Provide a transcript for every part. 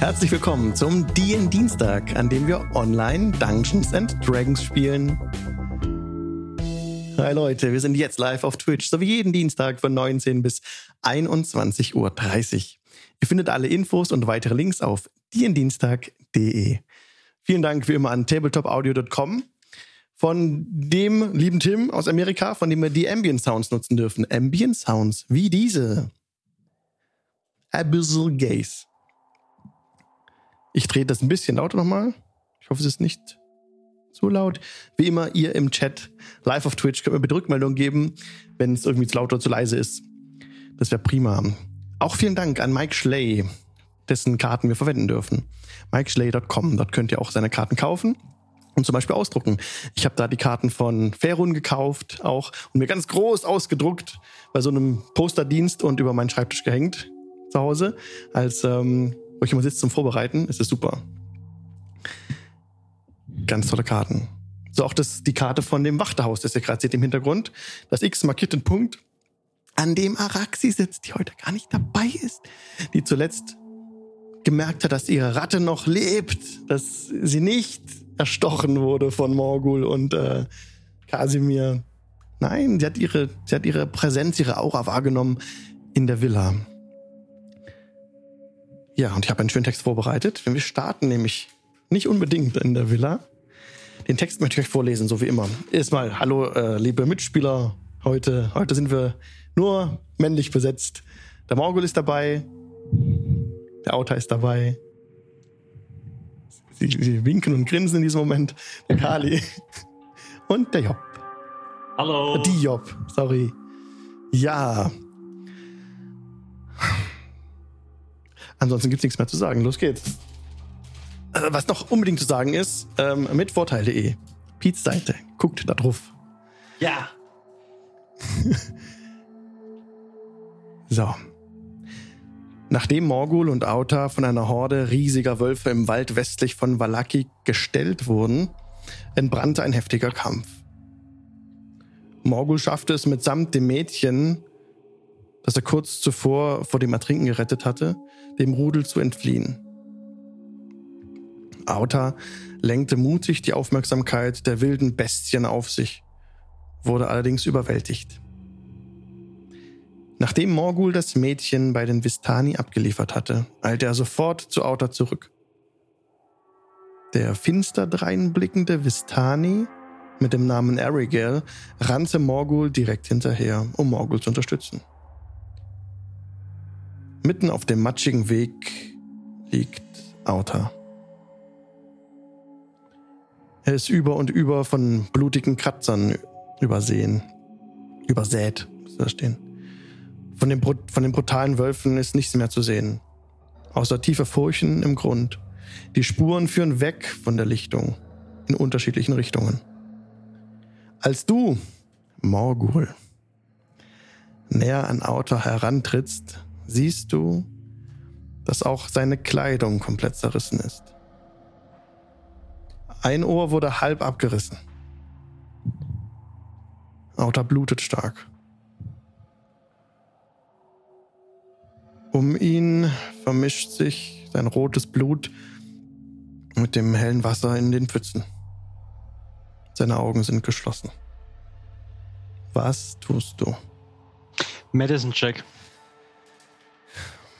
Herzlich willkommen zum DN Dienstag, an dem wir online Dungeons and Dragons spielen. Hi Leute, wir sind jetzt live auf Twitch, so wie jeden Dienstag von 19 bis 21.30 Uhr. Ihr findet alle Infos und weitere Links auf diendienstag.de. Vielen Dank wie immer an tabletopaudio.com von dem lieben Tim aus Amerika, von dem wir die Ambient Sounds nutzen dürfen. Ambient Sounds wie diese. Abyssal Gaze. Ich drehe das ein bisschen lauter nochmal. Ich hoffe, es ist nicht zu laut. Wie immer, ihr im Chat live auf Twitch könnt mir bitte Rückmeldung geben, wenn es irgendwie zu laut oder zu leise ist. Das wäre prima. Auch vielen Dank an Mike Schley, dessen Karten wir verwenden dürfen. MikeSchley.com. Dort könnt ihr auch seine Karten kaufen und zum Beispiel ausdrucken. Ich habe da die Karten von Fairun gekauft auch und mir ganz groß ausgedruckt bei so einem Posterdienst und über meinen Schreibtisch gehängt zu Hause als ähm, ich immer sitze zum Vorbereiten. Es ist super. Ganz tolle Karten. So auch das, die Karte von dem Wachterhaus, das ihr gerade seht im Hintergrund. Das X markiert den Punkt, an dem Araxi sitzt, die heute gar nicht dabei ist. Die zuletzt gemerkt hat, dass ihre Ratte noch lebt, dass sie nicht erstochen wurde von Morgul und äh, Kasimir. Nein, sie hat ihre, sie hat ihre Präsenz, ihre Aura wahrgenommen in der Villa. Ja, und ich habe einen schönen Text vorbereitet. Wenn wir starten, nämlich nicht unbedingt in der Villa. Den Text möchte ich euch vorlesen, so wie immer. Erstmal, hallo, äh, liebe Mitspieler. Heute, heute sind wir nur männlich besetzt. Der Morgul ist dabei. Der Autor ist dabei. Sie, sie winken und grinsen in diesem Moment. Der Kali. Und der Job. Hallo. Die Job, sorry. Ja, Ansonsten gibt es nichts mehr zu sagen. Los geht's. Äh, was noch unbedingt zu sagen ist, ähm, mit Vorteil.de. Pete's Seite. Guckt da drauf. Ja. so. Nachdem Morgul und Auta von einer Horde riesiger Wölfe im Wald westlich von Valaki gestellt wurden, entbrannte ein heftiger Kampf. Morgul schaffte es mitsamt dem Mädchen, das er kurz zuvor vor dem Ertrinken gerettet hatte, dem Rudel zu entfliehen. Auta lenkte mutig die Aufmerksamkeit der wilden Bestien auf sich, wurde allerdings überwältigt. Nachdem Morgul das Mädchen bei den Vistani abgeliefert hatte, eilte er sofort zu Auta zurück. Der finster dreinblickende Vistani mit dem Namen Arigel rannte Morgul direkt hinterher, um Morgul zu unterstützen. Mitten auf dem matschigen Weg liegt Auta. Er ist über und über von blutigen Kratzern übersehen. Übersät, muss da stehen. Von den, von den brutalen Wölfen ist nichts mehr zu sehen. Außer tiefe Furchen im Grund. Die Spuren führen weg von der Lichtung in unterschiedlichen Richtungen. Als du, Morgul, näher an Auta herantrittst, siehst du, dass auch seine Kleidung komplett zerrissen ist. Ein Ohr wurde halb abgerissen. Auta blutet stark. Um ihn vermischt sich sein rotes Blut mit dem hellen Wasser in den Pfützen. Seine Augen sind geschlossen. Was tust du? Medicine Check.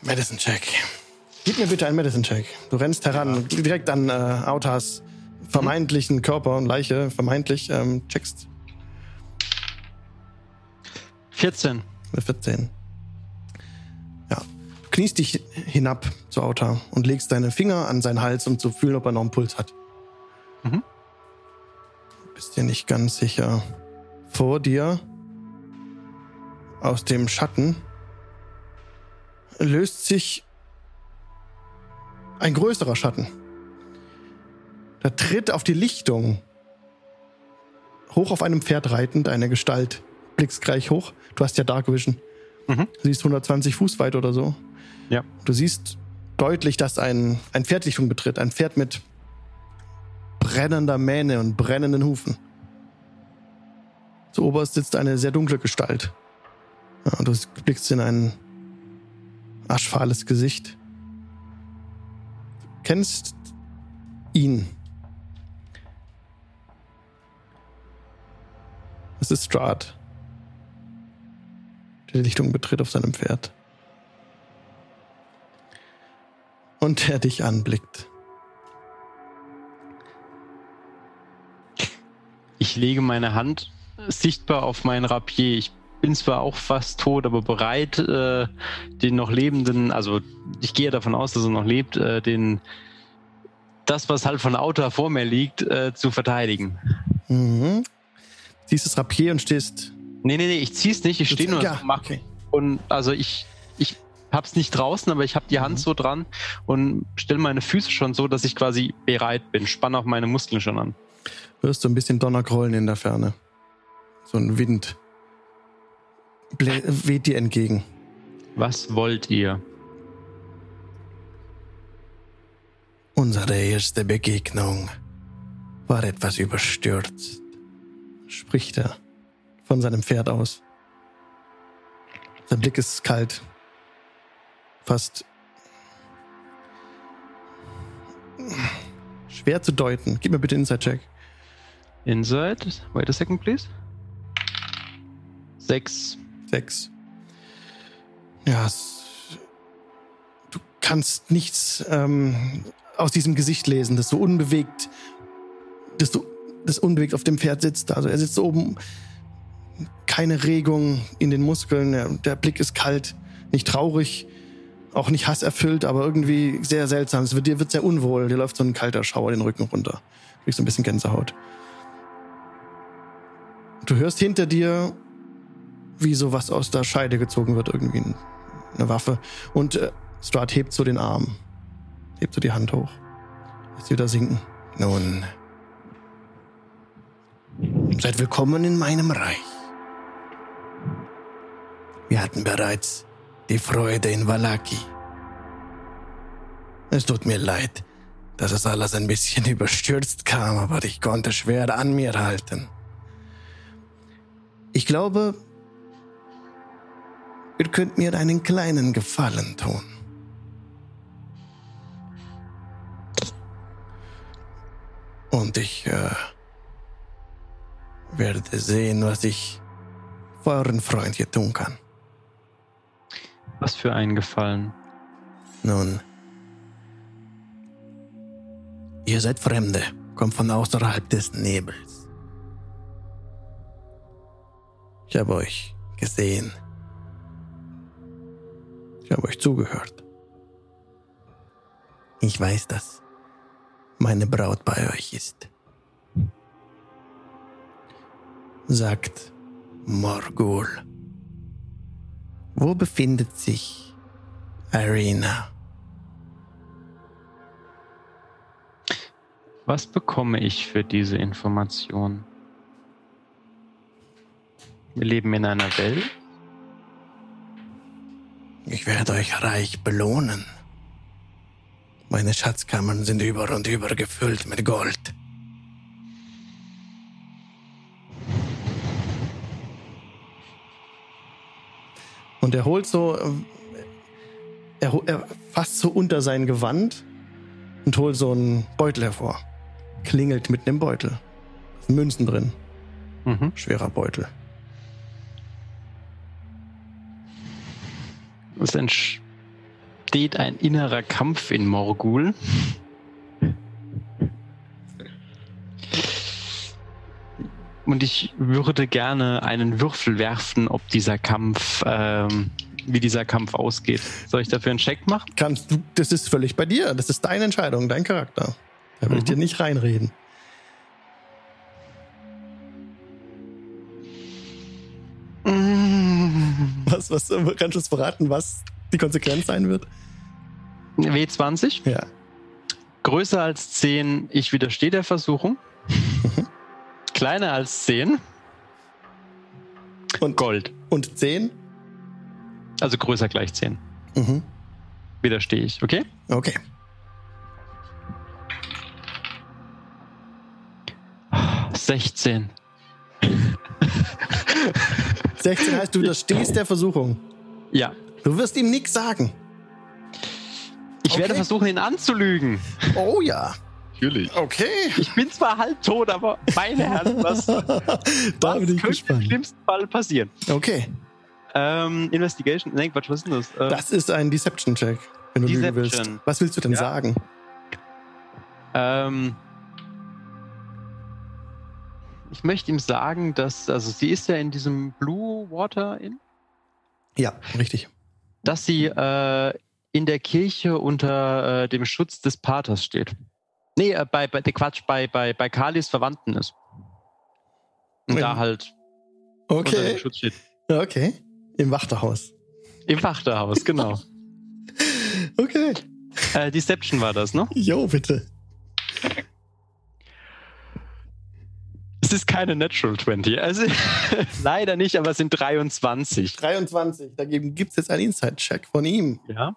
Medicine Check. Gib mir bitte einen Medicine Check. Du rennst heran, ja. direkt an äh, Autas vermeintlichen mhm. Körper und Leiche, vermeintlich, ähm, checkst. 14. 14. Ja. Du kniest dich hinab zu Auta und legst deine Finger an seinen Hals, um zu fühlen, ob er noch einen Puls hat. Mhm. Bist dir nicht ganz sicher. Vor dir, aus dem Schatten, löst sich ein größerer Schatten. Da tritt auf die Lichtung, hoch auf einem Pferd reitend, eine Gestalt. Blickst gleich hoch. Du hast ja Dark Vision. Mhm. Du siehst 120 Fuß weit oder so. Ja. Du siehst deutlich, dass ein, ein Pferd Lichtung betritt. Ein Pferd mit brennender Mähne und brennenden Hufen. Zu oberst sitzt eine sehr dunkle Gestalt. Ja, und du blickst in einen aschfahles Gesicht. kennst ihn. Es ist Strahd, der die Lichtung betritt auf seinem Pferd. Und der dich anblickt. Ich lege meine Hand sichtbar auf mein Rapier. Ich bin zwar auch fast tot, aber bereit, äh, den noch lebenden, also ich gehe davon aus, dass er noch lebt, äh, den das, was halt von Auto vor mir liegt, äh, zu verteidigen. Mhm. Siehst das Rapier und stehst. Nee, nee, nee, ich zieh's nicht, ich stehe nur ja, mach, okay. und also ich, ich hab's nicht draußen, aber ich habe die Hand Mhm. so dran und stelle meine Füße schon so, dass ich quasi bereit bin, spanne auch meine Muskeln schon an. Hörst du ein bisschen Donner grollen in der Ferne. So ein Wind weht dir entgegen. Was wollt ihr? Unsere erste Begegnung war etwas überstürzt, spricht er von seinem Pferd aus. Sein Blick ist kalt, fast schwer zu deuten. Gib mir bitte Inside-Check. Inside, wait a second, please. Sechs. Sechs. Ja, du kannst nichts ähm, aus diesem Gesicht lesen, das so unbewegt, das, so, das unbewegt auf dem Pferd sitzt. Also er sitzt oben, keine Regung in den Muskeln, der, der Blick ist kalt, nicht traurig, auch nicht hasserfüllt, aber irgendwie sehr seltsam. Es wird, dir wird sehr unwohl, dir läuft so ein kalter Schauer den Rücken runter. Kriegst so ein bisschen Gänsehaut. Du hörst hinter dir wie sowas aus der Scheide gezogen wird, irgendwie ein- eine Waffe. Und äh, Strahd hebt so den Arm, hebt so die Hand hoch. Lässt sie wieder sinken. Nun, seid willkommen in meinem Reich. Wir hatten bereits die Freude in Valaki. Es tut mir leid, dass es alles ein bisschen überstürzt kam, aber ich konnte schwer an mir halten. Ich glaube, Ihr könnt mir einen kleinen Gefallen tun. Und ich äh, werde sehen, was ich für euren Freund hier tun kann. Was für ein Gefallen. Nun, ihr seid Fremde, kommt von außerhalb des Nebels. Ich habe euch gesehen. Ich habe euch zugehört. Ich weiß, dass meine Braut bei euch ist. Sagt Morgul. Wo befindet sich Irina? Was bekomme ich für diese Information? Wir leben in einer Welt. Ich werde euch reich belohnen. Meine Schatzkammern sind über und über gefüllt mit Gold. Und er holt so, äh, er, er fasst so unter sein Gewand und holt so einen Beutel hervor. Klingelt mit einem Beutel. Da sind Münzen drin. Mhm. Schwerer Beutel. Es entsteht ein innerer Kampf in Morgul. Und ich würde gerne einen Würfel werfen, ob dieser Kampf, ähm, wie dieser Kampf ausgeht. Soll ich dafür einen Check machen? Kannst du, das ist völlig bei dir. Das ist deine Entscheidung, dein Charakter. Da will ich Mhm. dir nicht reinreden. Was, was, kannst du uns verraten, was die Konsequenz sein wird? W20, Ja. größer als 10, ich widerstehe der Versuchung. Kleiner als 10, Und, Gold. und 10? Also größer gleich 10. Mhm. Widerstehe ich, okay? Okay. Oh, 16. 16 heißt, du widerstehst der Versuchung. Ja. Du wirst ihm nichts sagen. Ich Okay. werde versuchen, ihn anzulügen. Oh ja. Natürlich. Okay. Ich bin zwar halb tot, aber meine Herren, was, da was bin ich könnte im gespannt. schlimmsten Fall passieren? Okay. Ähm, Investigation, nee, Quatsch, was ist denn das? Äh, Das ist ein Deception-Check, wenn du lügen willst. Deception. Was willst du denn Ja. sagen? Ähm, ich möchte ihm sagen, dass, also sie ist ja in diesem Blue Water Inn, Ja, richtig. dass sie äh, in der Kirche unter äh, dem Schutz des Paters steht. Nee, äh, bei, bei, der Quatsch, bei, bei, bei Kalis Verwandten ist. Und Wenn- da halt unter dem Okay. Schutz steht. Okay. Im Wachterhaus. Im Wachterhaus, genau. Okay. äh, Deception war das, ne? Jo, bitte. Es ist keine Natural 20. Also, leider nicht, aber es sind 23. 23. Dagegen gibt es jetzt einen Inside-Check von ihm. Ja.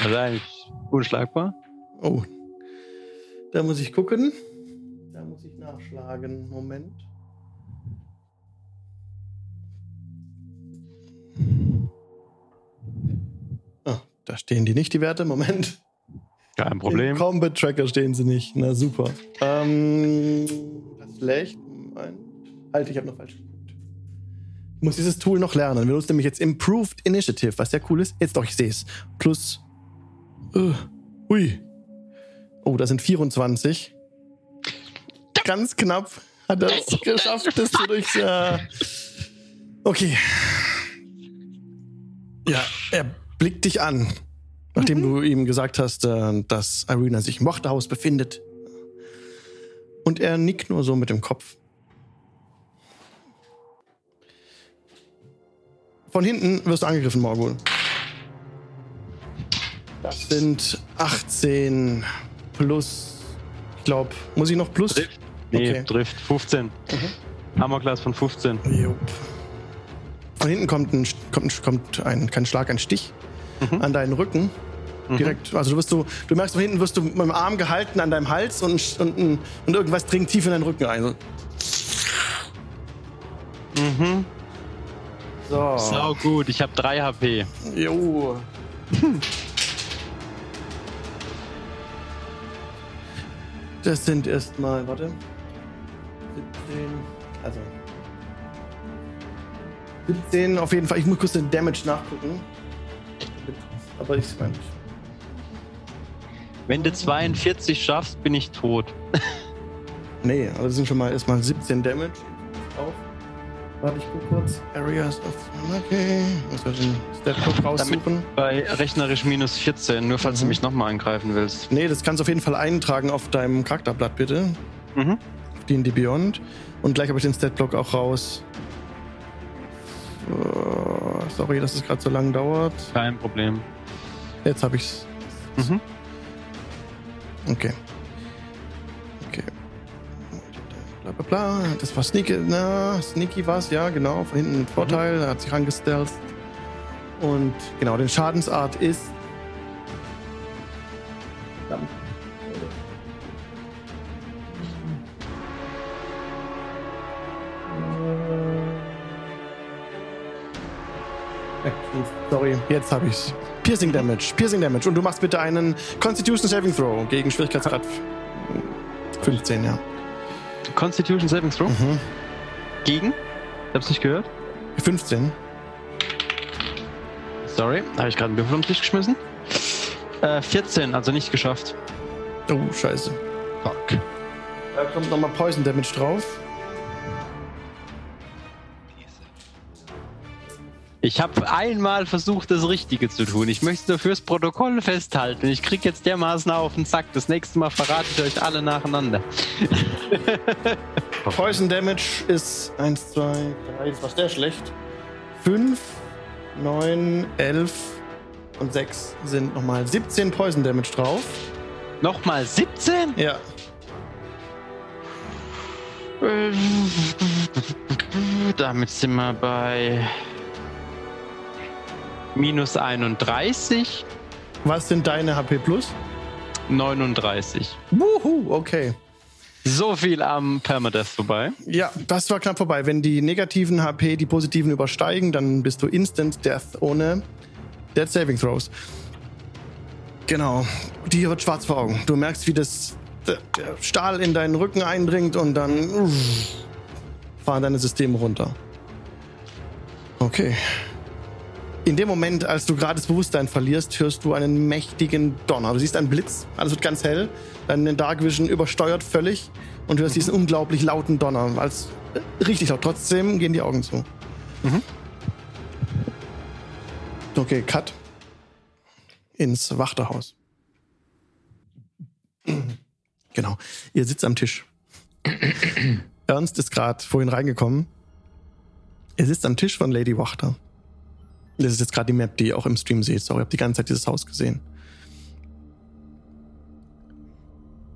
Also eigentlich unschlagbar. Oh. Da muss ich gucken. Da muss ich nachschlagen. Moment. Ah, da stehen die nicht, die Werte. Moment. Kein Im Problem. Combat Tracker stehen sie nicht. Na super. Ähm, das ist Moment. Halt, ich habe noch falsch geguckt. Ich muss dieses Tool noch lernen. Wir nutzen nämlich jetzt Improved Initiative, was sehr cool ist. Jetzt doch, ich sehe es. Plus. Uh, ui. Oh, da sind 24. Ganz knapp hat er es geschafft, das zu durch. Äh okay. Ja, er blickt dich an. Nachdem du ihm gesagt hast, äh, dass Irina sich im Wachterhaus befindet. Und er nickt nur so mit dem Kopf. Von hinten wirst du angegriffen, Morgul. Das sind 18 plus. Ich glaube, muss ich noch plus? Trifft. Nee, Okay. trifft. 15. Hammerglas von 15. Jupp. Von hinten kommt ein, kommt kommt ein kein Schlag, ein Stich Mhm. an deinen Rücken. Direkt, also du wirst du, du merkst von hinten wirst du mit dem Arm gehalten an deinem Hals und, und, und irgendwas dringt tief in deinen Rücken ein. Mhm. So. Sau gut, ich habe 3 HP. Jo. Das sind erstmal, warte. 17, also. 17 auf jeden Fall. Ich muss kurz den Damage nachgucken. Aber ich meine. Wenn du 42 schaffst, bin ich tot. Nee, aber das sind schon mal erstmal 17 Damage. Auf. Warte, ich guck kurz. Areas of. Okay. Muss wir den Stat-Code raussuchen. Bei rechnerisch minus 14, nur falls Mhm. du mich nochmal angreifen willst. Nee, das kannst du auf jeden Fall eintragen auf deinem Charakterblatt, bitte. Mhm. D&D Beyond. Und gleich habe ich den Statblock auch raus. Oh, sorry, dass es gerade so lang dauert. Kein Problem. Jetzt habe ich's. Mhm. Okay. Okay. Bla. Das war Sneaky. Na, Sneaky war's, ja, genau. Von hinten mit Vorteil. Er hat sich angestellt. Und genau, den Schadensart ist. Verdammt. Sorry, jetzt habe ich's. Piercing Damage, Piercing Damage. Und du machst bitte einen Constitution Saving Throw gegen Schwierigkeitsgrad 15, ja. Constitution Saving Throw. Mhm. Gegen? Ich hab's nicht gehört. 15. Sorry, habe ich gerade einen Würfel um den Tisch geschmissen. Äh, 14, also nicht geschafft. Oh, scheiße. Fuck. Da kommt nochmal Poison Damage drauf. Ich habe einmal versucht, das Richtige zu tun. Ich möchte es nur fürs Protokoll festhalten. Ich krieg jetzt dermaßen auf den Sack. Das nächste Mal verrate ich euch alle nacheinander. Poison Damage ist 1, 2, 3, das war sehr schlecht. 5, 9, 11 und 6 sind nochmal 17 Poison Damage drauf. Nochmal 17? Ja. Damit sind wir bei minus 31, Was sind deine HP plus? 39. Wuhu, okay. So viel am Permadeath vorbei. Ja, das war knapp vorbei. Wenn die negativen HP die positiven übersteigen, dann bist du Instant Death ohne Dead Saving Throws. Genau. Dir wird schwarz vor Augen. Du merkst, wie das der Stahl in deinen Rücken eindringt und dann uff, fahren deine Systeme runter. Okay. In dem Moment, als du gerade das Bewusstsein verlierst, hörst du einen mächtigen Donner. Du siehst einen Blitz, alles wird ganz hell. Deine Dark Vision übersteuert völlig und du hörst diesen unglaublich lauten Donner. Als, äh, richtig laut. Trotzdem gehen die Augen zu. Mhm. Okay, Cut. Ins Wachterhaus. Genau. Ihr sitzt am Tisch. Ernst ist gerade vorhin reingekommen. Er sitzt am Tisch von Lady Wachter. Das ist jetzt gerade die Map, die ihr auch im Stream seht. Sorry, ich habe die ganze Zeit dieses Haus gesehen.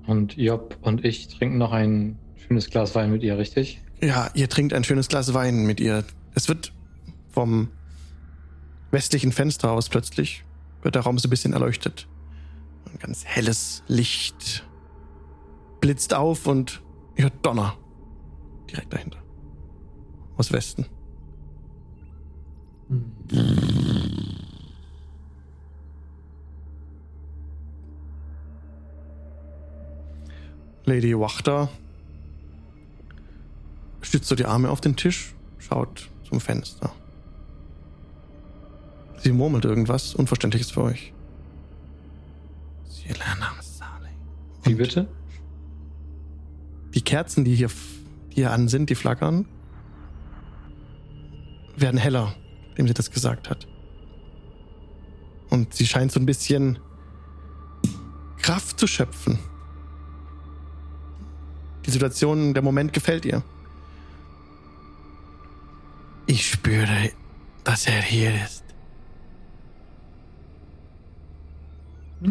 Und Job und ich trinken noch ein schönes Glas Wein mit ihr, richtig? Ja, ihr trinkt ein schönes Glas Wein mit ihr. Es wird vom westlichen Fenster aus plötzlich, wird der Raum so ein bisschen erleuchtet. Ein ganz helles Licht blitzt auf und ihr hört Donner direkt dahinter. Aus Westen. Lady Wachter stützt so die Arme auf den Tisch, schaut zum Fenster. Sie murmelt irgendwas Unverständliches für euch. Wie bitte? Die Kerzen, die hier, die hier an sind, die flackern, werden heller, indem sie das gesagt hat. Und sie scheint so ein bisschen Kraft zu schöpfen. Die Situation, der Moment gefällt ihr. Ich spüre, dass er hier ist.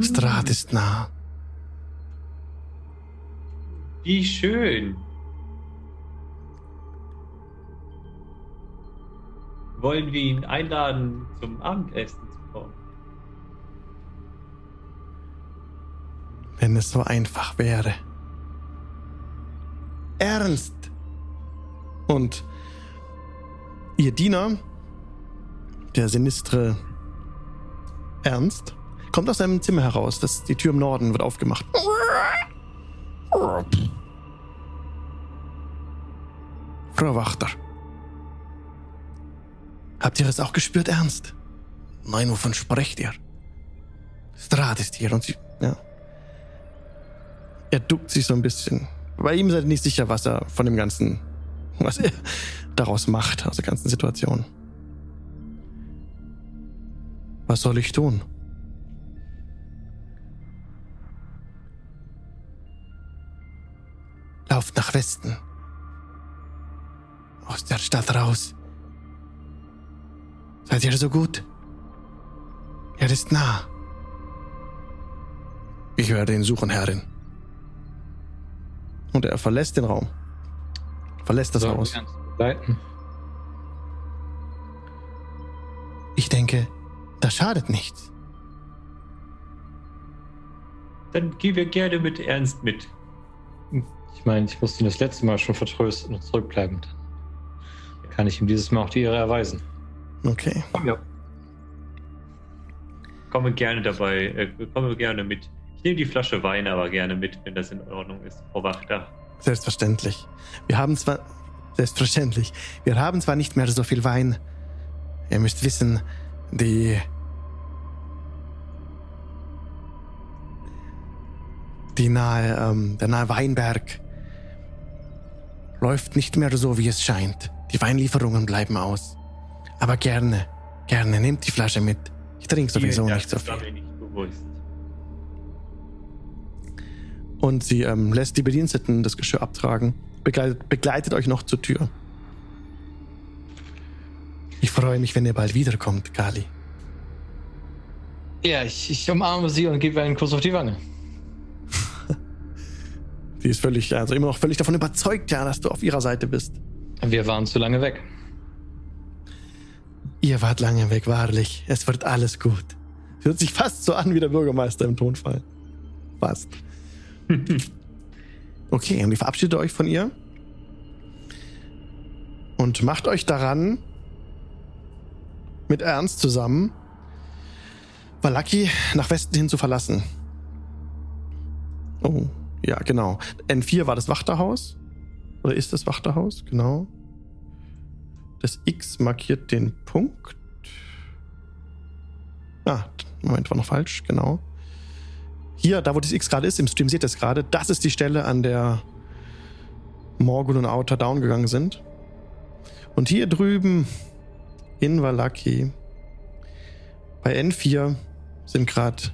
Strat ist nah. Wie schön. Wollen wir ihn einladen, zum Abendessen zu kommen? Wenn es so einfach wäre. Ernst! Und ihr Diener, der sinistre Ernst, kommt aus seinem Zimmer heraus. Das, die Tür im Norden wird aufgemacht. Frau Wachter. Habt ihr das auch gespürt, Ernst? Nein, wovon sprecht ihr? Strat ist hier und sie. Ja. Er duckt sich so ein bisschen. Bei ihm seid ihr nicht sicher, was er von dem Ganzen. was er daraus macht, aus der ganzen Situation. Was soll ich tun? Lauft nach Westen. Aus der Stadt raus. Seid ihr so gut? Er ist nah. Ich werde ihn suchen, Herrin. Und er verlässt den Raum. Verlässt das Haus. Ich denke, das schadet nichts. Dann gehen wir gerne mit Ernst mit. Ich meine, ich musste ihn das letzte Mal schon vertrösten und zurückbleiben. Dann kann ich ihm dieses Mal auch die Ehre erweisen. Okay. Ja. Komme gerne dabei, äh, komme gerne mit. Ich nehme die Flasche Wein aber gerne mit, wenn das in Ordnung ist, Frau Wachter. Selbstverständlich. Wir haben zwar. Selbstverständlich. Wir haben zwar nicht mehr so viel Wein. Ihr müsst wissen, die. Die nahe, ähm, der nahe Weinberg läuft nicht mehr so, wie es scheint. Die Weinlieferungen bleiben aus. Aber gerne, gerne, nehmt die Flasche mit. Ich trinke sowieso nicht so viel. mir nicht bewusst. Und sie ähm, lässt die Bediensteten das Geschirr abtragen, begleitet, begleitet euch noch zur Tür. Ich freue mich, wenn ihr bald wiederkommt, Kali. Ja, ich, ich umarme sie und gebe einen Kuss auf die Wange. Sie ist völlig, also immer noch völlig davon überzeugt, ja, dass du auf ihrer Seite bist. Wir waren zu lange weg. Ihr wart lange weg, wahrlich. Es wird alles gut. Hört sich fast so an wie der Bürgermeister im Tonfall. Fast. Okay, und ihr verabschiedet euch von ihr. Und macht euch daran, mit Ernst zusammen, Valaki nach Westen hin zu verlassen. Oh, ja, genau. N4 war das Wachterhaus. Oder ist das Wachterhaus? Genau. Das X markiert den Punkt. Ah, Moment, war noch falsch, genau. Hier, da wo das X gerade ist, im Stream seht ihr es gerade, das ist die Stelle, an der Morgan und Outer down gegangen sind. Und hier drüben in Valaki bei N4 sind gerade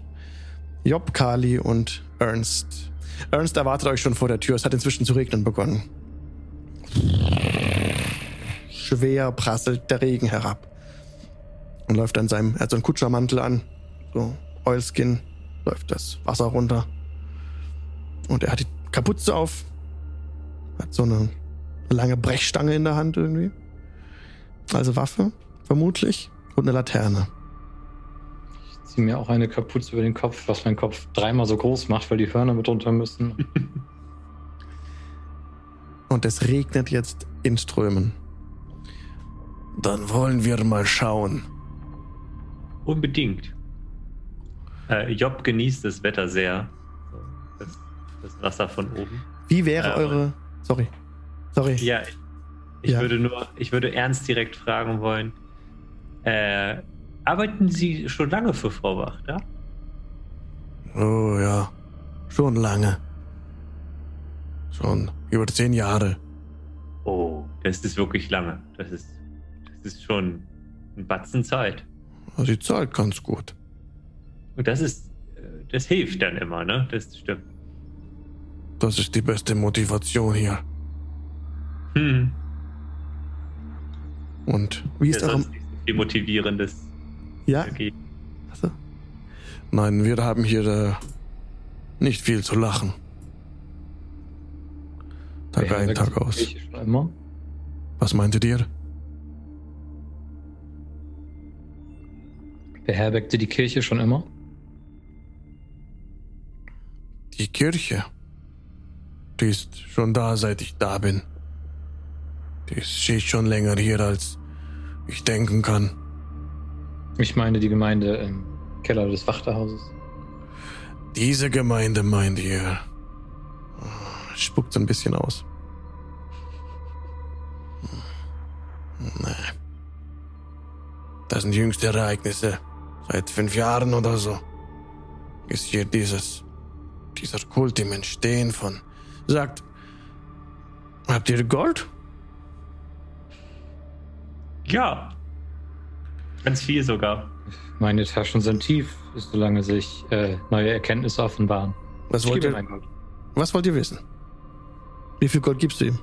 Job, Kali und Ernst. Ernst erwartet euch schon vor der Tür. Es hat inzwischen zu regnen begonnen. Schwer prasselt der Regen herab. Und läuft an seinem, er hat so einen Kutschermantel an. So, Oilskin. Läuft das Wasser runter. Und er hat die Kapuze auf. Hat so eine lange Brechstange in der Hand irgendwie. Also Waffe, vermutlich. Und eine Laterne. Ich ziehe mir auch eine Kapuze über den Kopf, was meinen Kopf dreimal so groß macht, weil die Hörner mit runter müssen. Und es regnet jetzt in Strömen. Dann wollen wir mal schauen. Unbedingt. Äh, Job genießt das Wetter sehr. Das, das Wasser von oben. Wie wäre Äh, eure. Sorry. Sorry. Ja, ich Ja. würde nur, ich würde ernst direkt fragen wollen. Äh, arbeiten Sie schon lange für Frau Wachter? Oh ja. Schon lange. Schon über zehn Jahre. Oh, das ist wirklich lange. Das ist, das ist schon ein Batzen Zeit. Sie zahlt ganz gut. Und das ist, äh, das hilft dann immer, ne? Das stimmt. Das ist die beste Motivation hier. Hm. Und wie ist Ja, eure. viel Motivierendes Ja? Achso. Nein, wir haben hier äh, nicht viel zu lachen. Tag ein, Tag aus. Was meintet ihr? Beherbergte die Kirche schon immer? Die Kirche. Die ist schon da, seit ich da bin. Die steht schon länger hier, als ich denken kann. Ich meine die Gemeinde im Keller des Wachterhauses. Diese Gemeinde meint ihr. Spuckt ein bisschen aus. Nee. Das sind jüngste Ereignisse. Seit fünf Jahren oder so. Ist hier dieses, dieser Kult im Entstehen von. Sagt, habt ihr Gold? Ja. Ganz viel sogar. Meine Taschen sind tief, solange sich äh, neue Erkenntnisse offenbaren. Was wollt, ihr, mein Gold. was wollt ihr wissen? Wie viel Gold gibst du ihm?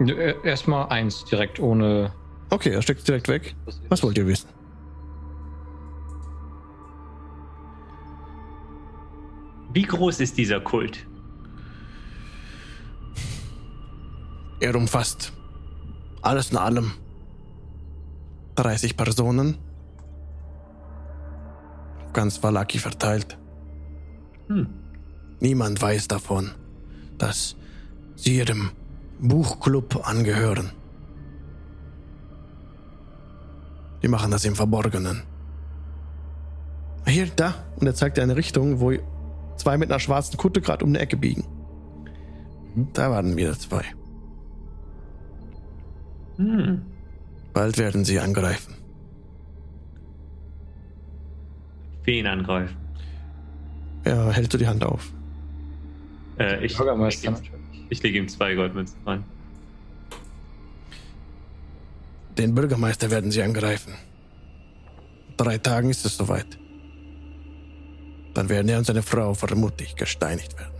Äh, Erstmal eins direkt ohne. Okay, er steckt direkt weg. Was wollt ihr wissen? Wie groß ist dieser Kult? Er umfasst alles in allem 30 Personen. Ganz Valaki verteilt. Hm. Niemand weiß davon, dass sie ihrem Buchclub angehören. Die machen das im Verborgenen. Hier, da. Und er zeigt in eine Richtung, wo zwei mit einer schwarzen Kutte gerade um eine Ecke biegen. Da waren wieder zwei. Hm. Bald werden sie angreifen. Wen angreifen? Er hält so die Hand auf. Äh, ich, Bürgermeister ich, natürlich. ich lege ihm zwei Goldmünzen rein. Den Bürgermeister werden sie angreifen. In drei Tagen ist es soweit. Dann werden er und seine Frau vermutlich gesteinigt werden.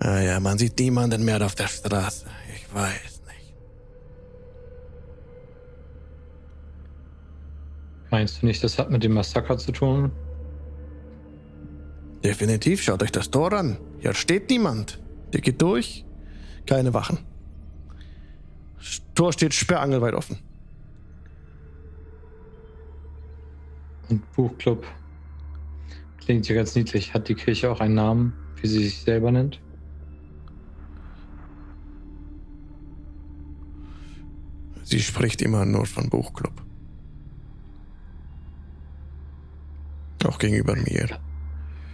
Ah ja, man sieht niemanden mehr auf der Straße. Ich weiß nicht. Meinst du nicht, das hat mit dem Massaker zu tun? Definitiv, schaut euch das Tor an. Hier steht niemand. Der geht durch. Keine Wachen. Das Tor steht sperrangelweit offen. Und Buchclub. Klingt ja ganz niedlich. Hat die Kirche auch einen Namen, wie sie sich selber nennt? Sie spricht immer nur von Buchclub. Auch gegenüber mir.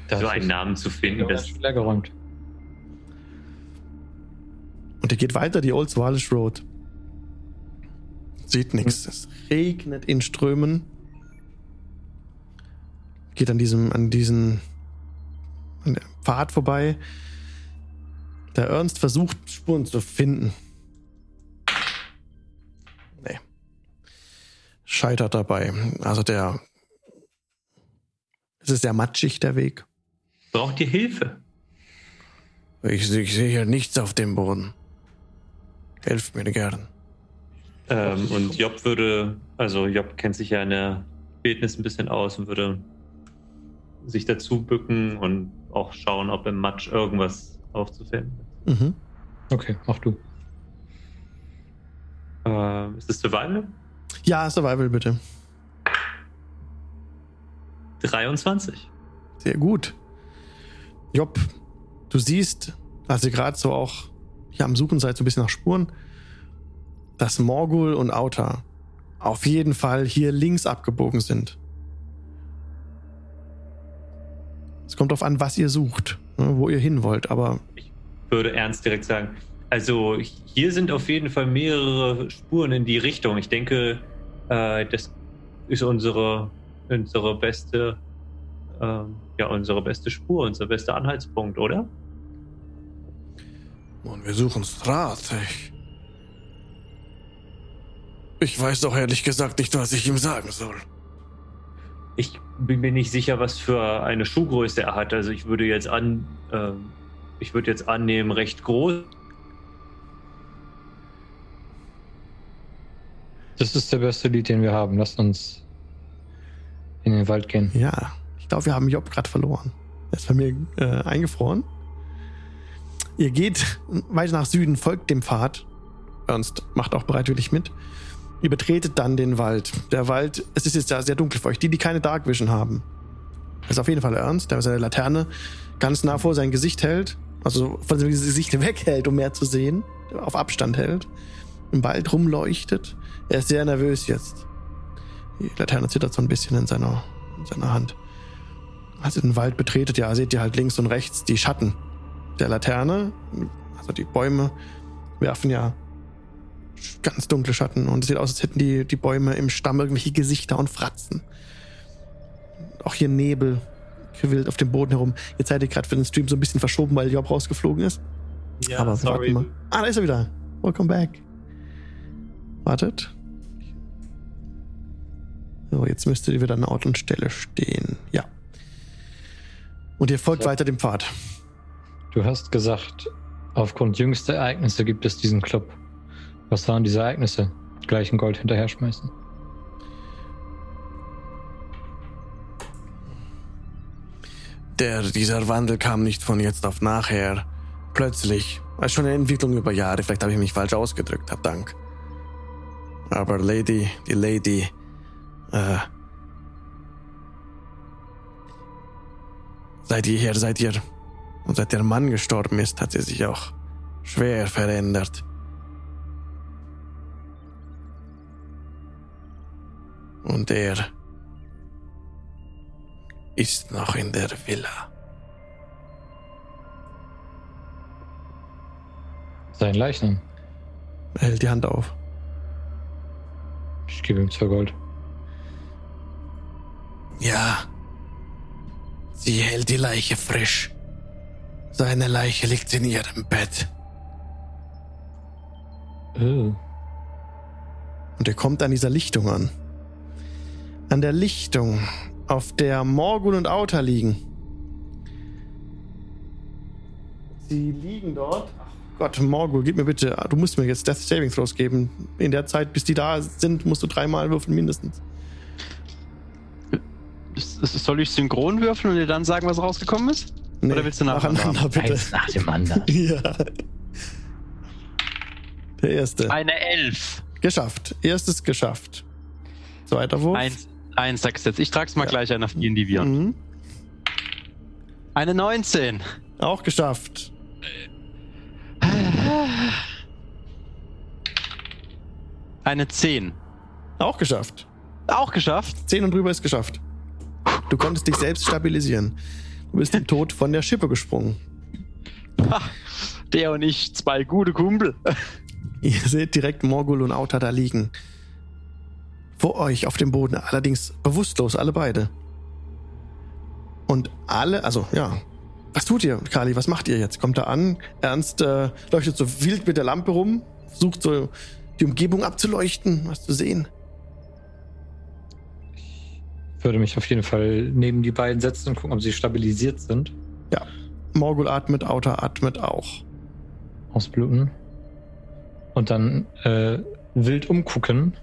Das so einen Namen zu finden, das ist leergeräumt. Und die geht weiter die Old Swalish Road. Sieht nichts. Hm. Es regnet in Strömen. Geht an diesem, an diesen an Pfad vorbei. Der Ernst versucht, Spuren zu finden. Nee. Scheitert dabei. Also der. Es ist sehr matschig, der Weg. braucht ihr Hilfe. Ich, ich sehe hier nichts auf dem Boden. Helft mir gern. Ähm, und Job würde, also Job kennt sich ja in der Bildnis ein bisschen aus und würde sich dazu bücken und auch schauen, ob im Matsch irgendwas aufzufinden ist. Mhm. Okay, mach du. Ähm, ist es Survival? Ja, Survival bitte. 23. Sehr gut. Job, du siehst, als ihr gerade so auch hier am Suchen seid, so ein bisschen nach Spuren, dass Morgul und Auta auf jeden Fall hier links abgebogen sind. Es kommt darauf an, was ihr sucht, ne, wo ihr hin wollt, aber Würde Ernst direkt sagen. Also hier sind auf jeden Fall mehrere Spuren in die Richtung. Ich denke, äh, das ist unsere, unsere beste, ähm, ja, unsere beste Spur, unser bester Anhaltspunkt, oder? Und wir suchen Strat. Ich, ich weiß doch ehrlich gesagt nicht, was ich ihm sagen soll. Ich bin mir nicht sicher, was für eine Schuhgröße er hat. Also ich würde jetzt an, ähm, ich würde jetzt annehmen, recht groß. Das ist der beste Lied, den wir haben. Lasst uns in den Wald gehen. Ja, ich glaube, wir haben Job gerade verloren. Er ist bei mir äh, eingefroren. Ihr geht weiter nach Süden, folgt dem Pfad. Ernst macht auch bereitwillig mit. Ihr betretet dann den Wald. Der Wald, es ist jetzt ja sehr dunkel für euch. Die, die keine Dark Vision haben. Das ist auf jeden Fall Ernst, der seine Laterne ganz nah vor sein Gesicht hält. Also von seinem Gesicht weghält, um mehr zu sehen. Auf Abstand hält. Im Wald rumleuchtet. Er ist sehr nervös jetzt. Die Laterne zittert so ein bisschen in seiner, in seiner Hand. Als ihr den Wald betretet, ja, seht ihr halt links und rechts die Schatten der Laterne. Also die Bäume werfen ja ganz dunkle Schatten und es sieht aus, als hätten die, die Bäume im Stamm irgendwelche Gesichter und Fratzen. Auch hier Nebel quillt auf dem Boden herum. Jetzt seid ihr gerade für den Stream so ein bisschen verschoben, weil Job rausgeflogen ist. Ja, Aber wir warten mal. Ah, da ist er wieder. Welcome back. Wartet. So, jetzt müsstet ihr wieder an Ort und Stelle stehen. Ja. Und ihr folgt Ja. weiter dem Pfad. Du hast gesagt, aufgrund jüngster Ereignisse gibt es diesen Club. Was waren diese Ereignisse? Gleichen Gold hinterher schmeißen. Der, dieser Wandel kam nicht von jetzt auf nachher. Plötzlich. War schon eine Entwicklung über Jahre. Vielleicht habe ich mich falsch ausgedrückt. Hab Dank. Aber Lady, die Lady, äh, seit jeher, seit ihr, und seit der Mann gestorben ist, hat sie sich auch schwer verändert. Und er ist noch in der Villa. Sein Leichnam. Er hält die Hand auf. Ich gebe ihm zwei Gold. Ja. Sie hält die Leiche frisch. Seine Leiche liegt in ihrem Bett. Oh. Und er kommt an dieser Lichtung an. An der Lichtung, auf der Morgul und Auta liegen. Sie liegen dort. Ach Gott, Morgul, gib mir bitte. Du musst mir jetzt Death Saving Throws geben. In der Zeit, bis die da sind, musst du dreimal würfeln, mindestens. Soll ich synchron würfeln und dir dann sagen, was rausgekommen ist? Nee, Oder willst du nacheinander nacheinander, bitte? Eins nach dem anderen. Ja. Der erste. Eine Elf. Geschafft. Erstes geschafft. Zweiter Wurf. Eins, du jetzt. Ich trag's mal gleich ein auf die in die wir. Mhm. Eine 19. Auch geschafft. Eine 10. Auch geschafft. Auch geschafft. Zehn und drüber ist geschafft. Du konntest dich selbst stabilisieren. Du bist im Tod von der Schippe gesprungen. Der und ich, zwei gute Kumpel. Ihr seht direkt Morgul und Auta da liegen. Vor euch auf dem Boden, allerdings bewusstlos, alle beide. Und alle, also ja, was tut ihr, Kali? Was macht ihr jetzt? Kommt da an? Ernst äh, leuchtet so wild mit der Lampe rum, versucht so die Umgebung abzuleuchten, was zu sehen. Ich würde mich auf jeden Fall neben die beiden setzen und gucken, ob sie stabilisiert sind. Morgul atmet, Auta atmet auch. Ausbluten. Und dann äh, wild umgucken.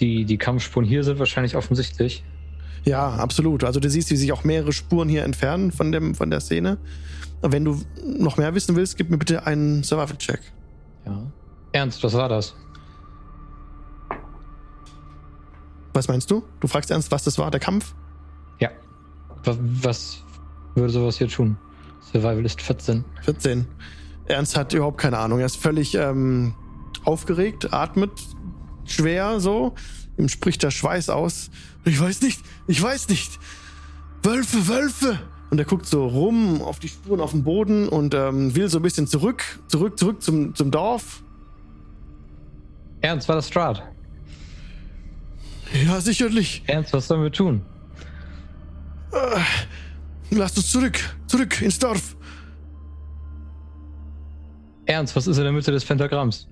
Die, die Kampfspuren hier sind wahrscheinlich offensichtlich. Ja, absolut. Also du siehst, wie sich auch mehrere Spuren hier entfernen von, dem, von der Szene. Wenn du noch mehr wissen willst, gib mir bitte einen Survival-Check. Ja. Ernst, was war das? Was meinst du? Du fragst ernst, was das war, der Kampf? Ja. Was, was würde sowas hier tun? Survival ist 14. 14. Ernst hat überhaupt keine Ahnung. Er ist völlig ähm, aufgeregt, atmet schwer so. Ihm spricht der Schweiß aus. Ich weiß nicht, ich weiß nicht. Wölfe, Wölfe! Und er guckt so rum auf die Spuren auf dem Boden und ähm, will so ein bisschen zurück, zurück, zurück zum, zum Dorf. Ernst, war das Strat? Ja, sicherlich. Ernst, was sollen wir tun? Lasst uns zurück, zurück ins Dorf. Ernst, was ist in der Mitte des Pentagramms?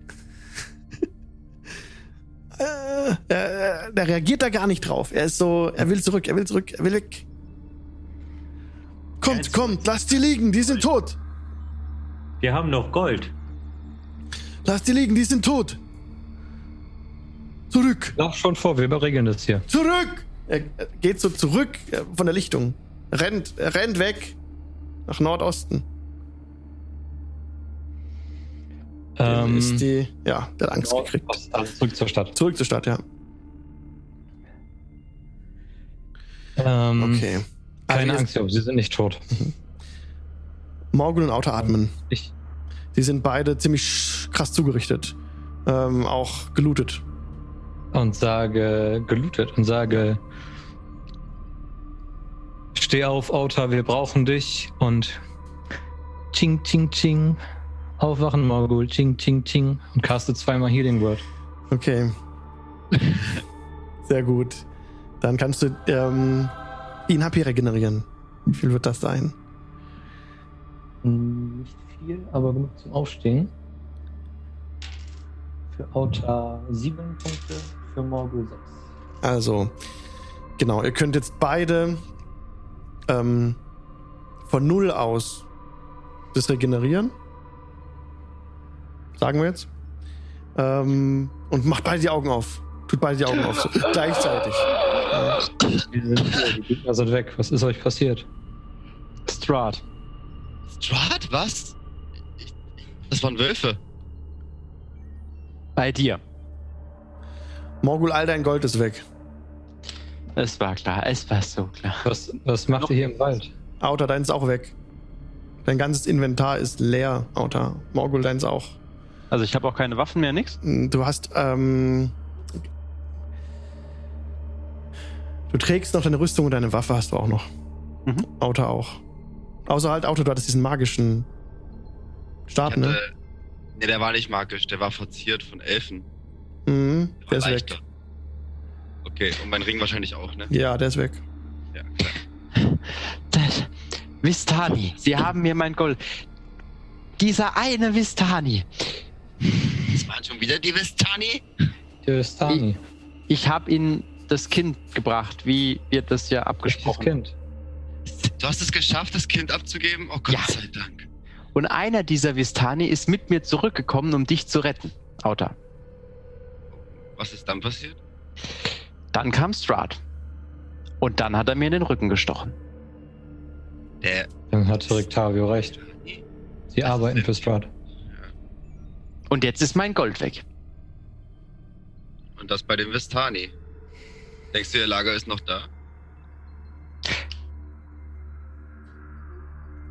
Äh, äh, der reagiert da gar nicht drauf. Er ist so, er will zurück, er will zurück, er will weg. Kommt, kommt, lasst die liegen, die sind tot. Wir haben noch Gold. Lasst die liegen, die sind tot. Zurück, Lauf schon vor, wir überregeln das hier. zurück. Er geht so zurück äh, von der Lichtung. Rennt, rennt weg. Nach Nordosten. Dem ist die, ja, der hat Angst gekriegt. Zurück zur Stadt. Zurück zur Stadt, ja. Ähm, Okay. Keine Also Angst, Jungs, sie sind nicht tot. Morgul und Auto atmen. Ich, Die sind beide ziemlich krass zugerichtet. Ähm, auch gelootet. und sage, gelootet und sage, steh auf, Auta, wir brauchen dich und ching, ching, ching, aufwachen, Morgul, ching, ching, ching und caste zweimal Healing Word. Okay. Sehr gut. Dann kannst du ähm, ihn HP regenerieren. Wie viel wird das sein? Hm, Nicht viel, aber genug zum Aufstehen. Für Auta sieben Punkte, für Morgul sechs. Also, genau, ihr könnt jetzt beide ähm, von null aus das regenerieren. Sagen wir jetzt. Ähm, und macht beide die Augen auf. Tut beide die Augen auf. So, gleichzeitig. Ja. Die Gegner sind weg. Was ist euch passiert? Strat. Strat? Was? Ich, das waren Wölfe. Bei dir. Morgul, all dein Gold ist weg. Es war klar, es war so klar. Was, was macht ihr hier im Wald? Auta, dein ist auch weg. Dein ganzes Inventar ist leer, Auta. Morgul, deins auch. Also ich habe auch keine Waffen mehr, nix. Du hast, ähm. Du trägst noch deine Rüstung und deine Waffe hast du auch noch. Mhm. Auto auch. Außer halt Auto, du hattest diesen magischen Stab, ne? nee, der war nicht magisch, der war verziert von Elfen. Mhm, Der der ist leichter. weg. Okay, und mein Ring wahrscheinlich auch, ne? Ja, der ist weg. Ja, klar. Das, Vistani, Sie haben mir mein Gold. Dieser eine Vistani. Das waren schon wieder die Vistani? Dürstani. Ich habe Ihnen das Kind gebracht, wie wir das ja Das abgesprochen Kind. Du hast es geschafft, das Kind abzugeben? Oh Gott Ja. sei Dank. Und einer dieser Vistani ist mit mir zurückgekommen, um dich zu retten, Auta. Was ist dann passiert? Dann kam Strat. Und dann hat er mir in den Rücken gestochen. Der. Dann hatte Rictavio recht. Sie Das arbeiten für Strat. Und jetzt ist mein Gold weg. Und das bei dem Vistani. Denkst du, ihr Lager ist noch da?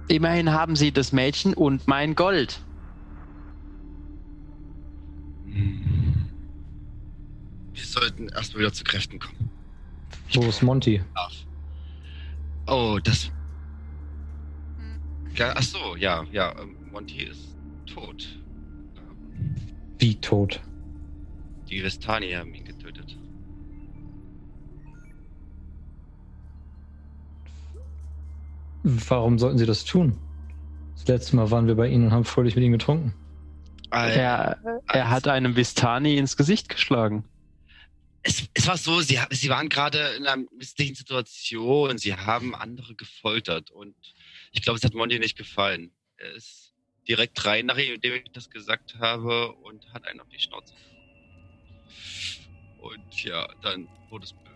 Immerhin haben sie das Mädchen und mein Gold. Wir sollten erstmal wieder zu Kräften kommen. Wo ist Monty? Ach. Oh, das. Ja, ach so, ja, ja. Monty ist tot. Wie tot? Die Vestani haben ihn getötet. Warum sollten sie das tun? Das letzte Mal waren wir bei ihnen und haben fröhlich mit ihnen getrunken. Äh, Er, er hat einem Vistani ins Gesicht geschlagen. es, es war so, sie, sie waren gerade in einer misslichen Situation. Sie haben andere gefoltert. Und ich glaube, es hat Monty nicht gefallen. Er ist direkt rein, nachdem ich das gesagt habe, und hat einen auf die Schnauze. Und ja, dann wurde es blöd.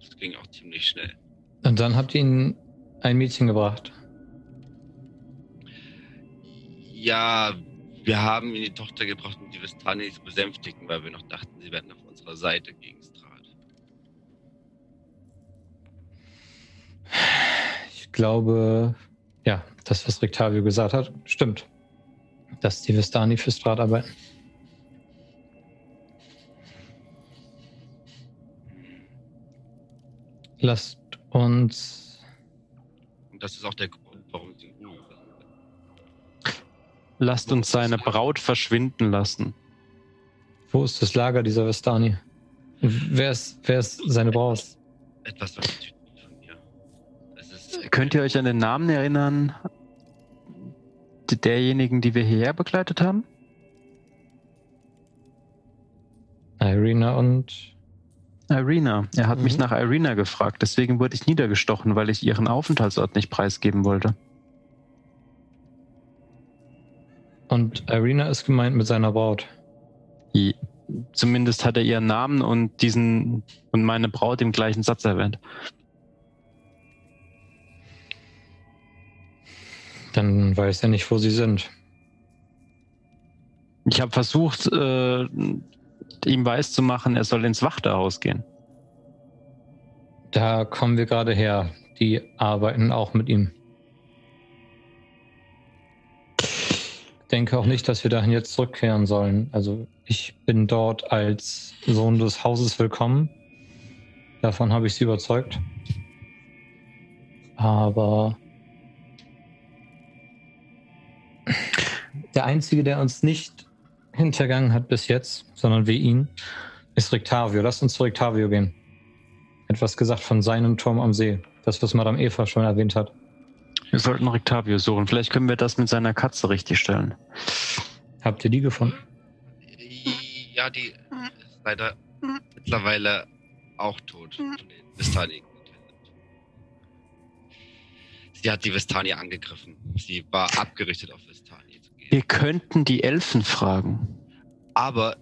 Das ging auch ziemlich schnell. Und dann habt ihr ihnen ein Mädchen gebracht. Ja, wir haben ihn die Tochter gebracht, um die Vistani zu besänftigen, weil wir noch dachten, sie wären auf unserer Seite gegen Strahd. Ich glaube, ja, das, was Rictavio gesagt hat, stimmt. Dass die Vistani für Strat arbeiten. Lasst uns. Und das ist auch der Grund, warum sie Ruhe. Lasst uns seine Braut verschwinden lassen. Wo ist das Lager dieser Vistani? Wer ist, wer ist seine Braut? Etwas was Könnt ihr euch an den Namen erinnern? Derjenigen, die wir hierher begleitet haben? Irina und. Irina. Er hat mich Mhm. nach Irina gefragt. Deswegen wurde ich niedergestochen, weil ich ihren Aufenthaltsort nicht preisgeben wollte. Und Irina ist gemeint mit seiner Braut. I- Zumindest hat er ihren Namen und diesen und meine Braut im gleichen Satz erwähnt. Dann weiß er nicht, wo sie sind. Ich habe versucht, äh, ihm weiszumachen, er soll ins Wachterhaus gehen. Da kommen wir gerade her. Die arbeiten auch mit ihm. Ich denke auch nicht, dass wir dahin jetzt zurückkehren sollen. Also ich bin dort als Sohn des Hauses willkommen. Davon habe ich sie überzeugt. Aber der Einzige, der uns nicht hintergangen hat bis jetzt, sondern wir ihn, ist Rictavio. Lasst uns zu Rictavio gehen. Etwas gesagt von seinem Turm am See. Das, was Madame Eva schon erwähnt hat. Wir sollten Rictavio suchen. Vielleicht können wir das mit seiner Katze richtig stellen. Habt ihr die gefunden? Ja, die ist leider mittlerweile auch tot. Von den Vistani. Sie hat die Vistani angegriffen. Sie war abgerichtet auf Vistani zu gehen. Wir könnten die Elfen fragen. Aber äh,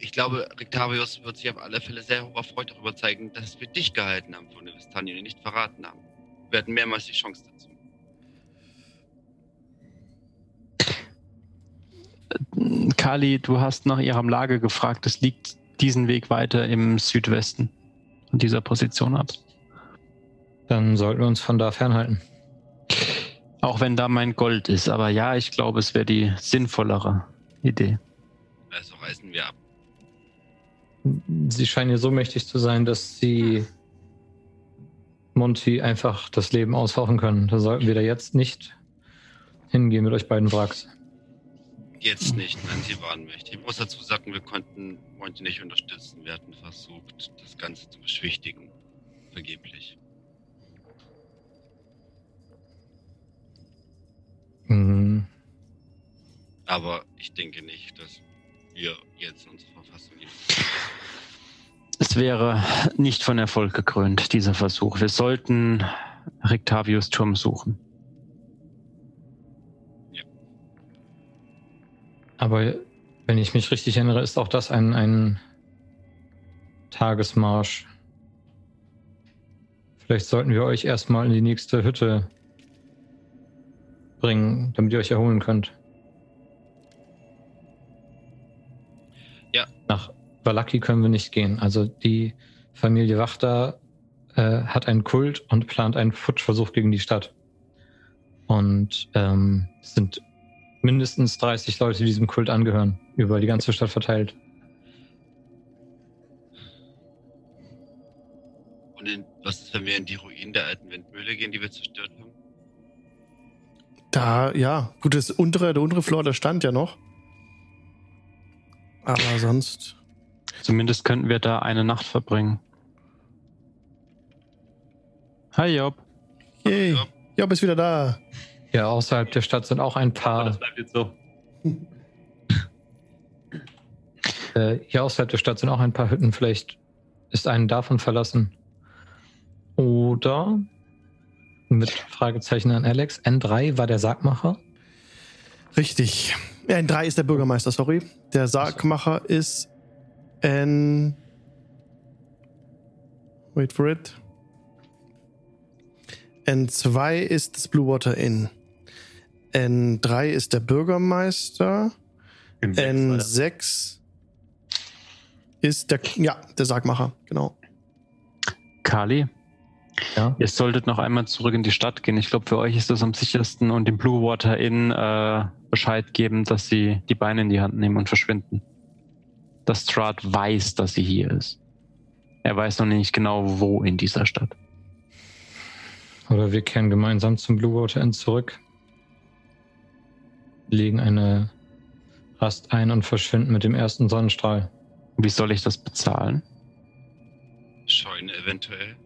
ich glaube, Rictavius wird sich auf alle Fälle sehr erfreut darüber zeigen, dass wir dich gehalten haben von den Vistani und ihn nicht verraten haben. Wir hatten mehrmals die Chance dazu. Kali, du hast nach ihrem Lager gefragt. Es liegt diesen Weg weiter im Südwesten und dieser Position ab. Dann sollten wir uns von da fernhalten. Auch wenn da mein Gold ist. Aber ja, ich glaube, es wäre die sinnvollere Idee. Also reisen wir ab. Sie scheinen hier so mächtig zu sein, dass sie Monty einfach das Leben aushauchen können. Da sollten wir da jetzt nicht hingehen mit euch beiden Wracks. Jetzt nicht, nein, sie waren mächtig. Ich muss dazu sagen, wir konnten Monty nicht unterstützen. Wir hatten versucht, das Ganze zu beschwichtigen. Vergeblich. Mhm. Aber ich denke nicht, dass wir jetzt in unserer Verfassung. Es wäre nicht von Erfolg gekrönt, dieser Versuch. Wir sollten Rictavius Turm suchen. Aber wenn ich mich richtig erinnere, ist auch das ein, ein Tagesmarsch. Vielleicht sollten wir euch erstmal in die nächste Hütte bringen, damit ihr euch erholen könnt. Ja. Nach Valaki können wir nicht gehen. Also die Familie Wachter äh, hat einen Kult und plant einen Putschversuch gegen die Stadt. Und ähm, es sind mindestens 30 Leute, die diesem Kult angehören, über die ganze Stadt verteilt. Und in, was ist, wenn wir in die Ruinen der alten Windmühle gehen, die wir zerstört haben? Da, ja, gut, das untere, der untere Floor, der stand ja noch. Aber sonst. Zumindest könnten wir da eine Nacht verbringen. Hi Job. Yay. Ja. Job ist wieder da. Ja, außerhalb der Stadt sind auch ein Aber paar. das bleibt jetzt so. Äh, hier außerhalb der Stadt sind auch ein paar Hütten. Vielleicht ist eine davon verlassen. Oder mit Fragezeichen an Alex. N3 war der Sargmacher. Richtig. N3 ist der Bürgermeister, sorry. Der Sargmacher ist N. Wait for it. N2 ist das Blue Water Inn. N3 ist der Bürgermeister. Das. N6 ist der, ja, der Sargmacher, genau. Kali, Ja. ihr solltet noch einmal zurück in die Stadt gehen. Ich glaube, für euch ist das am sichersten und dem Blue Water Inn äh, Bescheid geben, dass sie die Beine in die Hand nehmen und verschwinden. Dass Strahd weiß, dass sie hier ist. Er weiß noch nicht genau, wo in dieser Stadt. Oder wir kehren gemeinsam zum Blue Water Inn zurück. Legen eine Rast ein und verschwinden mit dem ersten Sonnenstrahl. Wie soll ich das bezahlen? Scheune eventuell.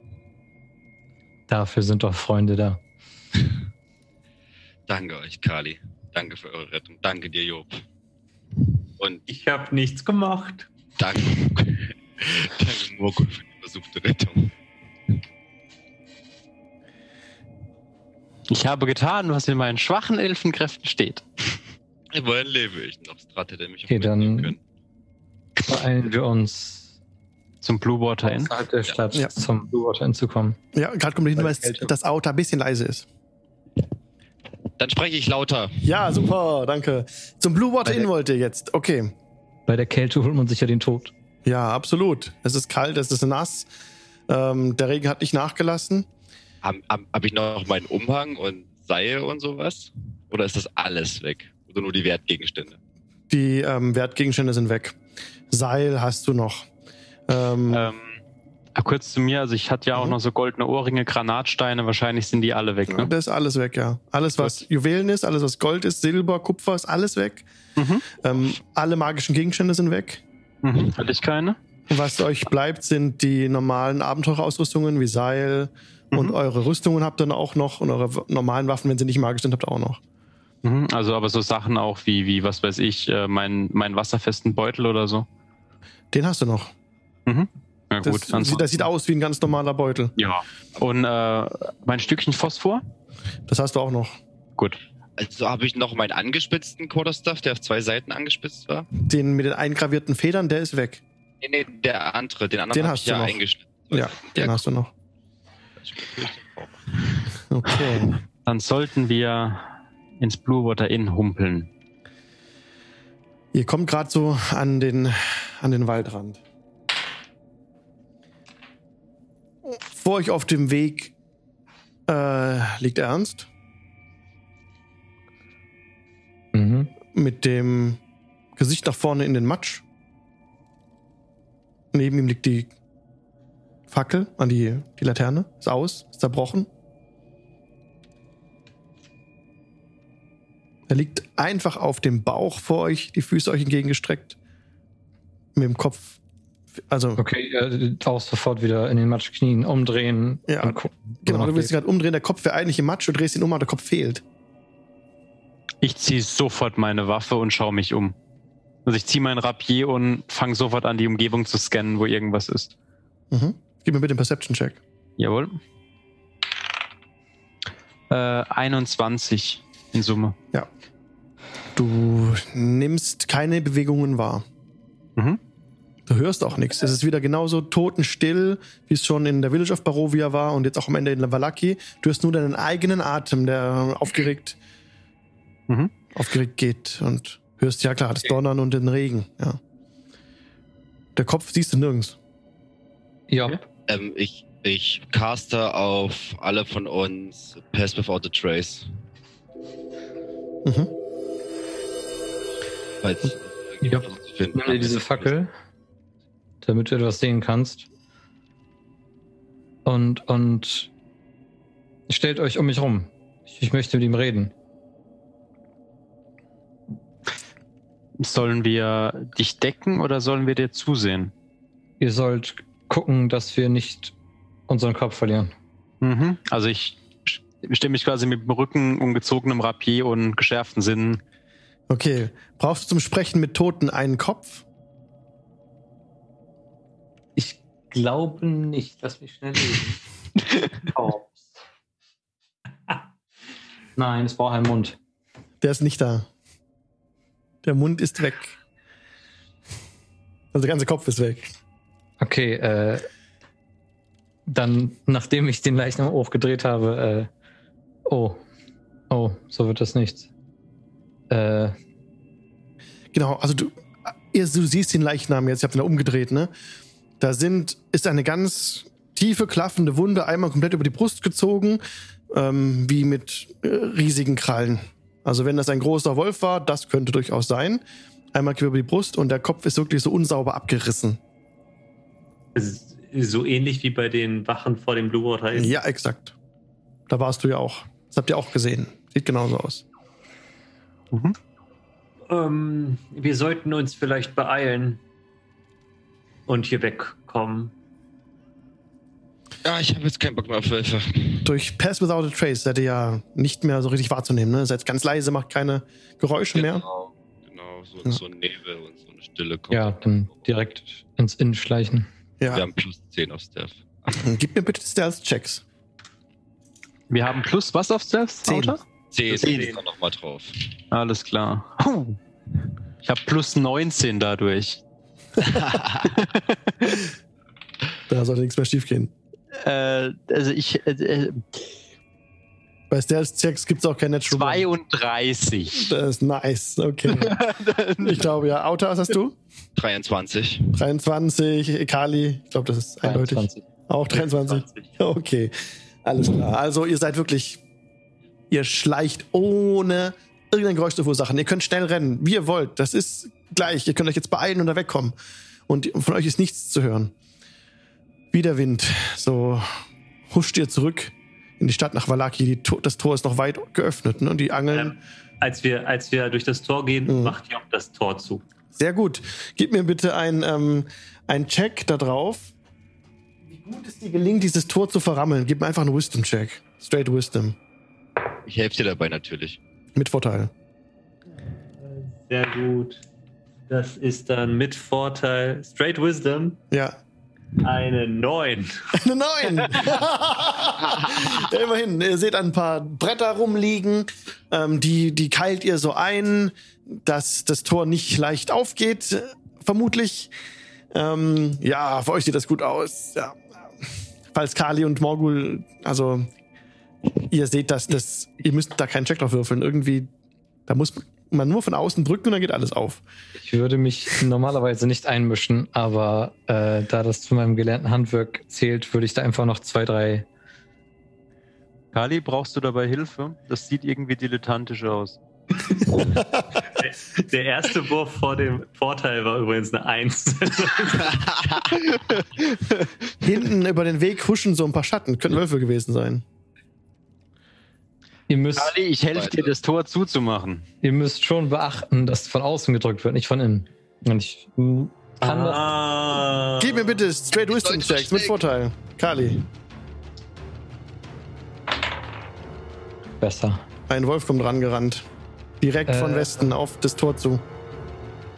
Dafür sind doch Freunde da. Danke euch, Kali. Danke für eure Rettung. Danke dir, Job. Und Ich habe nichts gemacht. danke, danke Murko für die versuchte Rettung. Ich habe getan, was in meinen schwachen Elfenkräften steht. Immerhin lebe ich noch. Strat hätte mich auch Okay, dann- können. Beeilen wir uns, Zum Blue Water Inn. außerhalb der Stadt Ja. zum Blue Water Inn zu kommen. Ja, gerade kommt der Hinweis, dass das Auto ein bisschen leise ist. Dann spreche ich lauter. Ja, super, danke. Zum Blue Water Inn wollt ihr jetzt. Okay. Bei der Kälte holt man sich ja den Tod. Ja, absolut. Es ist kalt, es ist nass. Ähm, der Regen hat nicht nachgelassen. Habe hab, hab ich noch meinen Umhang und Seil und sowas? Oder ist das alles weg? Oder nur die Wertgegenstände? Die ähm, Wertgegenstände sind weg. Seil hast du noch. Ähm, Ähm, ah, kurz zu mir, also ich hatte ja auch Mhm. noch so goldene Ohrringe, Granatsteine, wahrscheinlich sind die alle weg, ne? Das ist alles weg, ja. Alles, was Juwelen ist, alles, was Gold ist, Silber, Kupfer, ist alles weg. Mhm. Ähm, alle magischen Gegenstände sind weg. Mhm. Hatte ich keine? Und was euch bleibt, sind die normalen Abenteurerausrüstungen wie Seil und Mhm. eure Rüstungen habt ihr dann auch noch und eure normalen Waffen, wenn sie nicht magisch sind, habt ihr auch noch. Mhm. Also aber so Sachen auch wie, wie was weiß ich, äh, mein, mein wasserfesten Beutel oder so. Den hast du noch. Mhm. Ja Das, gut, sieht, ansonsten- das sieht aus wie ein ganz normaler Beutel. Ja. Und äh, mein Stückchen Phosphor? Das hast du auch noch. Gut. Also habe ich noch meinen angespitzten Quarterstaff, der auf zwei Seiten angespitzt war. Den mit den eingravierten Federn, der ist weg. Nee, nee, der andere, den anderen Den habe hast ich du ja noch. eingeschnitten. Ja, den hast du noch. Okay. Dann sollten wir ins Blue Water Inn humpeln. Ihr kommt gerade so an den, an den Waldrand. Vor euch auf dem Weg äh, liegt Ernst Mhm. mit dem Gesicht nach vorne in den Matsch. Neben ihm liegt die Fackel, an die, die Laterne. Ist aus, ist zerbrochen. Er liegt einfach auf dem Bauch vor euch, die Füße euch entgegengestreckt. Mit dem Kopf. Also, Okay, äh, auch sofort wieder in den Matsch knien, umdrehen. Ja, und gucken, genau, du willst dich gerade umdrehen, der Kopf wäre eigentlich im Matsch, du drehst ihn um, aber der Kopf fehlt. Ich ziehe sofort meine Waffe und schaue mich um. Also ich ziehe mein Rapier und fange sofort an, die Umgebung zu scannen, wo irgendwas ist. Mhm. Gib mir bitte einen Perception-Check. Jawohl. Äh, 21 in Summe. Du nimmst keine Bewegungen wahr. Mhm. Du hörst auch nichts. Es ist wieder genauso totenstill, wie es schon in der Village of Barovia war und jetzt auch am Ende in Valaki. Du hörst nur deinen eigenen Atem, der aufgeregt, Mhm. aufgeregt geht und hörst ja klar das Donnern und den Regen. Ja. Der Kopf siehst du nirgends. Ja, Ähm, ich, ich caste auf alle von uns Pass Without a Trace. Mhm. Falls Ja. nimm dir diese Fackel, damit du etwas sehen kannst. und, und stellt euch um mich rum. Ich, ich möchte mit ihm reden. Sollen wir dich decken oder sollen wir dir zusehen? Ihr sollt gucken, dass wir nicht unseren Kopf verlieren. Mhm. Also ich stehe mich quasi mit dem Rücken, umgezogenem Rapier und geschärften Sinnen. Okay. Brauchst du zum Sprechen mit Toten einen Kopf? Glaube nicht. Lass mich schnell lesen. Korps. Nein, es braucht einen Mund. Der ist nicht da. Der Mund ist weg. Also der ganze Kopf ist weg. Okay, äh, dann, nachdem ich den Leichnam hochgedreht habe, äh, oh, oh, so wird das nichts. Äh, Genau, also du, ihr, du siehst den Leichnam jetzt, ich habe ihn da umgedreht, ne? Da sind, ist eine ganz tiefe, klaffende Wunde einmal komplett über die Brust gezogen, ähm, wie mit äh, riesigen Krallen. Also wenn das ein großer Wolf war, das könnte durchaus sein. Einmal quer über die Brust und der Kopf ist wirklich so unsauber abgerissen. So ähnlich wie bei den Wachen vor dem Blue Water Inn. Ja, exakt. Da warst du ja auch. Das habt ihr auch gesehen. Sieht genauso aus. Mhm. Ähm, wir sollten uns vielleicht beeilen und hier wegkommen. Ja, ich habe jetzt keinen Bock mehr auf Wölfe. Durch Pass Without a Trace seid ihr ja nicht mehr so richtig wahrzunehmen, ne? Seid ganz leise, macht keine Geräusche mehr. Genau, genau so, Ja. so ein Nebel und so eine Stille kommt. ja, dann direkt ins Innen schleichen. Ja. Wir haben plus 10 auf Stealth. Gib mir bitte Stealth-Checks. Wir haben plus was auf Stealth? Zehn. Autor? 10 Zehn. ist da nochmal drauf. Alles klar. Ich habe plus 19 dadurch. Da sollte nichts mehr schief gehen. Äh, also ich. Äh, äh, Bei Stealth-Checks gibt es auch kein Natural. 32. Das ist nice, okay. ich glaube ja. Auto, was hast du? 23. 23, Kali, ich glaube, das ist eindeutig. 23. Auch 23. Okay, alles klar. Also ihr seid wirklich, ihr schleicht ohne irgendein Geräusch zu verursachen. Ihr könnt schnell rennen, wie ihr wollt. Das ist gleich. Ihr könnt euch jetzt beeilen und da wegkommen. Und von euch ist nichts zu hören. Wie der Wind. So huscht ihr zurück in die Stadt nach Valaki. Die, To- das Tor ist noch weit geöffnet. Ne? Und die Angeln. Ähm, als, wir, als wir durch das Tor gehen, Mhm. macht ihr auch das Tor zu. Sehr gut. Gib mir bitte ein, ähm, ein Check da drauf. Wie gut es dir gelingt, dieses Tor zu verrammeln. Gib mir einfach einen Wisdom-Check. Straight Wisdom. Ich helfe dir dabei natürlich. Mit Vorteil. Sehr gut. Das ist dann mit Vorteil Straight Wisdom Ja. eine 9. Eine 9. ja, immerhin. Ihr seht ein paar Bretter rumliegen. Ähm, die, die keilt ihr so ein, dass das Tor nicht leicht aufgeht, äh, vermutlich. Ähm, ja, für euch sieht das gut aus. Ja. Falls Kali und Morgul, also ihr seht, dass das, ihr müsst da keinen Check drauf würfeln. Irgendwie, da muss man nur von außen drücken und dann geht alles auf. Ich würde mich normalerweise nicht einmischen, aber äh, da das zu meinem gelernten Handwerk zählt, würde ich da einfach noch zwei, drei. Kali, brauchst du dabei Hilfe? Das sieht irgendwie dilettantisch aus. Der erste Wurf vor dem Vorteil war übrigens eine 1. Hinten über den Weg huschen so ein paar Schatten. Könnten Wölfe gewesen sein. Ihr müsst, Kali, ich helfe dir, das Tor zuzumachen. ihr müsst schon beachten, dass von außen gedrückt wird, nicht von innen. Und ich kann ah. Gib mir bitte Straight Wisdom Checks mit. Vorteil. Kali. das besser. Ein Wolf kommt rangerannt. Direkt von Äh. Westen auf das Tor zu.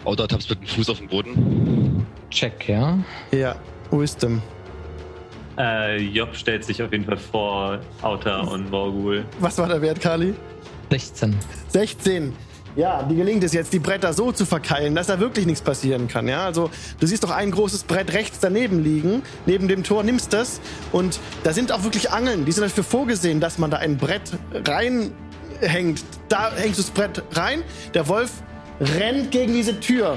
Tappst mit dem Fuß auf den Boden. Check, ja. Ja, Wisdom. Äh, Job stellt sich auf jeden Fall vor Auta und Morgul. Was war der Wert, Kali? 16. 16. Ja, die gelingt es jetzt, die Bretter so zu verkeilen, dass da wirklich nichts passieren kann. Ja, also du siehst doch ein großes Brett rechts daneben liegen, neben dem Tor, nimmst das und da sind auch wirklich Angeln. Die sind dafür vorgesehen, dass man da ein Brett reinhängt. Da hängst du das Brett rein, der Wolf rennt gegen diese Tür,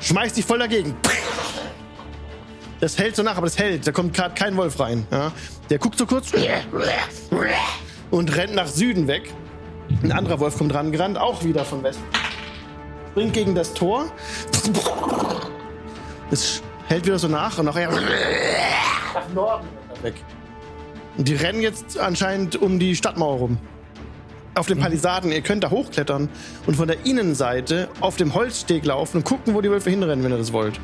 schmeißt dich voll dagegen. Das hält so nach, aber das hält. Da kommt gerade kein Wolf rein. Ja? Der guckt so kurz und rennt nach Süden weg. Ein anderer Wolf kommt rangerannt, auch wieder von Westen. Springt gegen das Tor. Es hält wieder so nach und nachher nach Norden weg. Und die rennen jetzt anscheinend um die Stadtmauer rum. Auf den Palisaden, ihr könnt da hochklettern und von der Innenseite auf dem Holzsteg laufen und gucken, wo die Wölfe hinrennen, wenn ihr das wollt.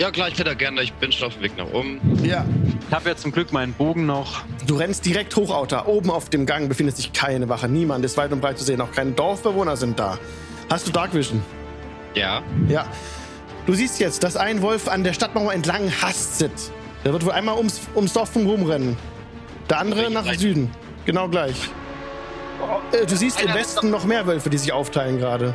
Ja, klar, ich kletter gerne. Ich bin schon auf dem Weg nach oben. Ja. Ich habe ja zum Glück meinen Bogen noch. Du rennst direkt hoch, Auta. Oben auf dem Gang befindet sich keine Wache. Niemand ist weit und breit zu sehen. Auch keine Dorfbewohner sind da. Hast du Dark Vision? Ja. Ja. Du siehst jetzt, dass ein Wolf an der Stadtmauer entlang hastet. Der wird wohl einmal ums, ums Dorf rumrennen. Der andere nach Seite? Süden. Genau gleich. Oh, äh, Du siehst im Westen noch mehr Wölfe, die sich aufteilen gerade.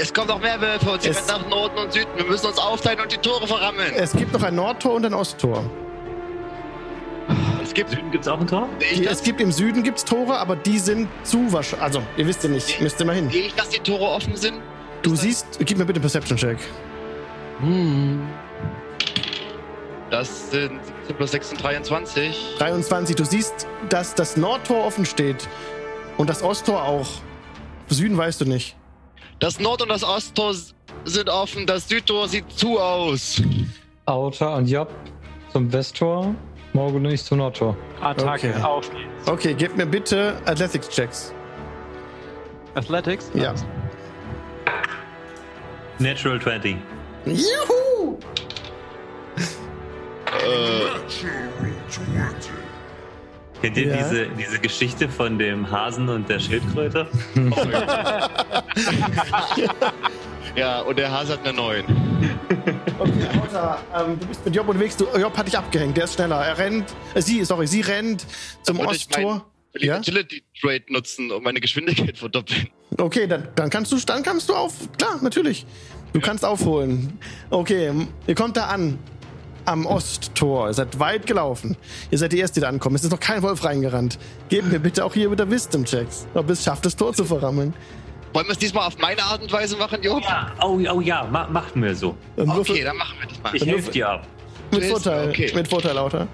Es kommen noch mehr Wölfe und sie Es- rennen nach Norden und Süden. Wir müssen uns aufteilen und die Tore verrammeln. Es gibt noch ein Nordtor und ein Osttor. Es gibt. Süden gibt es auch ein Tor? Ich, Die, es gibt im Süden gibt's Tore, aber die sind zu wahrscheinlich. Also, ihr wisst ja nicht, müsst ihr mal hin. sehe ich, dass die Tore offen sind? Du Ist das- siehst, gib mir bitte einen Perception-Check. Das sind 17 plus 6 sind 23. 23. Du siehst, dass das Nordtor offen steht und das Osttor auch. Süden weißt du nicht. Das Nord- und das Osttor sind offen. Das Südtor sieht zu aus. Auta und Job zum Westtor, Morgul und ich zum Nordtor. Attacke. Okay. Auf geht's. Okay, gib mir bitte Athletics-Checks. Athletics? Ja. Natural 20. Juhu! Äh, Kennt ihr Ja. diese, diese Geschichte von dem Hasen und der Schildkröte? ja, und der Hase hat eine 9. Okay, Auta, ähm, du bist mit Job unterwegs. Du, Job hat dich abgehängt. Der ist schneller. Er rennt. Äh, sie, sorry, sie rennt zum ich Osttor. Will ich Ja? Agility Trade nutzen, um meine Geschwindigkeit verdoppeln? Okay, dann, dann kannst du, dann kannst du auf. Klar, natürlich. Du kannst aufholen. Okay, ihr kommt da an. Am Osttor. Ihr seid weit gelaufen. Ihr seid die Erste, die da ankommen. Es ist noch kein Wolf reingerannt. Gebt mir bitte auch hier wieder Wisdom-Checks. Ob es schafft, das Tor zu verrammeln. Wollen wir es diesmal auf meine Art und Weise machen, Job? Ja, oh, oh ja, ma machen wir so. Okay, dann machen wir das mal. Ich helfe dir ab. mit Vorteil. okay. Mit Vorteil, Lauter.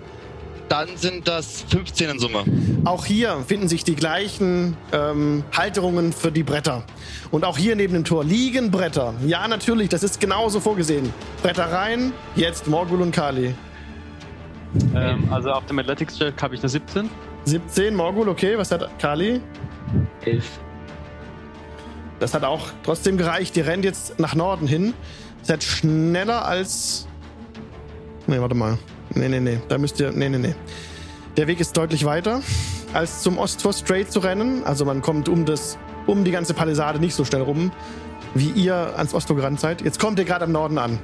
Dann sind das 15 in Summe. Auch hier finden sich die gleichen ähm, Halterungen für die Bretter. Und auch hier neben dem Tor liegen Bretter. Ja, natürlich, das ist genauso vorgesehen. Bretter rein, jetzt Morgul und Kali. Ähm, also auf dem Athletics-Check habe ich eine 17. 17, Morgul, okay, was hat Kali? Elf. Das hat auch trotzdem gereicht. Ihr rennt jetzt nach Norden hin. Seid schneller als. Nee, warte mal. Nee, nee, nee. Da müsst ihr. Nee, nee, nee. Der Weg ist deutlich weiter, als zum Osttor straight zu rennen. Also man kommt um das, um die ganze Palisade nicht so schnell rum, wie ihr ans Osttor gerannt seid. Jetzt kommt ihr gerade am Norden an.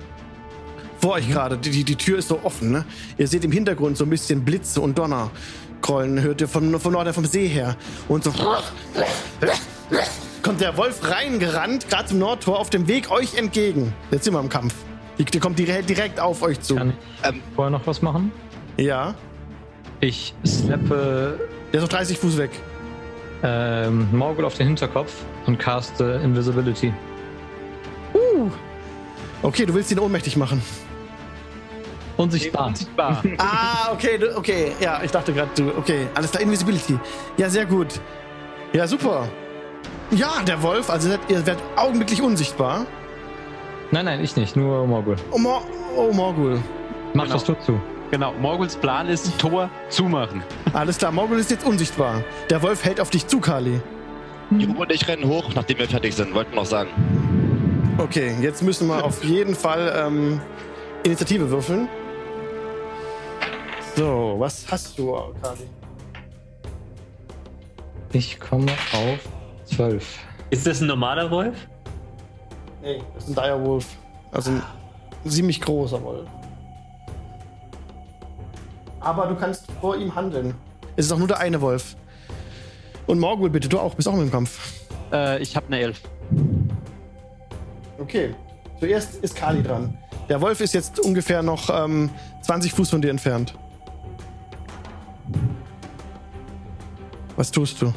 Vor euch gerade. Die, die, die Tür ist so offen, ne? Ihr seht im Hintergrund so ein bisschen Blitze und Donnerkrollen. Hört ihr vom, vom Norden, vom See her. Und so kommt der Wolf reingerannt, gerade zum Nordtor, auf dem Weg euch entgegen. Jetzt sind wir im Kampf. Die, die kommt direkt, direkt auf euch zu. Kann ich Ähm. vorher noch was machen? Ja, Ich slappe der ist noch 30 Fuß weg. ähm, Morgul auf den Hinterkopf und caste Invisibility. Okay, du willst ihn ohnmächtig machen. Unsichtbar. Unsichtbar. Ah, okay, du, okay. Ja, ich dachte gerade, du. Okay, alles klar, Invisibility. Ja, sehr gut. Ja, super. Ja, der Wolf, also ihr seid- ihr werdet augenblicklich unsichtbar. Nein, nein, ich nicht, nur Morgul. Oh, Mor oh Morgul. Mach Genau. das du zu. genau, Morguls Plan ist, Tor zumachen. Alles klar, Morgul ist jetzt unsichtbar. Der Wolf hält auf dich zu, Kali. Job und ich rennen hoch, nachdem wir fertig sind. Wollten noch sagen. Okay, jetzt müssen wir auf jeden Fall ähm, Initiative würfeln. So, was hast du, Kali? Ich komme auf 12. Ist das ein normaler Wolf? Nee, das ist ein Direwolf. Also ein ziemlich großer Wolf. Aber du kannst vor ihm handeln. Es ist auch nur der eine Wolf. Und Morgul, bitte, du auch, bist auch mit im Kampf. Äh, ich habe eine 11. Okay. Zuerst ist Kali dran. Der Wolf ist jetzt ungefähr noch ähm, 20 Fuß von dir entfernt. Was tust du?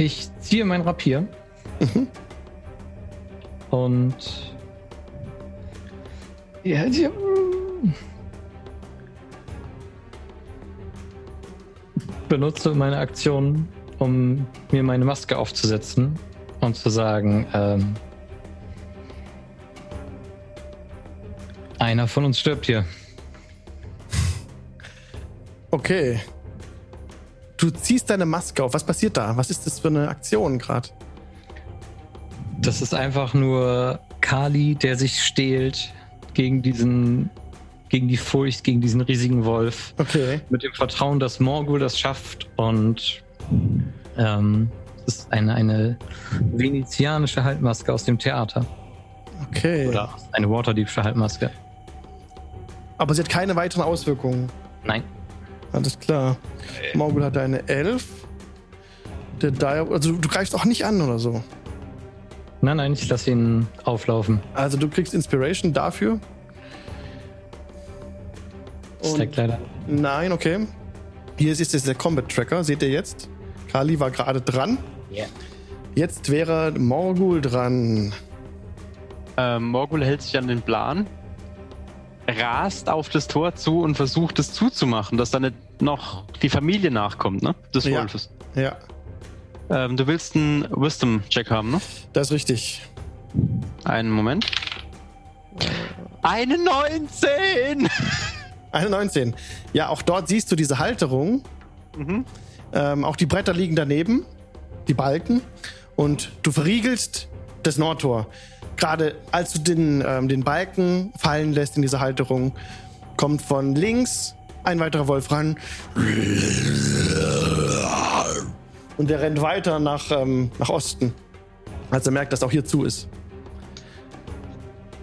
Ich ziehe mein Rapier. Und. Ja, ja. Benutze meine Aktion, um mir meine Maske aufzusetzen und zu sagen, ähm, Einer von uns stirbt hier. Okay. Du ziehst deine Maske auf. Was passiert da? Was ist das für eine Aktion gerade? Das ist einfach nur Kali, der sich stehlt gegen diesen, gegen die Furcht, gegen diesen riesigen Wolf. Okay. Mit dem Vertrauen, dass Morgul das schafft und ähm, es ist eine, eine venezianische Halbmaske aus dem Theater. Okay. Oder eine Waterdeepsche Halbmaske. Aber sie hat keine weiteren Auswirkungen. Nein. Alles klar. Morgul hat eine 11. Der Dire also du greifst auch nicht an oder so. Nein, nein, ich lasse ihn auflaufen. Also du kriegst Inspiration dafür. Stack leider. Nein, okay. Hier ist jetzt der Combat Tracker, seht ihr jetzt? Kali war gerade dran. Ja. Jetzt wäre Morgul dran. Ähm, Morgul hält sich an den Plan, rast auf das Tor zu und versucht es zuzumachen, dass da nicht noch die Familie nachkommt, ne? Des Ja. Wolfes. Ja, Ähm, du willst einen Wisdom-Check haben, ne? das ist richtig. Einen Moment. Eine 19! Eine 19. Ja, auch dort siehst du diese Halterung. Mhm. Ähm, auch die Bretter liegen daneben, die Balken. Und du verriegelst das Nordtor. Gerade als du den, ähm, den Balken fallen lässt in diese Halterung, kommt von links ein weiterer Wolf ran. Und der rennt weiter nach, ähm, nach Osten, als er merkt, dass auch hier zu ist.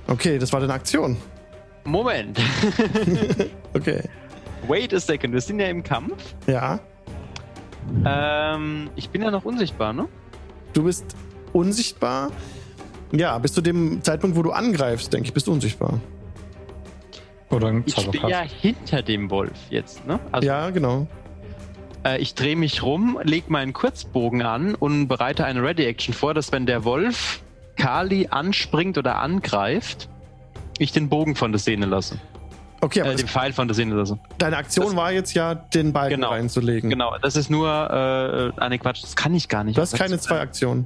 Okay, das war deine Aktion. Moment. Okay. Wait a second, wir sind ja im Kampf. Ja. Ähm, ich bin ja noch unsichtbar, ne? Du bist unsichtbar. Ja, bis zu dem Zeitpunkt, wo du angreifst, denke ich, bist du unsichtbar. Oder ein Ich stehe ja hinter dem Wolf jetzt, ne? Also ja, genau. äh, ich drehe mich rum, lege meinen Kurzbogen an und bereite eine Ready-Action vor, dass wenn der Wolf Kali anspringt oder angreift, ich den Bogen von der Sehne lasse. Okay, aber Äh, den Pfeil von der Sehne lasse. deine Aktion das- war jetzt ja, den Balken Genau. reinzulegen. Genau, das ist nur äh, eine Quatsch, das kann ich gar nicht. Du hast keine zwei Aktionen.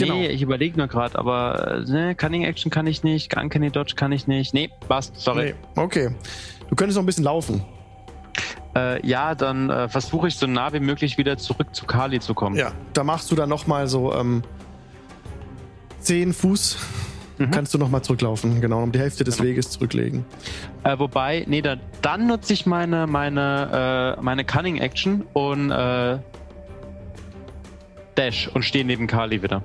Nee, Genau. ich überlege nur gerade, aber äh, ne, Cunning Action kann ich nicht, Uncanny Dodge kann ich nicht. Nee, passt, sorry. Nee. Okay. Du könntest noch ein bisschen laufen. Äh, ja, dann äh, versuche ich so nah wie möglich wieder zurück zu Kali zu kommen. Ja, da machst du dann nochmal so ähm, 10 Fuß. Mhm. Kannst du nochmal zurücklaufen. Genau, um die Hälfte des Genau. Weges zurücklegen. Äh, wobei, nee, da, dann nutze ich meine, meine, äh, meine Cunning Action und äh, Dash und stehe neben Kali wieder.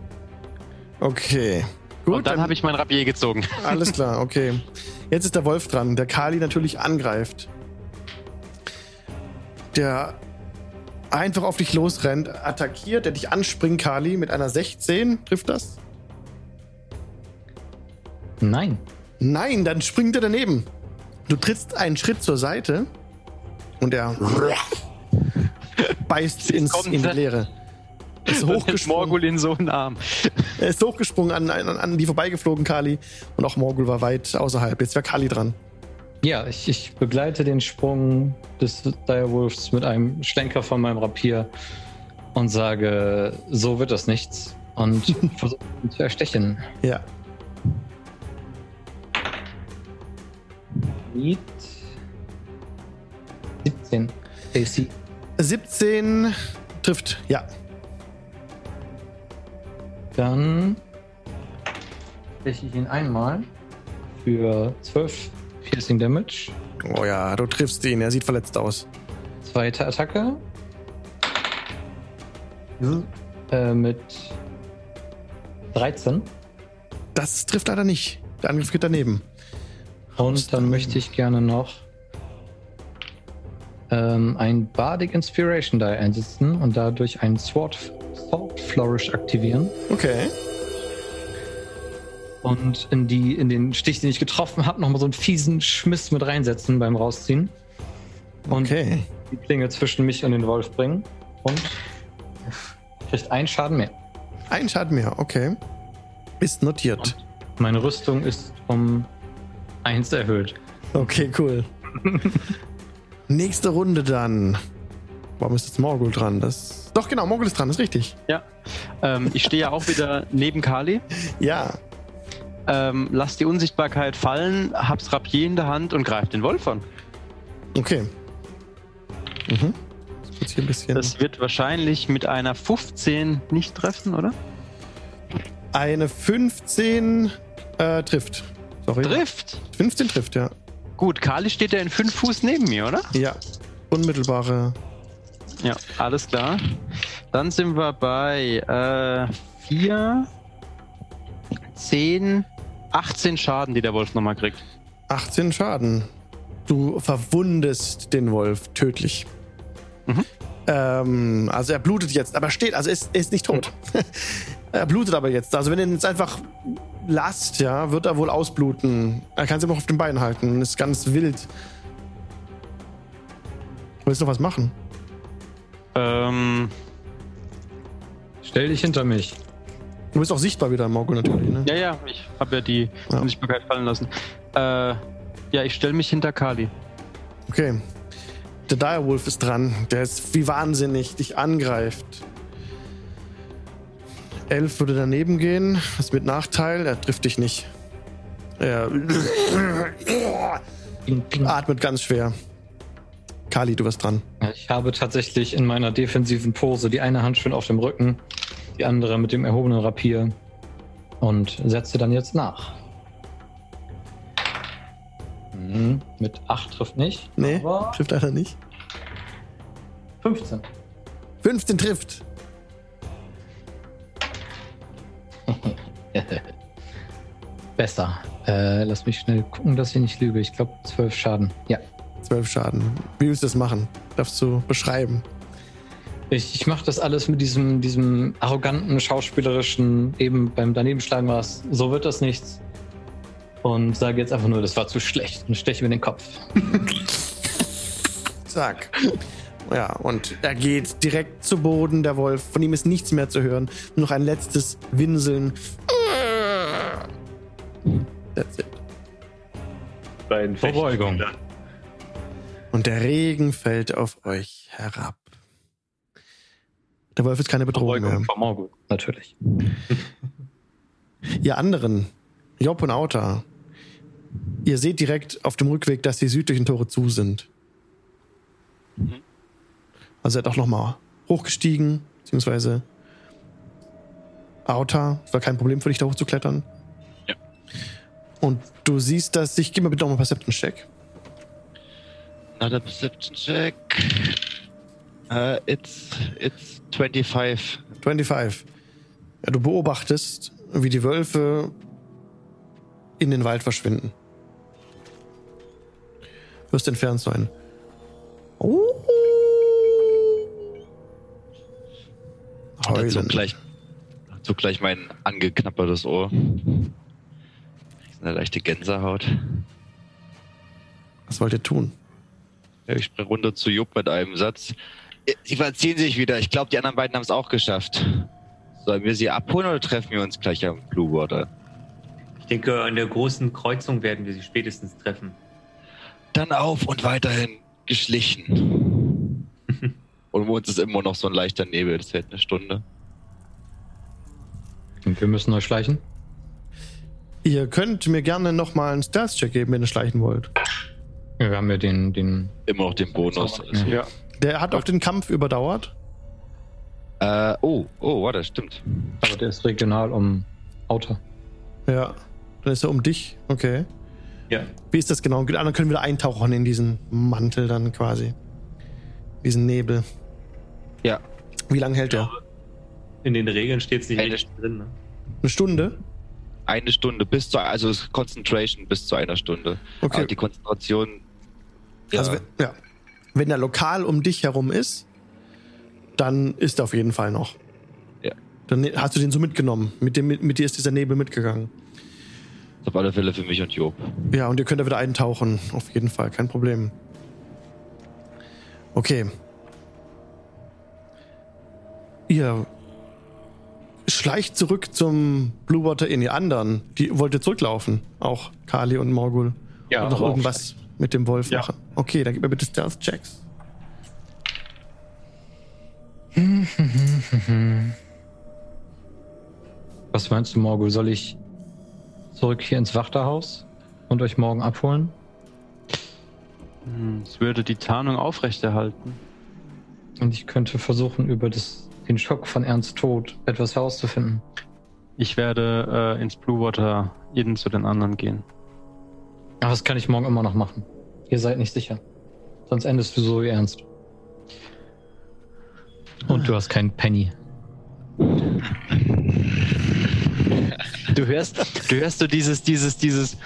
Okay. Gut, und dann habe ich mein Rapier gezogen. Alles klar, okay. Jetzt ist der Wolf dran, der Kali natürlich angreift. Der einfach auf dich losrennt, attackiert, der dich anspringt, Kali, mit einer 16. Trifft das? Nein. Nein, dann springt er daneben. Du trittst einen Schritt zur Seite und er beißt ins, in die er. Leere. Ist hochgesprungen, Morgul in so einen Arm. er ist hochgesprungen an, an, an die vorbeigeflogen, Kali. Und auch Morgul war weit außerhalb. Jetzt wäre Kali dran. Ja, ich, ich begleite den Sprung des Direwolfs mit einem Schlenker von meinem Rapier und sage, so wird das nichts. Und versuche ihn zu erstechen. Ja. Mit 17 AC. 17 trifft, ja. Dann steche ich ihn einmal für 12 Piercing Damage. Oh ja, du triffst ihn. Er sieht verletzt aus. Zweite Attacke. Äh, mit 13. Das trifft leider nicht. Der Angriff geht daneben. Und dann möchte ich gerne noch ähm, ein Bardic Inspiration die einsetzen und dadurch einen Sword, Sword Flourish aktivieren. Okay. Und in, die, in den Stich, den ich getroffen habe, nochmal so einen fiesen Schmiss mit reinsetzen beim Rausziehen. Und Okay. die Klinge zwischen mich und den Wolf bringen. Und kriegt einen Schaden mehr. Ein Schaden mehr, okay. Ist notiert. Meine Rüstung ist um eins erhöht. Okay, cool. Nächste Runde dann. Warum ist jetzt Morgul dran? Das. Doch, genau, Morgul ist dran, ist richtig. Ja. Ähm, ich stehe ja auch wieder neben Kali. Ja. ähm, lass die Unsichtbarkeit fallen, hab's Rapier in der Hand und greif den Wolf an. Okay. Mhm. Das wird hier ein bisschen. Das wird wahrscheinlich mit einer 15 nicht treffen, oder? Eine 15 äh, trifft. Sorry. Trifft! 15 trifft, ja. Gut, Kali steht ja in 5 Fuß neben mir, oder? Ja. Unmittelbare. Ja, alles klar. Dann sind wir bei äh, 4, 10, 18 Schaden, die der Wolf nochmal kriegt. 18 Schaden. Du verwundest den Wolf tödlich. Mhm. Ähm, also er blutet jetzt, aber steht, also er ist, er ist nicht tot. er blutet aber jetzt. Also wenn ihn jetzt einfach lasst, ja, wird er wohl ausbluten. Er kann sich immer noch auf den Beinen halten. Ist ganz wild. Willst du noch was machen? Ähm, Stell dich hinter mich. Du bist auch sichtbar wieder, Morgul natürlich, ne? ja, ja, ich habe ja die Ja. Unsichtbarkeit fallen lassen. Äh, ja, ich stelle mich hinter Kali. Okay. Der Direwolf ist dran. Der ist wie wahnsinnig, dich angreift. Elf würde daneben gehen. Das ist mit Nachteil. Er trifft dich nicht. Er atmet ganz schwer. Kali, du wirst dran. Ich habe tatsächlich in meiner defensiven Pose die eine Hand schön auf dem Rücken, die andere mit dem erhobenen Rapier und setze dann jetzt nach. Mhm, mit 8 trifft nicht. Nee, trifft leider nicht. 15. 15 trifft. Besser. Äh, lass mich schnell gucken, dass ich nicht lüge. Ich glaube 12 Schaden. Ja. 12 Schaden. Wie willst du das machen? Darfst du beschreiben? Ich, ich mache das alles mit diesem, diesem arroganten, schauspielerischen, eben beim Danebenschlagen war es, so wird das nichts. Und sage jetzt einfach nur, das war zu schlecht und steche mir den Kopf. Zack. Ja, und er geht direkt zu Boden, der Wolf. Von ihm ist nichts mehr zu hören. Nur noch ein letztes Winseln. That's it. Verbeugung. Und der Regen fällt auf euch herab. Der Wolf ist keine Bedrohung mehr. von Morgul, natürlich. Ihr anderen, Job und Auta, ihr seht direkt auf dem Rückweg, dass die südlichen Tore zu sind. Also er hat auch nochmal hochgestiegen, beziehungsweise Auta, es war kein Problem für dich, da hochzuklettern. Ja. Und du siehst, dass ich, gib mir bitte nochmal Perception-Check. Another perception check. Uh, it's, it's 25. 25. Ja, du beobachtest, wie die Wölfe in den Wald verschwinden. Wirst entfernt sein. Oh. Und dazu Heulen. gleich, dazu gleich mein angeknappertes Ohr. Eine leichte Gänsehaut. Was wollt ihr tun? Ich springe runter zu Jupp mit einem Satz. Sie verziehen sich wieder. Ich glaube, die anderen beiden haben es auch geschafft. Sollen wir sie abholen oder treffen wir uns gleich am Blue Water? Ich denke, an der großen Kreuzung werden wir sie spätestens treffen. Dann auf und weiterhin geschlichen. und um uns ist immer noch so ein leichter Nebel. Das hält eine Stunde. Und wir müssen euch schleichen. Ihr könnt mir gerne nochmal einen Stealth-Check geben, wenn ihr schleichen wollt. Ja, wir haben ja den, den Immer noch den Bonus. Also. Ja. Der hat auch den Kampf überdauert. Äh, oh, oh, warte, stimmt. aber der ist regional um Auto. Ja. Dann ist er um dich. Okay. Ja. Wie ist das genau? Anderen können wieder eintauchen in diesen Mantel dann quasi. Diesen Nebel. Ja. Wie lange hält der? In den Regeln steht es nicht Eine- richtig drin. Ne? Eine Stunde? Eine Stunde bis zu, also Concentration bis zu einer Stunde. Okay. Aber die Konzentration. Ja, Also, wenn- ja. Wenn der lokal um dich herum ist, dann ist er auf jeden Fall noch. Ja. Dann hast du den so mitgenommen. Mit, dem, mit dir ist dieser Nebel mitgegangen. auf alle Fälle für mich und Job. Ja, und ihr könnt da wieder eintauchen. Auf jeden Fall, kein Problem. Okay. Ihr schleicht zurück zum Blue Water in die anderen. Die wollt ihr zurücklaufen. Auch Kali und Morgul. Ja, und noch irgendwas mit dem Wolf Ja. machen. Okay, dann gib mir bitte Stealth-Checks. Was meinst du, Morgul? Soll ich, zurück hier ins Wachterhaus und euch morgen abholen? Hm, Es würde die Tarnung aufrechterhalten. Und ich könnte versuchen, über das, den Schock von Ernst Tod etwas herauszufinden. Ich werde äh, ins Blue Water Inn zu den anderen gehen. Aber das kann ich morgen immer noch machen. Ihr seid nicht sicher. Sonst endest du so wie Ernst. Und du hast keinen Penny. Du hörst, du hörst so dieses, dieses, dieses,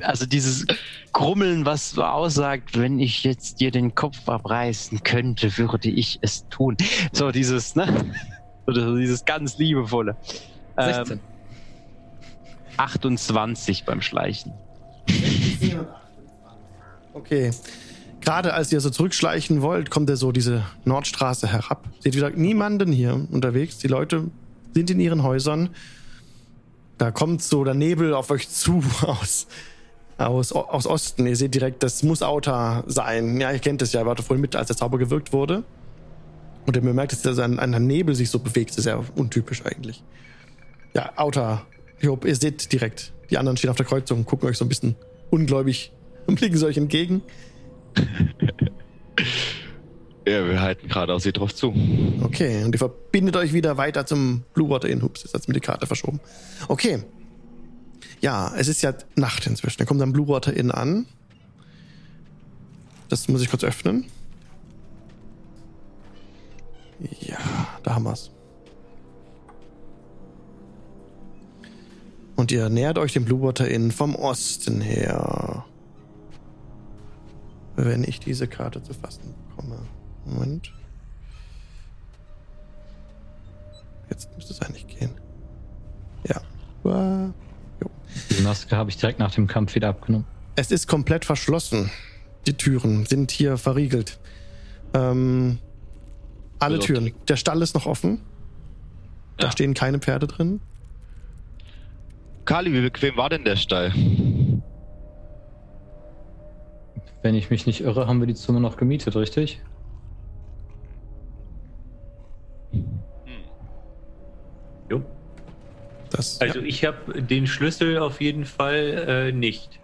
also dieses Grummeln, was so aussagt, wenn ich jetzt dir den Kopf abreißen könnte, würde ich es tun. So dieses, ne? So dieses ganz liebevolle. Ähm, 16. 28 beim Schleichen. Okay. Gerade als ihr so zurückschleichen wollt, kommt er so diese Nordstraße herab. Seht wieder niemanden hier unterwegs. Die Leute sind in ihren Häusern. Da kommt so der Nebel auf euch zu aus, aus, aus Osten. Ihr seht direkt, das muss Auta sein. Ja, ihr kennt es ja, ihr wart vorhin mit, als der Zauber gewirkt wurde. Und ihr bemerkt, dass ein, ein Nebel sich so bewegt. Das ist ja untypisch eigentlich. Ja, Auta. Ihr seht direkt. Die anderen stehen auf der Kreuzung und gucken euch so ein bisschen ungläubig und blicken sie euch entgegen. Ja, wir halten gerade aus sie drauf zu. Okay, und ihr verbindet euch wieder weiter zum Blue Water Inn. Hups, jetzt hat mir die Karte verschoben. Okay. Ja, es ist ja Nacht inzwischen. Ihr kommt am Blue Water Inn an. Das muss ich kurz öffnen. Ja, da haben wir's. Und ihr nähert euch dem Blue Water Inn vom Osten her. Wenn ich diese Karte zu fassen bekomme. Moment. Jetzt müsste es eigentlich gehen. Ja. Uah. Die Maske habe ich direkt nach dem Kampf wieder abgenommen. Es ist komplett verschlossen. Die Türen sind hier verriegelt. Ähm, alle Türen. Der Stall ist noch offen. Da Ja. stehen keine Pferde drin. Kali, wie bequem war denn der Stall? Wenn ich mich nicht irre, haben wir die Zimmer noch gemietet, richtig? Jo. Das, Also ja. ich habe den Schlüssel auf jeden Fall äh, nicht.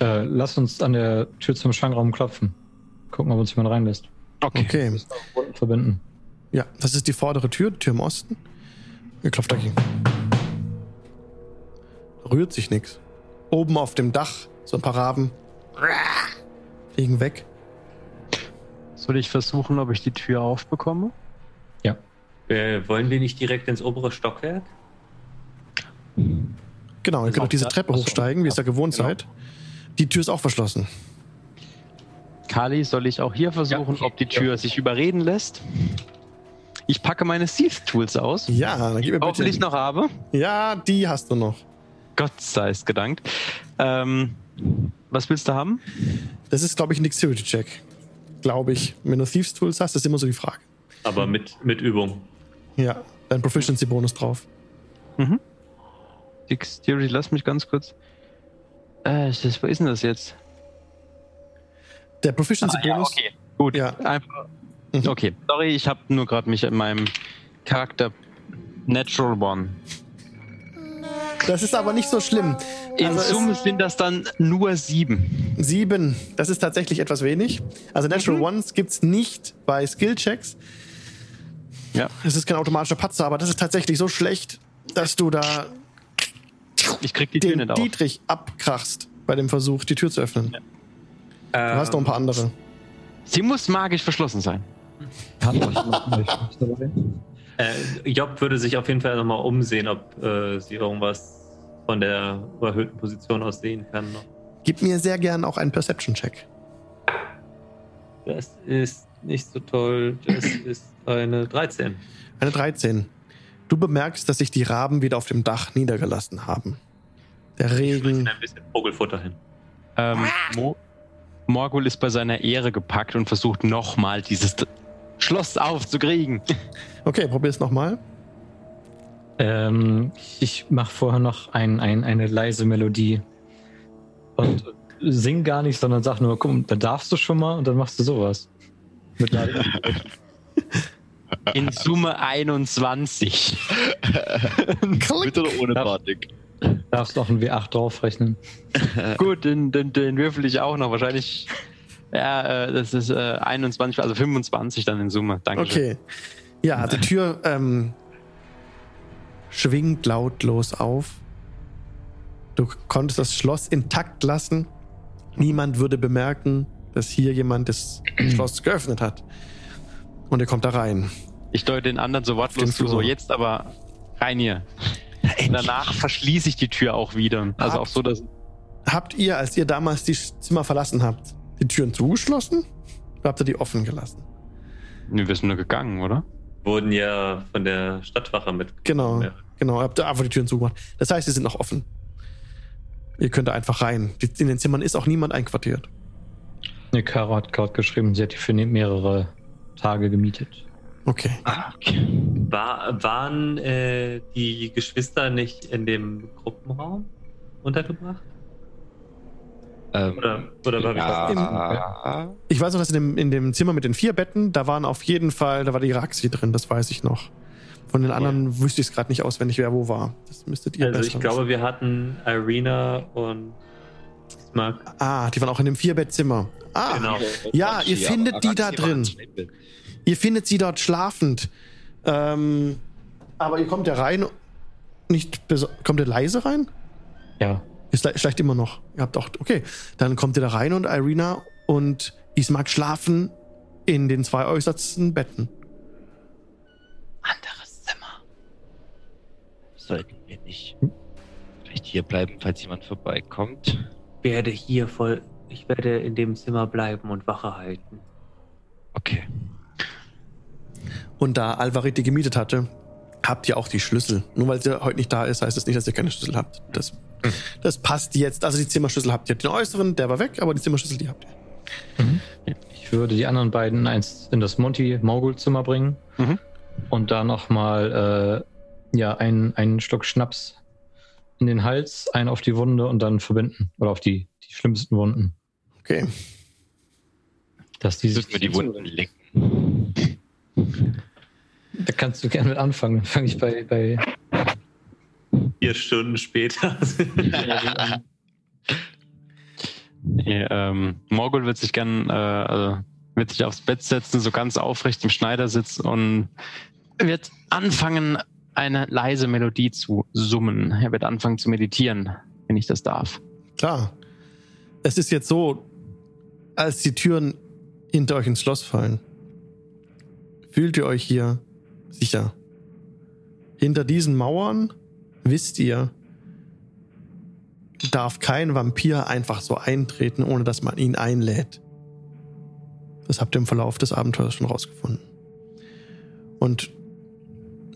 Äh, lass uns an der Tür zum Schrankraum klopfen. Gucken, ob uns jemand reinlässt. Okay. Wunden verbinden. Ja, das ist die vordere Tür, die Tür im Osten. Ihr klopft dagegen. Rührt sich nichts. Oben auf dem Dach so ein paar Raben. Fliegen weg. Soll ich versuchen, ob ich die Tür aufbekomme? Äh, wollen wir nicht direkt ins obere Stockwerk? Genau, ihr könnt auch auch diese da- Treppe hochsteigen, wie ihr es ja gewohnt Genau. seid. Die Tür ist auch verschlossen. Kali, soll ich auch hier versuchen, Ja, okay. ob die Tür Ja. sich überreden lässt? Ich packe meine Thief-Tools aus. Ja, dann gib mir bitte. noch habe. Ja, die hast du noch. Gott sei es gedankt. Ähm, was willst du haben? Das ist, glaube ich, ein Dexterity-Check. Glaube ich. Wenn du Thieves Tools hast, ist immer so die Frage. Aber mit, mit Übung. Ja, dein Proficiency-Bonus drauf. Dexterity, lass mich ganz kurz. Äh, das, wo ist denn das jetzt? Der Proficiency-Bonus. okay. Gut. Ja. Einfach. Mhm. Okay. Sorry, ich habe nur gerade mich in meinem Charakter Natural One. Das ist aber nicht so schlimm. In Also Summe sind das dann nur sieben. Sieben, das ist tatsächlich etwas wenig. Also Natural Ones gibt es nicht bei Skill-Checks. Ja. Es ist kein automatischer Patzer, aber das ist tatsächlich so schlecht, dass du da Ich krieg die Tür den. Dietrich abkrachst bei dem Versuch, die Tür zu öffnen. Ähm, Du hast noch ein paar andere. Sie muss magisch verschlossen sein. Äh, Job würde sich auf jeden Fall nochmal umsehen, ob äh, sie irgendwas von der überhöhten Position aus sehen kann. noch. Gib mir sehr gern auch einen Perception-Check. Das ist nicht so toll. Das ist eine 13. Eine 13. Du bemerkst, dass sich die Raben wieder auf dem Dach niedergelassen haben. Der Ich Regen. ein bisschen Vogelfutter hin. Ähm, Mo Morgul ist bei seiner Ehre gepackt und versucht nochmal dieses Schloss aufzukriegen. Okay, probier's nochmal. Ähm, ich mache vorher noch ein, ein, eine leise Melodie. Und sing gar nicht, sondern sag nur, komm, da darfst du schon mal und dann machst du sowas. Mit. In Summe 21. Mit oder ohne Batik? Darfst noch ein W8 draufrechnen. Gut, den, den, den würfel ich auch noch. Wahrscheinlich, ja, äh, das ist äh, 21, also 25 dann in Summe. Danke. Okay. Ja, die Tür ähm, schwingt lautlos auf. Du konntest das Schloss intakt lassen. Niemand würde bemerken, dass hier jemand das Schloss geöffnet hat. Und er kommt da rein. Ich deute den anderen so wortlos zu, so jetzt aber rein hier. Und danach verschließe ich die Tür auch wieder. Also auch so, dass. Habt ihr, als ihr damals die Zimmer verlassen habt, die Türen zugeschlossen? Oder habt ihr die offen gelassen? Nee, wir sind nur gegangen, oder? Wurden ja von der Stadtwache mit. Genau, Ja. genau. Habt ihr einfach die Türen zugemacht. Das heißt, sie sind noch offen. Ihr könnt da einfach rein. In den Zimmern ist auch niemand einquartiert. Ne, Caro hat gerade geschrieben, sie hat die für ne- mehrere Tage gemietet. Okay. Ah, okay. War, waren äh, die Geschwister nicht in dem Gruppenraum untergebracht? Ähm, Oder, oder war ja. Ich weiß noch, dass in dem, in dem Zimmer mit den vier Betten, da waren auf jeden Fall, da war die Raxi drin, das weiß ich noch. Von den anderen wüsste ich es gerade nicht auswendig, wer wo war. Das müsstet ihr Also besser ich glaube, wir hatten Irina und wissen. Ah, die waren auch in dem Vierbettzimmer. Ah, Genau. Ja, ihr findet die da drin. Ihr findet sie dort schlafend. Ähm, aber ihr kommt ja rein, nicht kommt ihr leise rein? Ja. Ihr schle- schleicht immer noch. Ihr habt auch, okay. Dann kommt ihr da rein und Irina und Ismark schlafen in den zwei äußersten Betten. Anderes Zimmer. Sollten wir nicht vielleicht hier bleiben, falls jemand vorbeikommt? Ich werde hier voll. Ich werde in dem Zimmer bleiben und Wache halten. Okay. Und da Alvarit die gemietet hatte, habt ihr auch die Schlüssel. Nur weil sie heute nicht da ist, heißt das nicht, dass ihr keine Schlüssel habt. Das, das passt jetzt. Also die Zimmerschlüssel habt ihr. Den äußeren, der war weg, aber die Zimmerschlüssel, die habt ihr. Ich würde die anderen beiden eins in das Monty-Mogul-Zimmer bringen Mhm. und da nochmal äh, ja, einen, einen Schluck Schnaps in den Hals, einen auf die Wunde und dann verbinden. Oder auf die, die schlimmsten Wunden. Okay. Dass die Müssen wir die Wunden lecken. Da kannst du gerne mit anfangen. Dann fange ich bei, bei Vier Stunden später. Nee, ähm, Morgul wird sich gern, äh, also wird sich aufs Bett setzen, so ganz aufrecht im Schneidersitz und wird anfangen, eine leise Melodie zu summen. Er wird anfangen zu meditieren, wenn ich das darf. Klar. Es ist jetzt so, als die Türen hinter euch ins Schloss fallen, fühlt ihr euch hier sicher. Hinter diesen Mauern wisst ihr, darf kein Vampir einfach so eintreten, ohne dass man ihn einlädt. Das habt ihr im Verlauf des Abenteuers schon rausgefunden. Und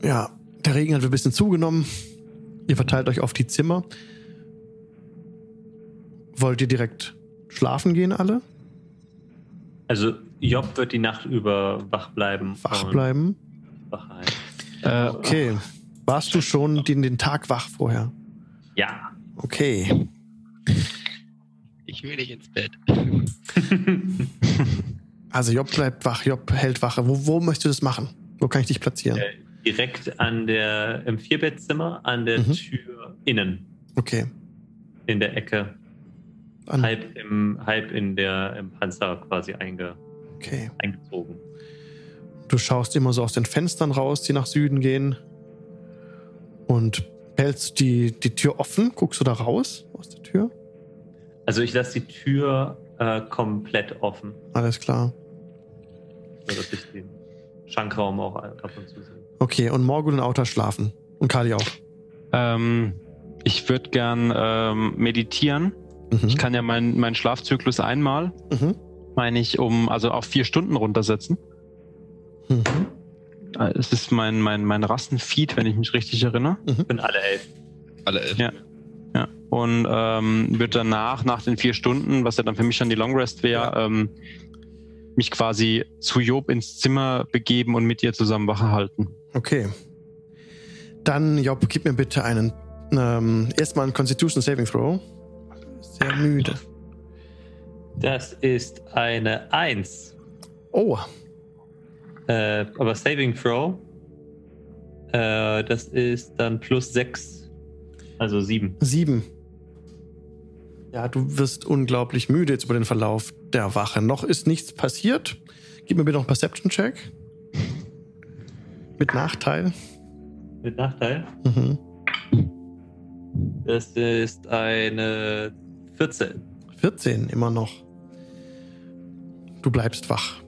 ja, der Regen hat ein bisschen zugenommen. Ihr verteilt euch auf die Zimmer. Wollt ihr direkt schlafen gehen alle? Also Job wird die Nacht über wach bleiben. Wach bleiben? Wach. Äh, Okay. Warst du schon den, den Tag wach vorher? Ja. Okay. Ich will nicht ins Bett. Also Job bleibt wach, Job hält Wache. Wo, wo möchtest du das machen? Wo kann ich dich platzieren? Äh, direkt an der, im Vierbettzimmer, an der Mhm. Tür innen, Okay. in der Ecke. An, Halb, im, halb in der, im Panzer quasi einge, okay. eingezogen. Du schaust immer so aus den Fenstern raus, die nach Süden gehen. Und hältst die, die Tür offen? Guckst du da raus aus der Tür? Also ich lasse die Tür äh, komplett offen, Alles klar. sodass ich den Schankraum auch ab und zu sehe. Okay, und Morgul und Auta schlafen. Und Kali auch. ähm, ich würde gern ähm, meditieren. Mhm. Ich kann ja meinen meinen Schlafzyklus einmal, Mhm. Meine ich, um also auf vier Stunden runtersetzen. Mhm. Äh, Es ist mein, mein, mein Rassenfeed, wenn ich mich richtig erinnere. Ich bin alle elf. Alle elf. Ja. Ja. Und ähm, wird danach, nach den vier Stunden, was ja dann für mich schon die Long Rest wäre, Ja. ähm, mich quasi zu Job ins Zimmer begeben und mit ihr zusammen Wache halten. Okay. Dann, Job, gib mir bitte einen. Ähm, erstmal einen Constitution Saving Throw. Sehr müde. Das ist eine Eins. Oh. Äh, aber Saving Throw, äh, das ist dann plus 6, also 7. Sieben. Ja, du wirst unglaublich müde jetzt über den Verlauf der Wache. Noch ist nichts passiert. Gib mir bitte noch einen Perception-Check. Mit Nachteil. Mit Nachteil. Mhm. Das ist eine 14. 14 immer noch. Du bleibst wach.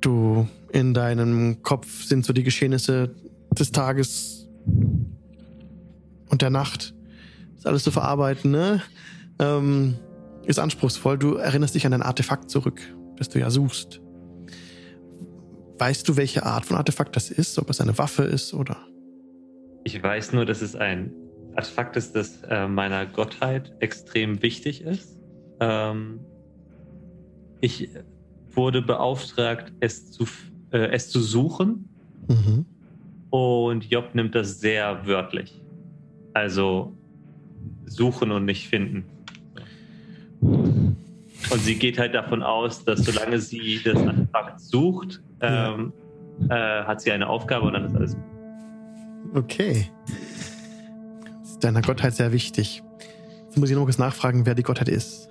Du, in deinem Kopf sind so die Geschehnisse des Tages und der Nacht. Ist alles zu verarbeiten, ne? Ähm, ist anspruchsvoll. Du erinnerst dich an dein Artefakt zurück, das du ja suchst. Weißt du, welche Art von Artefakt das ist? Ob es eine Waffe ist oder. Ich weiß nur, dass es ein Artefakt ist, das äh, meiner Gottheit extrem wichtig ist. Ähm, ich wurde beauftragt, es zu, äh, es zu suchen Mhm. und Job nimmt das sehr wörtlich. Also suchen und nicht finden. Und sie geht halt davon aus, dass solange sie das Artefakt sucht, ähm, äh, hat sie eine Aufgabe und dann ist alles Okay. Deiner Gottheit sehr wichtig. Jetzt muss ich noch kurz nachfragen, wer die Gottheit ist.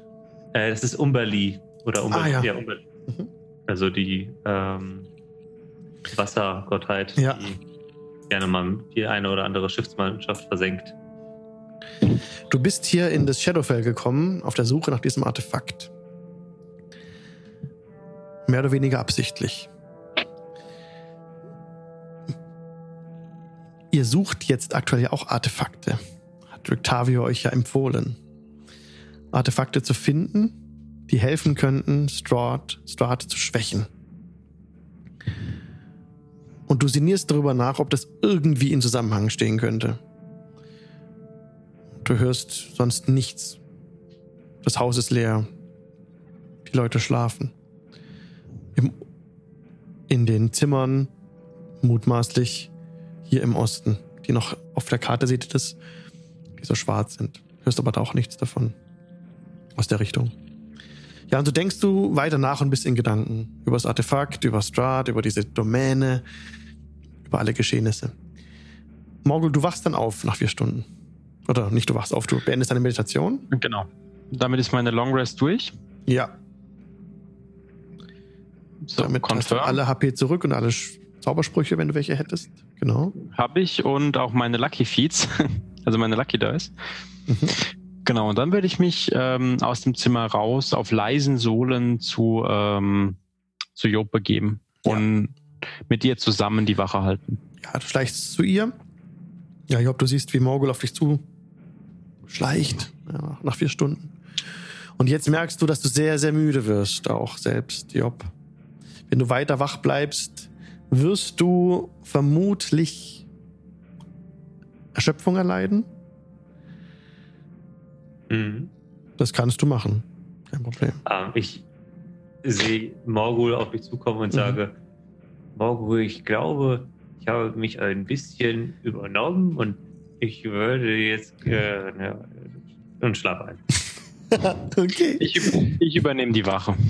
Äh, das ist Umberli. Oder Umberli. Ah, ja. Umberli. Mhm. Also die ähm, Wassergottheit, Ja. die gerne mal die eine oder andere Schiffsmannschaft versenkt. Du bist hier in das Shadowfell gekommen, auf der Suche nach diesem Artefakt. Mehr oder weniger absichtlich. Ihr sucht jetzt aktuell ja auch Artefakte. Hat Rictavio euch ja empfohlen. Artefakte zu finden, die helfen könnten, Strahd, Strahd zu schwächen. Und du sinnierst darüber nach, ob das irgendwie in Zusammenhang stehen könnte. Du hörst sonst nichts. Das Haus ist leer. Die Leute schlafen. Im, in den Zimmern, mutmaßlich hier im Osten, die noch auf der Karte seht ihr das, die so schwarz sind. Hörst aber da auch nichts davon. Aus der Richtung. Ja, und so denkst du weiter nach und bist in Gedanken. Über das Artefakt, über Strahd, über diese Domäne, über alle Geschehnisse. Morgul, du wachst dann auf nach vier Stunden. Oder nicht, du wachst auf, du beendest deine Meditation. Genau. Damit ist meine Long Rest durch. Ja, So, damit hast du alle HP zurück und alle Zaubersprüche, wenn du welche hättest. Genau. Habe ich und auch meine Lucky Feeds, also meine Lucky Dice. Mhm. Genau, und dann werde ich mich ähm, aus dem Zimmer raus auf leisen Sohlen zu, ähm, zu Job begeben Ja. und mit dir zusammen die Wache halten. Ja, du schleichst zu ihr. Ja, Job, du siehst, wie Morgul auf dich zu schleicht. Ja, nach vier Stunden. Und jetzt merkst du, dass du sehr, sehr müde wirst, auch selbst, Job. Wenn du weiter wach bleibst, wirst du vermutlich Erschöpfung erleiden. Mhm. Das kannst du machen. Kein Problem. Ähm, ich sehe Morgul auf mich zukommen und Mhm. sage, Morgul, ich glaube, ich habe mich ein bisschen übernommen und ich würde jetzt äh, ja, und schlaf ein. okay. Ich, ich übernehme die Wache.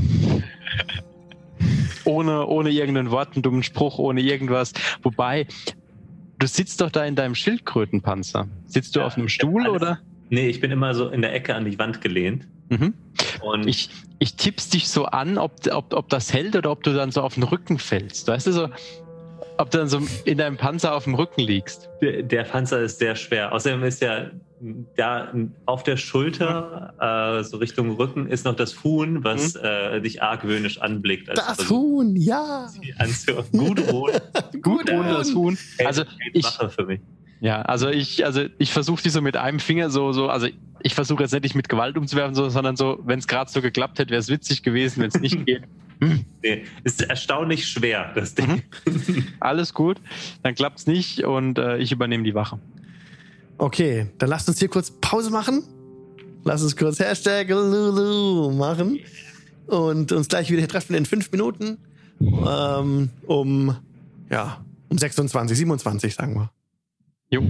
Ohne, ohne irgendeinen Wort, einen dummen Spruch, ohne irgendwas. Wobei, du sitzt doch da in deinem Schildkrötenpanzer. Sitzt du Ja, auf einem Stuhl alles- oder? Nee, ich bin immer so in der Ecke an die Wand gelehnt. Mhm. Und Ich, ich tipp's dich so an, ob, ob, ob das hält oder ob du dann so auf den Rücken fällst. Weißt du so, ob du dann so in deinem Panzer auf dem Rücken liegst. der, der Panzer ist sehr schwer. Außerdem ist ja da auf der Schulter, äh, so Richtung Rücken, ist noch das Huhn, was äh, dich argwöhnisch anblickt. als du Das Huhn, ja. Gut Huhn. Gut Ja. ohne das Huhn. Also ich, Mache für mich. ja, also ich, also ich versuche die so mit einem Finger so, so, also ich versuche jetzt nicht mit Gewalt umzuwerfen, so, sondern so, wenn es gerade so geklappt hätte, wäre es witzig gewesen, wenn es nicht geht. Nee, ist erstaunlich schwer, das Ding. alles gut, dann klappt's nicht und äh, ich übernehme die Wache. Okay, dann lasst uns hier kurz Pause machen. Lass uns kurz Hashtag Lulu machen. Und uns gleich wieder treffen in fünf Minuten. Ähm, um, ja, um 26, 27, sagen wir. Jo.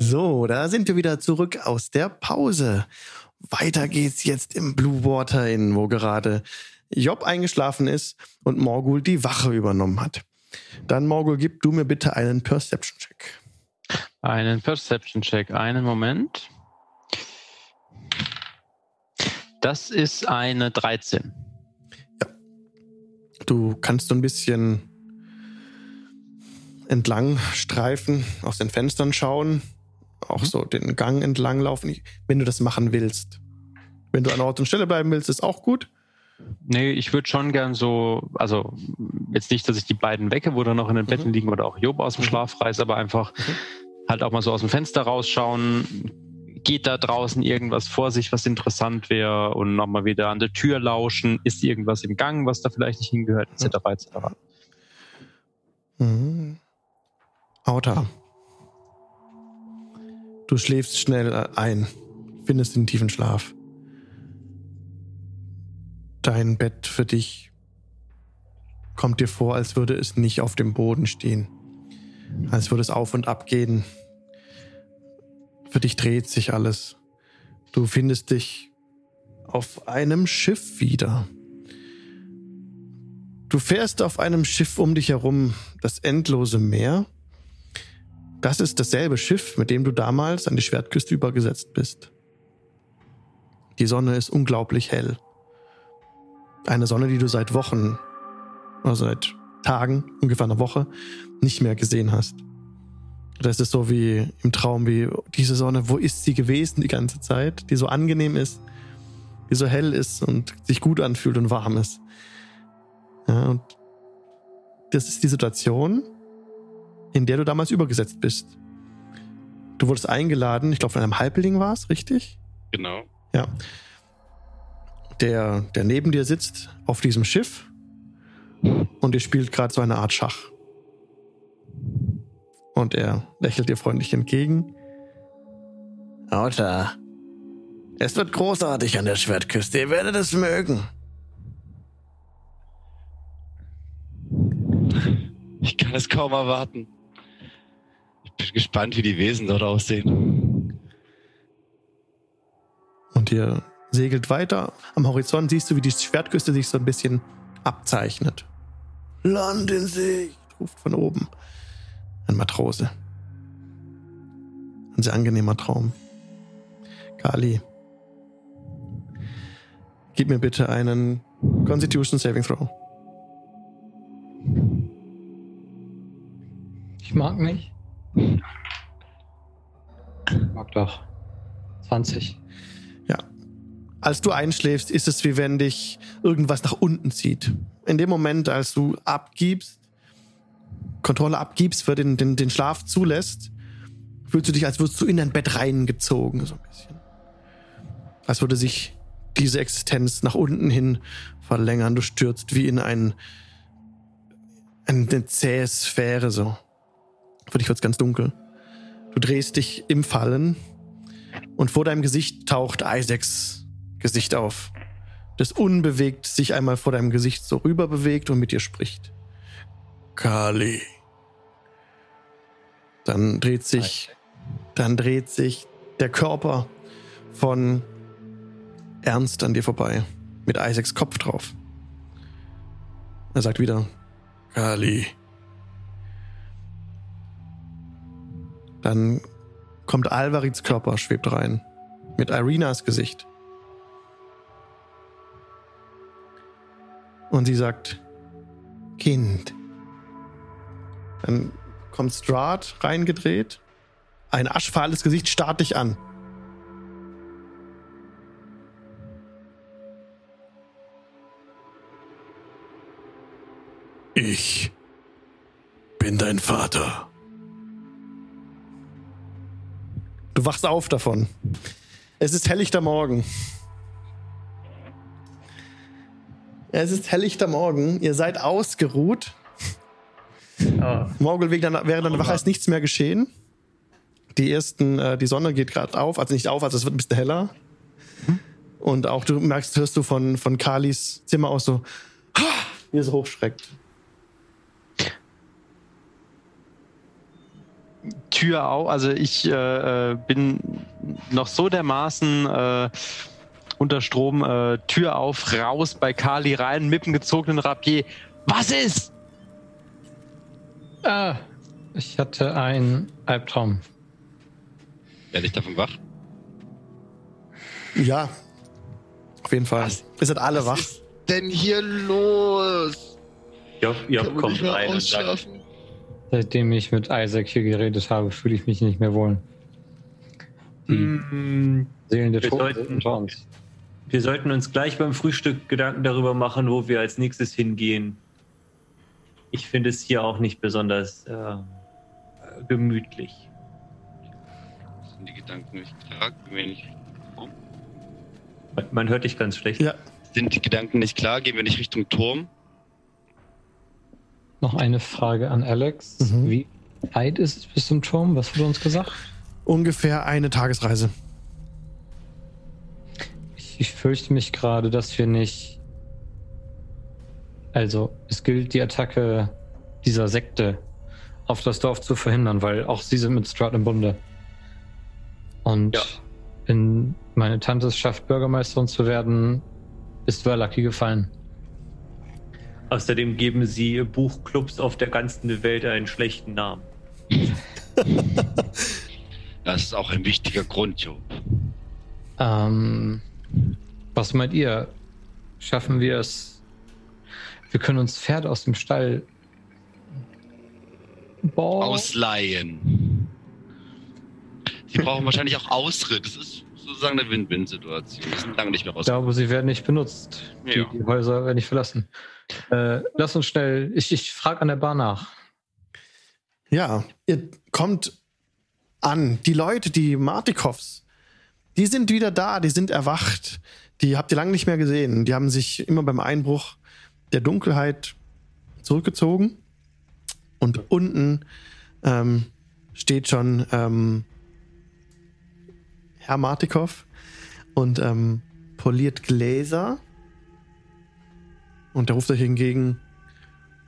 So, da sind wir wieder zurück aus der Pause. Weiter geht's jetzt im Blue Water Inn, wo gerade Job eingeschlafen ist und Morgul die Wache übernommen hat. Dann, Morgul, gib du mir bitte einen Perception-Check. Einen Perception-Check. Einen Moment. Das ist eine 13. Du kannst so ein bisschen entlang streifen, aus den Fenstern schauen, auch Mhm. so den Gang entlang laufen, wenn du das machen willst. Wenn du an Ort und Stelle bleiben willst, ist auch gut. Nee, ich würde schon gern so, also jetzt nicht, dass ich die beiden wecke, wo dann noch in den Betten liegen oder auch Job aus dem Mhm. Schlaf reiß, aber einfach Mhm. Halt auch mal so aus dem Fenster rausschauen. Geht da draußen irgendwas vor sich, was interessant wäre und nochmal wieder an der Tür lauschen. Ist irgendwas im Gang, was da vielleicht nicht hingehört, etc. etc. Mhm. Auta. Du schläfst schnell ein, findest den tiefen Schlaf. Dein Bett für dich kommt dir vor, als würde es nicht auf dem Boden stehen. Als würde es auf und ab gehen. Für dich dreht sich alles. Du findest dich auf einem Schiff wieder. Du fährst auf einem Schiff um dich herum, das endlose Meer. Das ist dasselbe Schiff, mit dem du damals an die Schwertküste übergesetzt bist. Die Sonne ist unglaublich hell. Eine Sonne, die du seit Wochen, also seit Tagen, ungefähr einer Woche, nicht mehr gesehen hast. Das ist so wie im Traum, wie diese Sonne, wo ist sie gewesen die ganze Zeit, die so angenehm ist, die so hell ist und sich gut anfühlt und warm ist. Ja, und das ist die Situation, in der du damals übergesetzt bist. Du wurdest eingeladen, ich glaube von einem Halbling war es, richtig? Genau. Ja. Der, der neben dir sitzt auf diesem Schiff und ihr spielt gerade so eine Art Schach. Und er lächelt dir freundlich entgegen. Auta, es wird großartig an der Schwertküste, ihr werdet es mögen. Ich kann es kaum erwarten. Ich bin gespannt, wie die Wesen dort aussehen. Und ihr segelt weiter. Am Horizont siehst du, wie die Schwertküste sich so ein bisschen abzeichnet. Land in Sicht, ruft von oben ein Matrose. Ein sehr angenehmer Traum. Kali, gib mir bitte einen Constitution Saving Throw. Ich mag nicht. Mag doch. 20. Als du einschläfst, ist es wie wenn dich irgendwas nach unten zieht. In dem Moment, als du abgibst, Kontrolle abgibst, für den, den, den Schlaf zulässt, fühlst du dich, als würdest du in dein Bett reingezogen, so ein bisschen. Als würde sich diese Existenz nach unten hin verlängern. Du stürzt wie in ein, eine zähe Sphäre, so. Für dich wird's ganz dunkel. Du drehst dich im Fallen und vor deinem Gesicht taucht Isaacs Gesicht auf, das unbewegt sich einmal vor deinem Gesicht so rüber bewegt und mit dir spricht. Kali. Dann dreht sich, dann dreht sich der Körper von Ernst an dir vorbei, mit Isaacs Kopf drauf. Er sagt wieder, Kali. Dann kommt Alvarids Körper, schwebt rein, mit Irenas Gesicht. Und sie sagt, Kind. Dann kommt Strahd reingedreht. Ein aschfahles Gesicht starrt dich an. Ich bin dein Vater. Du wachst auf davon. Es ist helllichter Morgen. Es ist helllichter Morgen. Ihr seid ausgeruht. Morgul, während deiner während deiner Wache ist nichts mehr geschehen. Die ersten, äh, die Sonne geht gerade auf, also nicht auf, also es wird ein bisschen heller. Und auch du merkst, hörst du von, von Kalis Zimmer aus so, wie so hochschreckt. Tür auf, also ich äh, äh, bin noch so dermaßen äh, unter Strom, äh, Tür auf, raus bei Kali rein, mit dem gezogenen Rapier. Was ist? Ah, ich hatte einen Albtraum. Werde ich davon wach? Ja. Auf jeden Fall. Was- Ihr seid alle Was wach. ist denn hier los? Job, Job Kann man kommt rein und sagt? Seitdem ich mit Isaac hier geredet habe, fühle ich mich nicht mehr wohl. Die "Mm, Seelen der wir Toten sollten- sind unter uns. wir sollten uns gleich beim Frühstück Gedanken darüber machen, wo wir als nächstes hingehen. Ich finde es hier auch nicht besonders äh, gemütlich. Sind die Gedanken nicht klar? Gehen wir nicht, Man- Man hört dich ganz schlecht. Ja. sind die Gedanken nicht klar? Gehen wir nicht Richtung Turm? Noch eine Frage an Alex. Mhm. Wie weit ist es bis zum Turm? Was wurde uns gesagt? Ungefähr eine Tagesreise. Ich, ich fürchte mich gerade, dass wir nicht. Also, es gilt, die Attacke dieser Sekte auf das Dorf zu verhindern, weil auch sie sind mit Strat im Bunde. Und Ja. wenn meine Tante es schafft, Bürgermeisterin zu werden, ist Verlucky gefallen. Außerdem geben sie Buchclubs auf der ganzen Welt einen schlechten Namen. Das ist auch ein wichtiger Grund, Jo. Ähm, was meint ihr? Schaffen wir es? Wir können uns Pferde aus dem Stall. Boah. Ausleihen. Sie brauchen wahrscheinlich auch Ausritt. Das ist sozusagen eine Win-Win-Situation. Die sind lange nicht mehr raus. glaube, sie werden nicht benutzt. Die, Ja. die Häuser werden nicht verlassen. Äh, lass uns schnell. Ich, ich frage an der Bar nach. Ja, ihr kommt an. Die Leute, die Martikovs, die sind wieder da, die sind erwacht. Die habt ihr lange nicht mehr gesehen. Die haben sich immer beim Einbruch der Dunkelheit zurückgezogen. Und unten ähm, steht schon ähm, Herr Martikov und ähm, poliert Gläser. Und der ruft euch hingegen: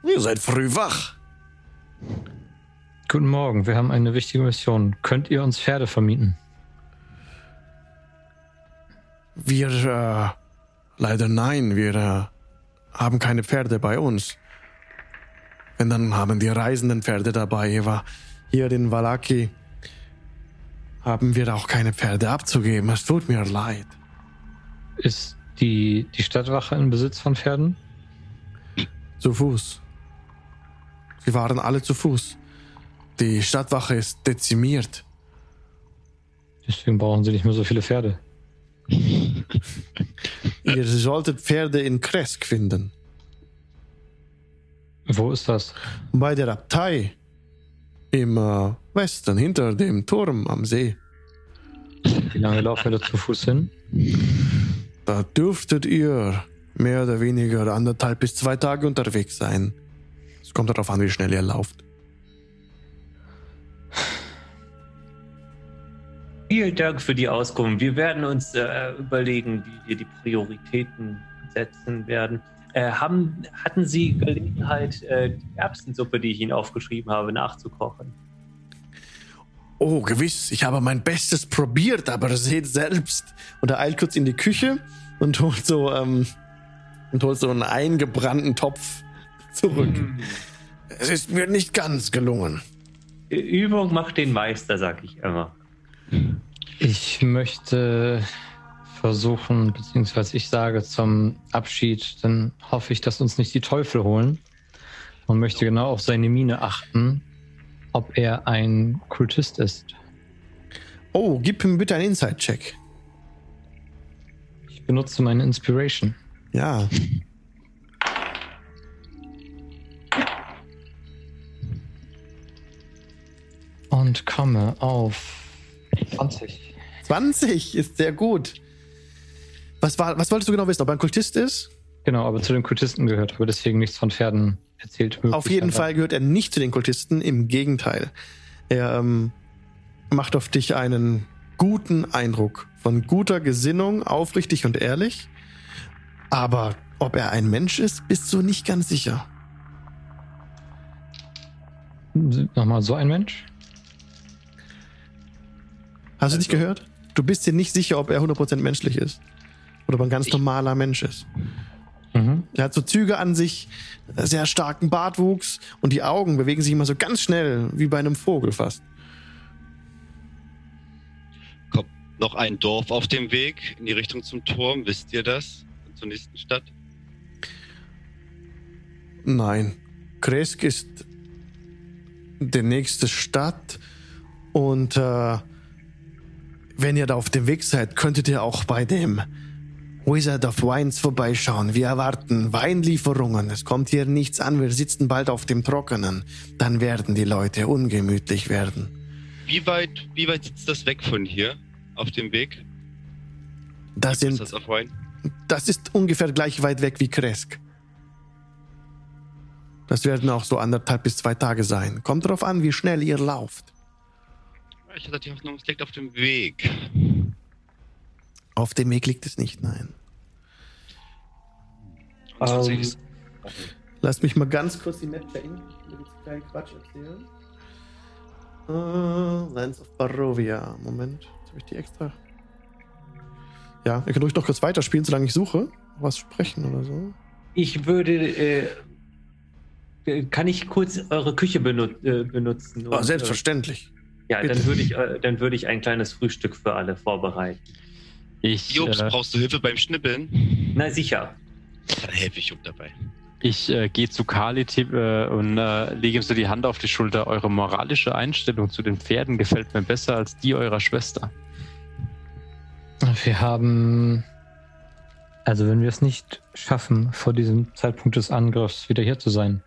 Ihr seid früh wach. Guten Morgen, wir haben eine wichtige Mission. Könnt ihr uns Pferde vermieten? Wir, äh, leider nein, wir äh, haben keine Pferde bei uns. Wenn dann haben die Reisenden Pferde dabei. Aber hier in Valaki haben wir auch keine Pferde abzugeben. Es tut mir leid. Ist die, die Stadtwache in Besitz von Pferden? Zu Fuß. Sie waren alle zu Fuß. Die Stadtwache ist dezimiert. Deswegen brauchen sie nicht mehr so viele Pferde. Ihr solltet Pferde in Kresk finden. Wo ist das? Bei der Abtei. Im äh, Westen, hinter dem Turm am See. Wie lange laufen wir da zu Fuß hin? Da dürftet ihr mehr oder weniger anderthalb bis zwei Tage unterwegs sein. Es kommt darauf an, wie schnell ihr lauft. Vielen Dank für die Auskunft. Wir werden uns äh, überlegen, wie wir die Prioritäten setzen werden. Äh, haben, hatten Sie Gelegenheit, äh, die Erbsensuppe, die ich Ihnen aufgeschrieben habe, nachzukochen? Oh, gewiss, ich habe mein Bestes probiert, aber seht selbst. Und er eilt kurz in die Küche und holt so, ähm, und holt so einen eingebrannten Topf zurück. Es ist mir nicht ganz gelungen. Übung macht den Meister, sag ich immer. Ich möchte versuchen, beziehungsweise ich sage zum Abschied, dann hoffe ich, dass uns nicht die Teufel holen und möchte genau auf seine Miene achten, ob er ein Kultist ist. Oh, gib ihm bitte einen Inside-Check. Ich benutze meine Inspiration. Ja. Und komme auf 20. 20 ist sehr gut. Was, war, was wolltest du genau wissen? Ob er ein Kultist ist? Genau, aber zu den Kultisten gehört, aber deswegen nichts von Pferden erzählt. Auf jeden Fall gehört er nicht zu den Kultisten, im Gegenteil. Er ähm, macht auf dich einen guten Eindruck von guter Gesinnung, aufrichtig und ehrlich. Aber ob er ein Mensch ist, bist du nicht ganz sicher. Nochmal so ein Mensch? Hast du dich Also- gehört? Du bist dir nicht sicher, ob er 100% menschlich ist. Oder ob er ein ganz normaler Mensch ist. Mhm. Er hat so Züge an sich, sehr starken Bartwuchs und die Augen bewegen sich immer so ganz schnell, wie bei einem Vogel fast. Kommt noch ein Dorf auf dem Weg in die Richtung zum Turm, wisst ihr das? Zur nächsten Stadt? Nein. Kresk ist die nächste Stadt und äh, wenn ihr da auf dem Weg seid, könntet ihr auch bei dem Wizard of Wines vorbeischauen. Wir erwarten Weinlieferungen. Es kommt hier nichts an. Wir sitzen bald auf dem Trockenen. Dann werden die Leute ungemütlich werden. Wie weit, wie weit sitzt das weg von hier auf dem Weg? Das, Ist sind, das das ist ungefähr gleich weit weg wie Kresk. Das werden auch so anderthalb bis zwei Tage sein. Kommt darauf an, wie schnell ihr lauft. Ich hatte die Hoffnung, es liegt auf dem Weg. Auf dem Weg liegt es nicht, nein. Ähm, Lass mich mal ganz kurz die Map checken. Ich will jetzt keinen Quatsch erzählen. Uh, Lands of Barovia. Moment. Jetzt habe ich die extra. Ja, ihr könnt ruhig noch kurz weiterspielen, solange ich suche. Was sprechen oder so. Ich würde. Äh, äh, kann ich kurz eure Küche benu äh, benutzen? Oh, Und, selbstverständlich. Ja, bitte. dann würde ich, äh, dann würde ich ein kleines Frühstück für alle vorbereiten. Ich, Jobs, äh, brauchst du Hilfe beim Schnippeln? Na sicher. Dann helfe ich Job dabei. ich äh, gehe zu Kali tipp, äh, und äh, lege ihm so die Hand auf die Schulter. Eure moralische Einstellung zu den Pferden gefällt mir besser als die eurer Schwester. Wir haben. Also, wenn wir es nicht schaffen, vor diesem Zeitpunkt des Angriffs wieder hier zu sein,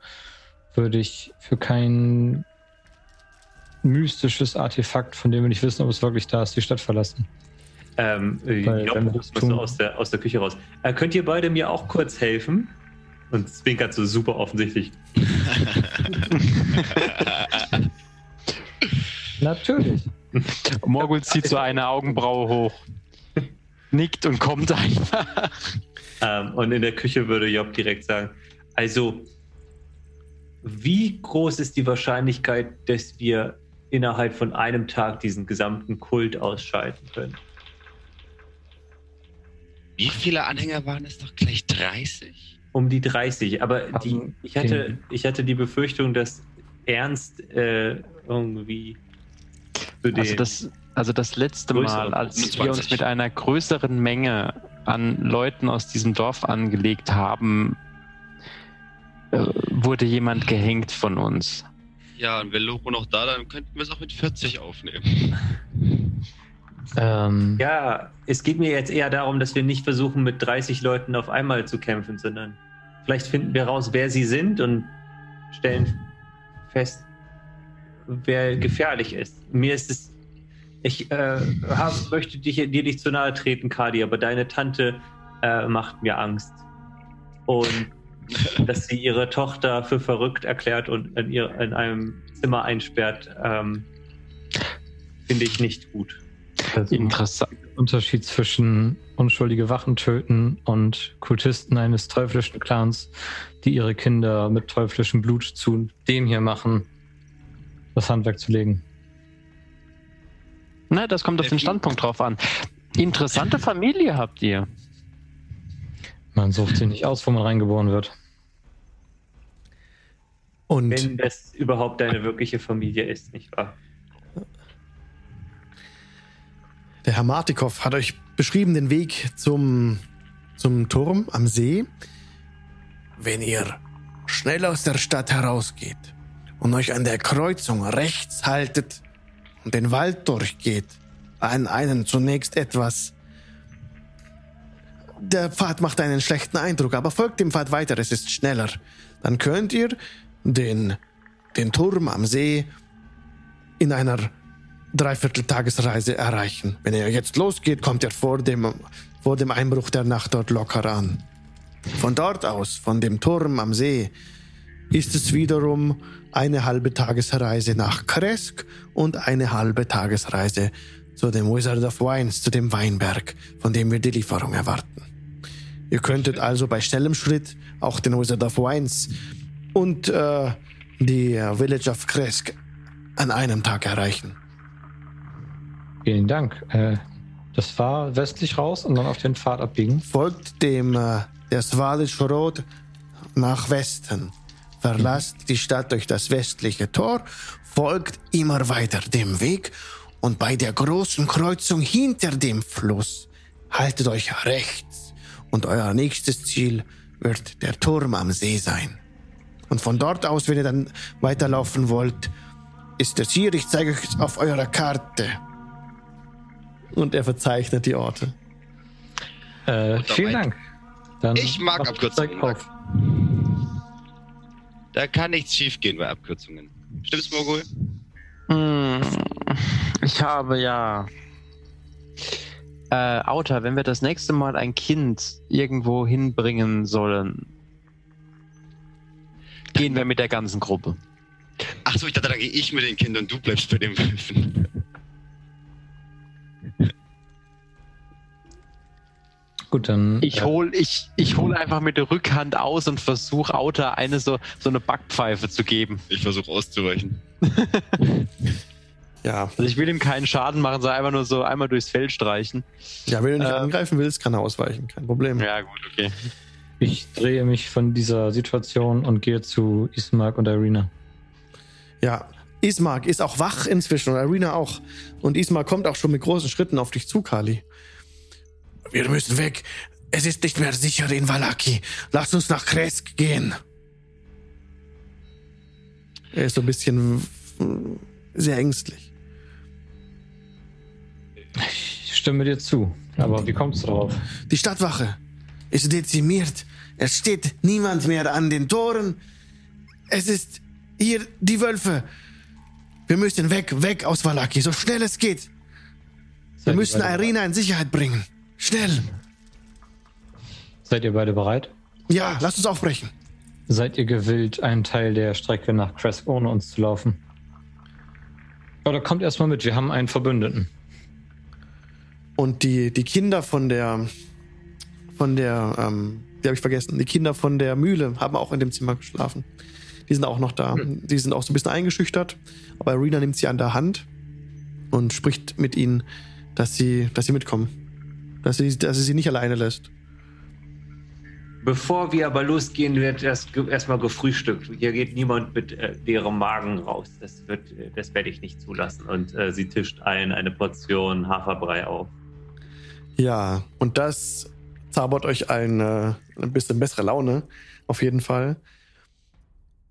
würde ich für kein mystisches Artefakt, von dem wir nicht wissen, ob es wirklich da ist, die Stadt verlassen. Ähm, äh, Weil, Job, das musst aus der, aus der Küche raus. Äh, könnt ihr beide mir auch kurz helfen? Und zwinkert so super offensichtlich. Natürlich. Morgul zieht so eine Augenbraue hoch, nickt und kommt einfach. Ähm, und in der Küche würde Job direkt sagen: Also, wie groß ist die Wahrscheinlichkeit, dass wir innerhalb von einem Tag diesen gesamten Kult ausschalten können? Wie viele Anhänger waren es doch gleich 30? Um die 30. Aber die, ich, hatte, ich hatte die Befürchtung, dass Ernst äh, irgendwie den. Also das, also das letzte Mal, als wir 25. uns mit einer größeren Menge an Leuten aus diesem Dorf angelegt haben, äh, wurde jemand gehängt von uns. Ja, und wäre Lobo noch da, dann könnten wir es auch mit 40 aufnehmen. Ähm, ja, es geht mir jetzt eher darum, dass wir nicht versuchen, mit 30 Leuten auf einmal zu kämpfen, sondern vielleicht finden wir raus, wer sie sind und stellen fest, wer gefährlich ist. Mir ist es. Ich äh, hab, möchte dich, dir nicht zu nahe treten, Kadi, aber deine Tante äh, macht mir Angst. Und dass sie ihre Tochter für verrückt erklärt und in, ihr, in einem Zimmer einsperrt, ähm, finde ich nicht gut. also Interessant. Unterschied zwischen unschuldige Wachen töten und Kultisten eines teuflischen Clans, die ihre Kinder mit teuflischem Blut zu dem hier machen, das Handwerk zu legen. Na, das kommt auf den Standpunkt drauf an. Interessante Familie habt ihr. Man sucht sie nicht aus, wo man reingeboren wird. Und Wenn das überhaupt deine wirkliche Familie ist, nicht wahr? der Herr Martikow hat euch beschrieben den Weg zum, zum Turm am See. Wenn ihr schnell aus der Stadt herausgeht und euch an der Kreuzung rechts haltet und den Wald durchgeht, an einen zunächst etwas. Der Pfad macht einen schlechten Eindruck, aber folgt dem Pfad weiter, es ist schneller. Dann könnt ihr den, den Turm am See in einer Dreivierteltagesreise erreichen. Wenn ihr jetzt losgeht, kommt ihr vor dem, vor dem Einbruch der Nacht dort locker an. Von dort aus, von dem Turm am See, ist es wiederum eine halbe Tagesreise nach Kresk und eine halbe Tagesreise zu dem Wizard of Wines, zu dem Weinberg, von dem wir die Lieferung erwarten. Ihr könntet also bei schnellem Schritt auch den Wizard of Wines und äh, die äh, Village of Kresk an einem Tag erreichen. Vielen Dank. Äh, Das war westlich raus und dann auf den Pfad abbiegen. Folgt dem äh, der Swalish Road nach Westen. Verlasst die Stadt durch das westliche Tor, folgt immer weiter dem Weg und bei der großen Kreuzung hinter dem Fluss haltet euch rechts und euer nächstes Ziel wird der Turm am See sein. Und von dort aus, wenn ihr dann weiterlaufen wollt, ist das hier. Ich zeige euch auf eurer Karte. Und er verzeichnet die Orte. Äh, vielen Dank. Dann Ich mag Abkürzungen, auf. Da kann nichts schiefgehen bei Abkürzungen. Stimmt's, Mogul? Hm, ich habe ja. Äh, Auta, wenn wir das nächste Mal ein Kind irgendwo hinbringen sollen, gehen wir mit der ganzen Gruppe. Ach so, ich dachte, da gehe ich mit den Kindern und du bleibst bei den Wölfen. Gut, dann. Ich äh, hol, ich, ich hol einfach mit der Rückhand aus und versuche Auta eine so, so eine Backpfeife zu geben. Ich versuche auszuweichen. Ja. Also ich will ihm keinen Schaden machen, sondern einfach nur so einmal durchs Feld streichen. Ja, wenn du nicht Äh, angreifen willst, kann er ausweichen. Kein Problem. Ja, gut, okay. Ich drehe mich von dieser Situation und gehe zu Ismark und Irina. Ja. Ismark ist auch wach inzwischen und Arena auch. Und Ismark kommt auch schon mit großen Schritten auf dich zu, Kali. Wir müssen weg. Es ist nicht mehr sicher in Valaki. Lass uns nach Kresk gehen. Er ist so ein bisschen sehr ängstlich. Ich stimme dir zu. Aber wie kommst du drauf? Die Stadtwache ist dezimiert. Es steht niemand mehr an den Toren. Es ist hier die Wölfe. Wir müssen weg, weg aus Valaki, so schnell es geht. Wir müssen Irina in Sicherheit bringen. Schnell. Seid ihr beide bereit? Ja, lass uns aufbrechen. Seid ihr gewillt, einen Teil der Strecke nach Kresk ohne uns zu laufen? Oder kommt erstmal mit, wir haben einen Verbündeten. Und die, die Kinder von der, von der, ähm, die habe ich vergessen, die Kinder von der Mühle haben auch in dem Zimmer geschlafen. Die sind auch noch da. Die sind auch so ein bisschen eingeschüchtert. Aber Irina nimmt sie an der Hand und spricht mit ihnen, dass sie, dass sie mitkommen. Dass sie, dass sie sie nicht alleine lässt. Bevor wir aber losgehen, wird erst erstmal gefrühstückt. Hier geht niemand mit äh, leerem Magen raus. Das, wird, äh, das werde ich nicht zulassen. Und äh, sie tischt ein eine Portion Haferbrei auf. Ja, und das zaubert euch ein, äh, ein bisschen bessere Laune, auf jeden Fall.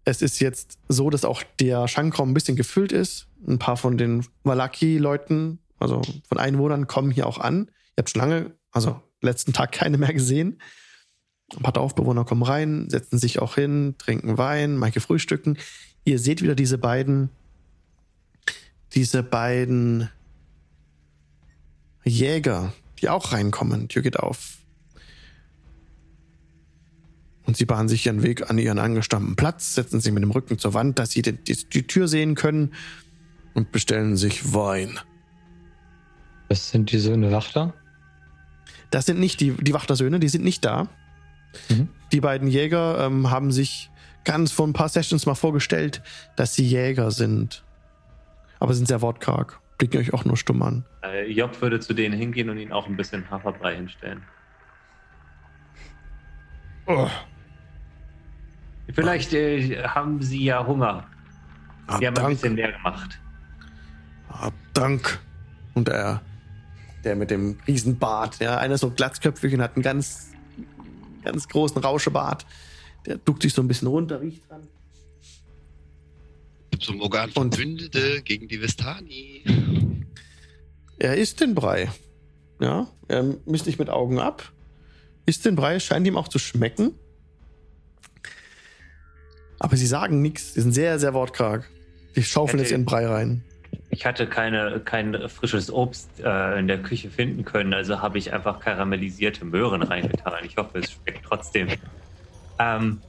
Es ist jetzt so, dass auch der Schankraum ein bisschen gefüllt ist. Ein paar von den Valaki-Leuten, also von Einwohnern, kommen hier auch an. Ihr habt schon lange, also letzten Tag keine mehr gesehen. Ein paar Dorfbewohner kommen rein, setzen sich auch hin, trinken Wein, manche frühstücken. Ihr seht wieder diese beiden, diese beiden Jäger, die auch reinkommen. Tür geht auf. Und sie bahnen sich ihren Weg an ihren angestammten Platz, setzen sich mit dem Rücken zur Wand, dass sie die, die, die Tür sehen können und bestellen sich Wein. Das sind die Söhne Wachter. Das sind nicht die, die Wachtersöhne, die sind nicht da. Mhm. Die beiden Jäger ähm, haben sich ganz vor ein paar Sessions mal vorgestellt, dass sie Jäger sind. Aber sind sehr wortkarg. Blicken euch auch nur stumm an. Äh, Job würde zu denen hingehen und ihnen auch ein bisschen Haferbrei hinstellen. Oh, Vielleicht äh, haben sie ja Hunger. hab Wir haben ein Dank. bisschen mehr gemacht. Hab Dank. Und er, der mit dem Riesenbart, ja, einer so glatzköpfig und hat einen ganz, ganz großen Rauschebart. Der duckt sich so ein bisschen runter, riecht dran. Ich hab so Morgan Und- Verbündete gegen die Vestani. Er isst den Brei. Ja, er misst dich mit Augen ab. Isst den Brei, scheint ihm auch zu schmecken. Aber sie sagen nichts. Sie sind sehr, sehr wortkarg. Die schaufeln Hätte- jetzt ihren Brei rein. Ich hatte keine, kein frisches Obst äh, in der Küche finden können, also habe ich einfach karamellisierte Möhren reingetan. Ich hoffe, es schmeckt trotzdem. Ähm,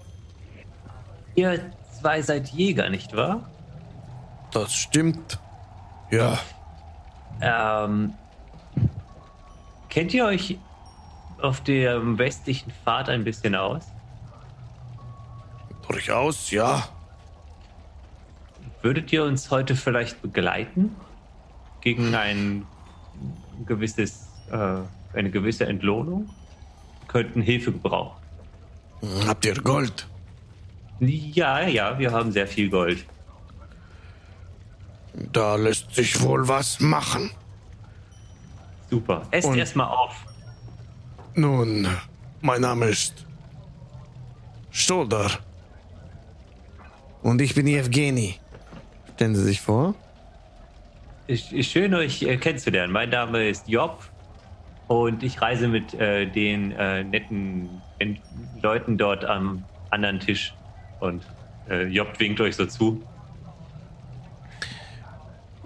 ihr zwei seid Jäger, nicht wahr? Das stimmt. Ja. Ähm, kennt ihr euch auf dem westlichen Pfad ein bisschen aus? Durchaus, ja. Würdet ihr uns heute vielleicht begleiten? Gegen ein gewisses äh, eine gewisse Entlohnung, könnten Hilfe gebrauchen. Habt ihr Gold? Ja, ja, wir haben sehr viel Gold. Da lässt sich wohl was machen. Super. Esst erstmal auf. Nun, mein Name ist Stolder. Und ich bin Evgeny. Stellen Sie sich vor. Ich, ich schön, euch äh, kennenzulernen. Mein Name ist Job und ich reise mit äh, den äh, netten Ent Leuten dort am anderen Tisch. Und äh, Job winkt euch so zu.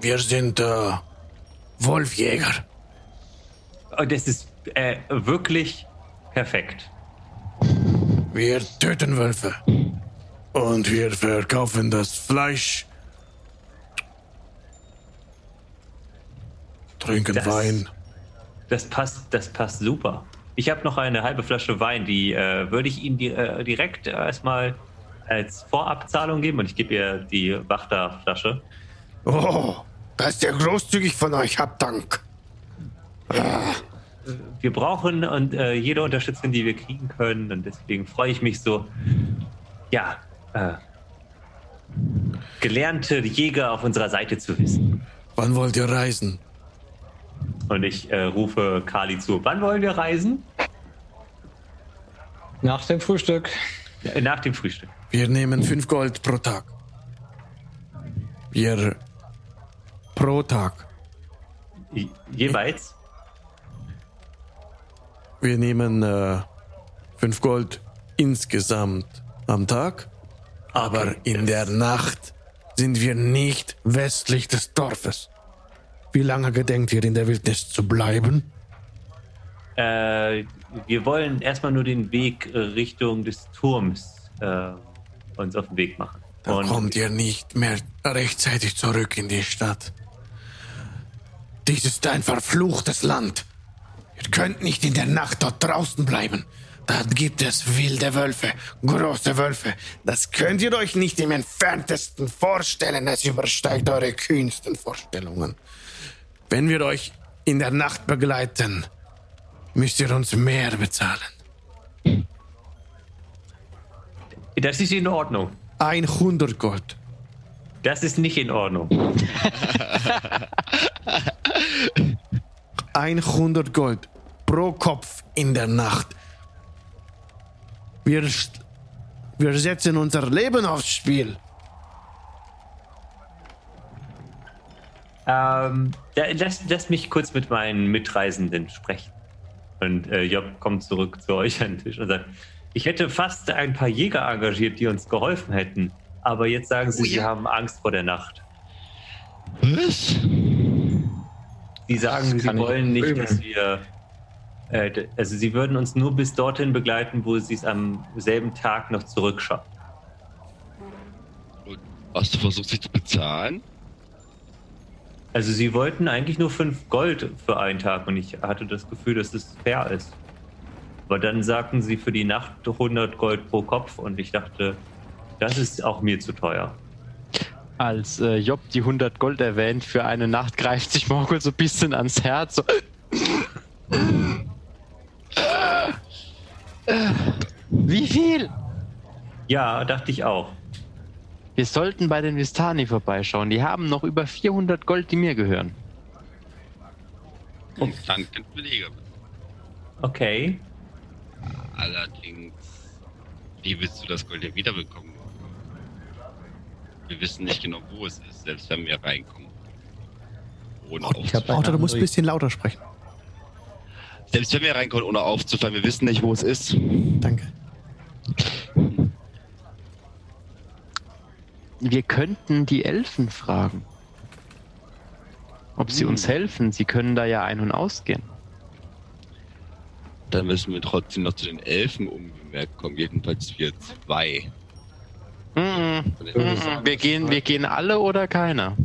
Wir sind äh, Wolfjäger. Und das ist äh, wirklich perfekt. Wir töten Wölfe. Und wir verkaufen das Fleisch. Trinken Das- Wein. Das passt, das passt super. Ich habe noch eine halbe Flasche Wein, die äh, würde ich Ihnen di äh, direkt erstmal als Vorabzahlung geben und ich gebe ihr die Wachterflasche. Oh, das ist ja großzügig von euch. Habt Dank. Wir brauchen und äh, jede Unterstützung, die wir kriegen können und deswegen freue ich mich so, ja, äh, gelernte Jäger auf unserer Seite zu wissen. Wann wollt ihr reisen? Und ich äh, rufe Kali zu. Wann wollen wir reisen? Nach dem Frühstück. Äh, Nach dem Frühstück. Wir nehmen 5 Gold pro Tag. Wir pro Tag. Je- Jeweils. Wir nehmen 5 Gold insgesamt am Tag. Aber in der Nacht sind wir nicht westlich des Dorfes. Wie lange gedenkt ihr in der Wildnis zu bleiben? Äh, wir wollen erstmal nur den Weg äh, Richtung des Turms äh, uns auf den Weg machen. Dann Und kommt ihr nicht mehr rechtzeitig zurück in die Stadt. Dies ist ein verfluchtes Land. Ihr könnt nicht in der Nacht dort draußen bleiben. Da gibt es wilde Wölfe, große Wölfe. Das könnt ihr euch nicht im entferntesten vorstellen. Es übersteigt eure kühnsten Vorstellungen. Wenn wir euch in der Nacht begleiten, müsst ihr uns mehr bezahlen. das ist in Ordnung. 100 Gold. Das ist nicht in Ordnung. 100 Gold pro Kopf in der Nacht. Wir, wir setzen unser Leben aufs Spiel. Ähm, ja, lass, lass mich kurz mit meinen Mitreisenden sprechen. Und äh, Job kommt zurück zu euch an den Tisch und sagt, ich hätte fast ein paar Jäger engagiert, die uns geholfen hätten. Aber jetzt sagen sie, Oh sie haben Angst vor der Nacht. Was? Sie sagen, sie wollen nicht, dass wir. Äh, also, sie würden uns nur bis dorthin begleiten, wo sie es am selben Tag noch zurückschaffen. Und hast du versucht, sie zu bezahlen? Also, sie wollten eigentlich nur 5 Gold für einen Tag und ich hatte das Gefühl, dass es fair ist. Aber dann sagten sie für die Nacht 100 Gold pro Kopf und ich dachte, das ist auch mir zu teuer. Als äh, Job die 100 Gold erwähnt für eine Nacht, greift sich Morgul so ein bisschen ans Herz. So. Wie viel? Ja, dachte ich auch. Wir sollten bei den Vistani vorbeischauen. Die haben noch über 400 Gold, die mir gehören. Und dann könnten wir Jäger. Okay. Allerdings, wie willst du das Gold ja wiederbekommen? Wir wissen nicht genau, wo es ist, selbst wenn wir reinkommen. Ohne Ich hab. Auto, du musst ein bisschen lauter sprechen. Selbst wenn wir reinkommen, ohne aufzufallen, wir wissen nicht, wo es ist. Danke. Wir könnten die Elfen fragen. Ob sie uns helfen. Sie können da ja ein- und ausgehen. Dann müssen wir trotzdem noch zu den Elfen unbemerkt kommen, jedenfalls wir zwei. Den Mhm. Elfen. Wir gehen, wir gehen alle oder keiner?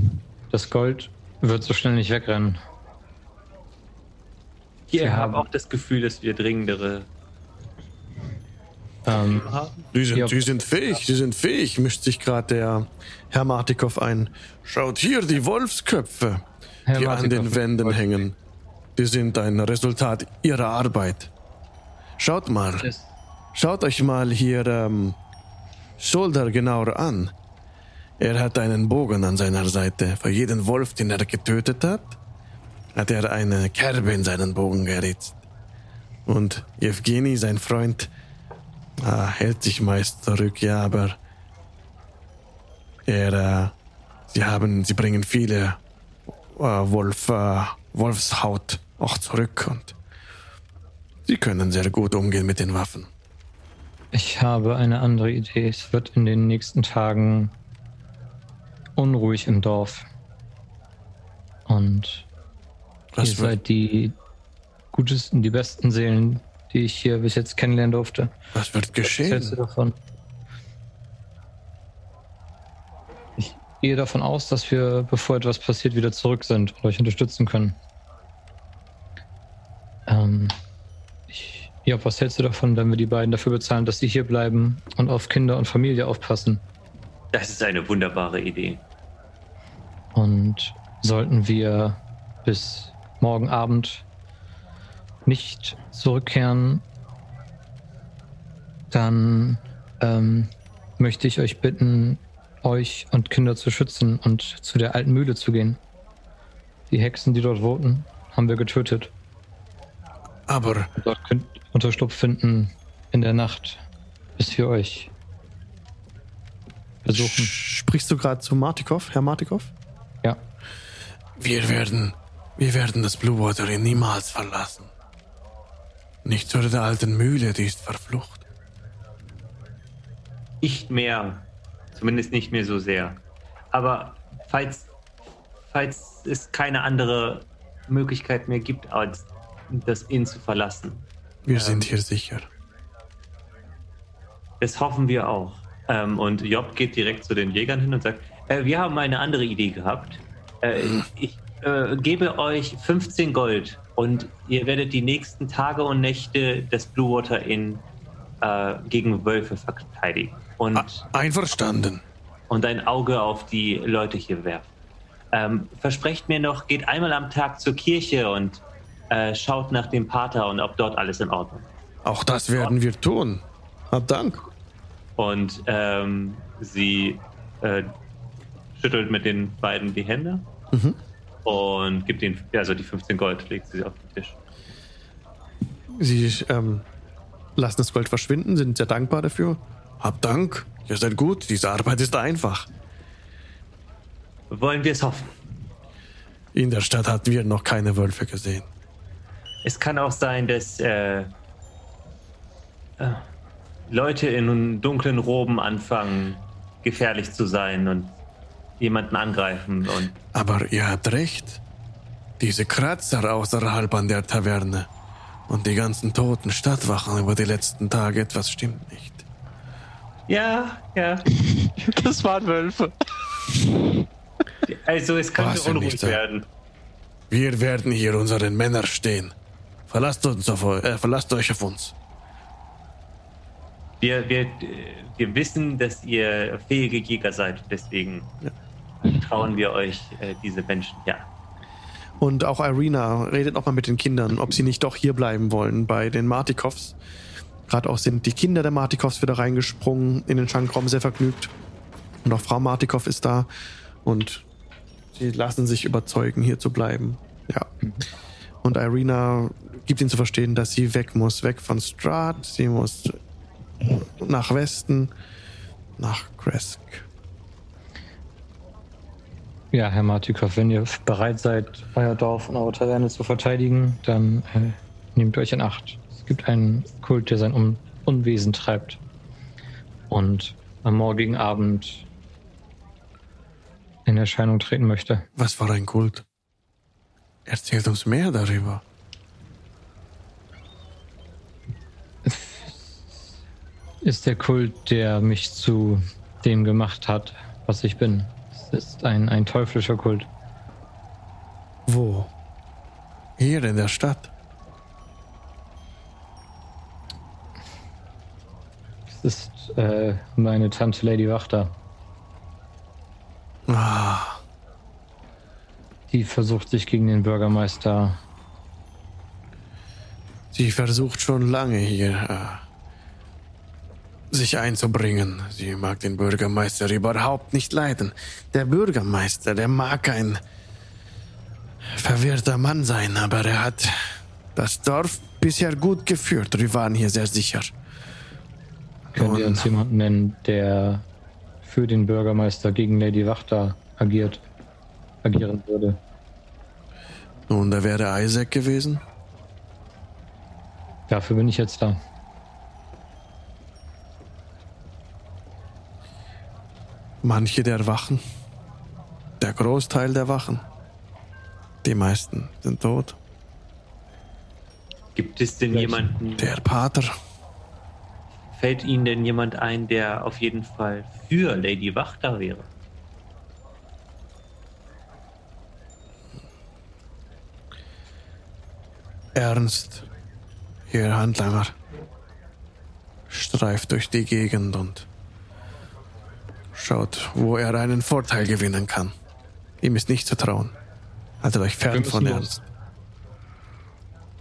Das Gold wird so schnell nicht wegrennen. Ich habe haben- auch das Gefühl, dass wir dringendere Ähm. Sie sind. Sie sind fähig, Sie sind fähig, mischt sich gerade der Herr Martikow ein. Schaut hier die Wolfsköpfe, Herr die an Martikow, den Wänden hängen. Die sind ein Resultat ihrer Arbeit. Schaut mal. Schaut euch mal hier ähm, Shoulder genauer an. Er hat einen Bogen an seiner Seite. Für jeden Wolf, den er getötet hat, hat er eine Kerbe in seinen Bogen geritzt. Und Evgeny, sein Freund, ah, hält sich meist zurück, ja, aber er, äh, sie haben, sie bringen viele äh, Wolf, äh, Wolfshaut auch zurück und sie können sehr gut umgehen mit den Waffen. ich habe eine andere Idee. Es wird in den nächsten Tagen unruhig im Dorf. Und Was ihr seid die gutesten, die besten Seelen, die ich hier bis jetzt kennenlernen durfte. Was wird Was hältst du geschehen? davon? Ich gehe davon aus, dass wir, bevor etwas passiert, wieder zurück sind und euch unterstützen können. Ähm, ich, ja, was hältst du davon, wenn wir die beiden dafür bezahlen, dass sie hier bleiben und auf Kinder und Familie aufpassen? Das ist eine wunderbare Idee. Und sollten wir bis morgen Abend nicht zurückkehren, dann ähm, möchte ich euch bitten, euch und Kinder zu schützen und zu der alten Mühle zu gehen. Die Hexen, die dort wohnten, haben wir getötet. Aber Dort könnt ihr Unterschlupf finden in der Nacht, bis wir euch besuchen. sprichst du gerade zu Martikov, Herr Martikov? Ja. Wir werden, wir werden das Blue Water niemals verlassen. Nicht zu der alten Mühle, die ist verflucht. Nicht mehr. Zumindest nicht mehr so sehr. Aber falls, falls es keine andere Möglichkeit mehr gibt, als das Inn zu verlassen, Wir sind hier sicher. das hoffen wir auch. Ähm, und Job geht direkt zu den Jägern hin und sagt, äh, wir haben eine andere Idee gehabt. Äh, ich äh, gebe euch 15 Gold und ihr werdet die nächsten Tage und Nächte das Blue Water Inn äh, gegen Wölfe verteidigen. Und einverstanden. und ein Auge auf die Leute hier werfen. Ähm, versprecht mir noch, geht einmal am Tag zur Kirche und äh, schaut nach dem Pater und ob dort alles in Ordnung ist. Auch das werden wir tun. Hab Dank. Und ähm, sie äh, schüttelt mit den beiden die Hände Mhm. Und gibt ihnen, also die 15 Gold, legt sie auf den Tisch. Sie ähm, lassen das Gold verschwinden, sind sehr dankbar dafür. Hab Dank. Ihr seid gut. Diese Arbeit ist einfach. Wollen wir es hoffen? In der Stadt hatten wir noch keine Wölfe gesehen. Es kann auch sein, dass äh, äh, Leute in dunklen Roben anfangen, gefährlich zu sein und jemanden angreifen. Und Aber ihr habt recht. Diese Kratzer außerhalb an der Taverne und die ganzen toten Stadtwachen über die letzten Tage, etwas stimmt nicht. ja, ja. Das waren Wölfe. Also es könnte unruhig werden. Wir werden hier unseren Männer stehen. Verlasst, uns auf, äh, verlasst euch auf uns. Wir, wir, äh, wir wissen, dass ihr fähige Jäger seid. Deswegen trauen wir euch äh, diese Menschen. Ja. Und auch Irina redet nochmal mit den Kindern, ob sie nicht doch hier bleiben wollen bei den Martikovs. Gerade auch sind die Kinder der Martikovs wieder reingesprungen in den Schankraum, sehr vergnügt. Und auch Frau Martikov ist da. Und sie lassen sich überzeugen, hier zu bleiben. Ja. Und Irina gibt ihnen zu verstehen, dass sie weg muss, weg von Strahd. Sie muss nach Westen, nach Kresk. Ja, Herr Martikov, wenn ihr bereit seid, euer Dorf und eure Taverne zu verteidigen, dann äh, nehmt euch in Acht. Es gibt einen Kult, der sein Un Unwesen treibt. Und am morgigen Abend in Erscheinung treten möchte. Was für ein Kult? Erzählt uns mehr darüber. Ist der Kult, der mich zu dem gemacht hat, was ich bin. Es ist ein, ein teuflischer Kult. Wo? Hier in der Stadt. Es ist äh, meine Tante Lady Wachter. Ah, Die versucht sich gegen den Bürgermeister Sie versucht schon lange hier äh, sich einzubringen. Sie mag den Bürgermeister überhaupt nicht leiden. Der Bürgermeister, der mag ein verwirrter Mann sein, aber er hat das Dorf bisher gut geführt. Wir waren hier sehr sicher. Könnt ihr uns jemanden nennen, der für den Bürgermeister gegen Lady Wachter agiert, agieren würde? Nun, da wäre Isaac gewesen. Dafür bin ich jetzt da. Manche der Wachen. Der Großteil der Wachen. Die meisten sind tot. Gibt es denn jemanden, Der Pater. fällt Ihnen denn jemand ein, der auf jeden Fall für Lady Wachter wäre? Ernst, ihr Handlanger, streift durch die Gegend und schaut, wo er einen Vorteil gewinnen kann. Ihm ist nicht zu trauen. Haltet euch fern von los. Ernst.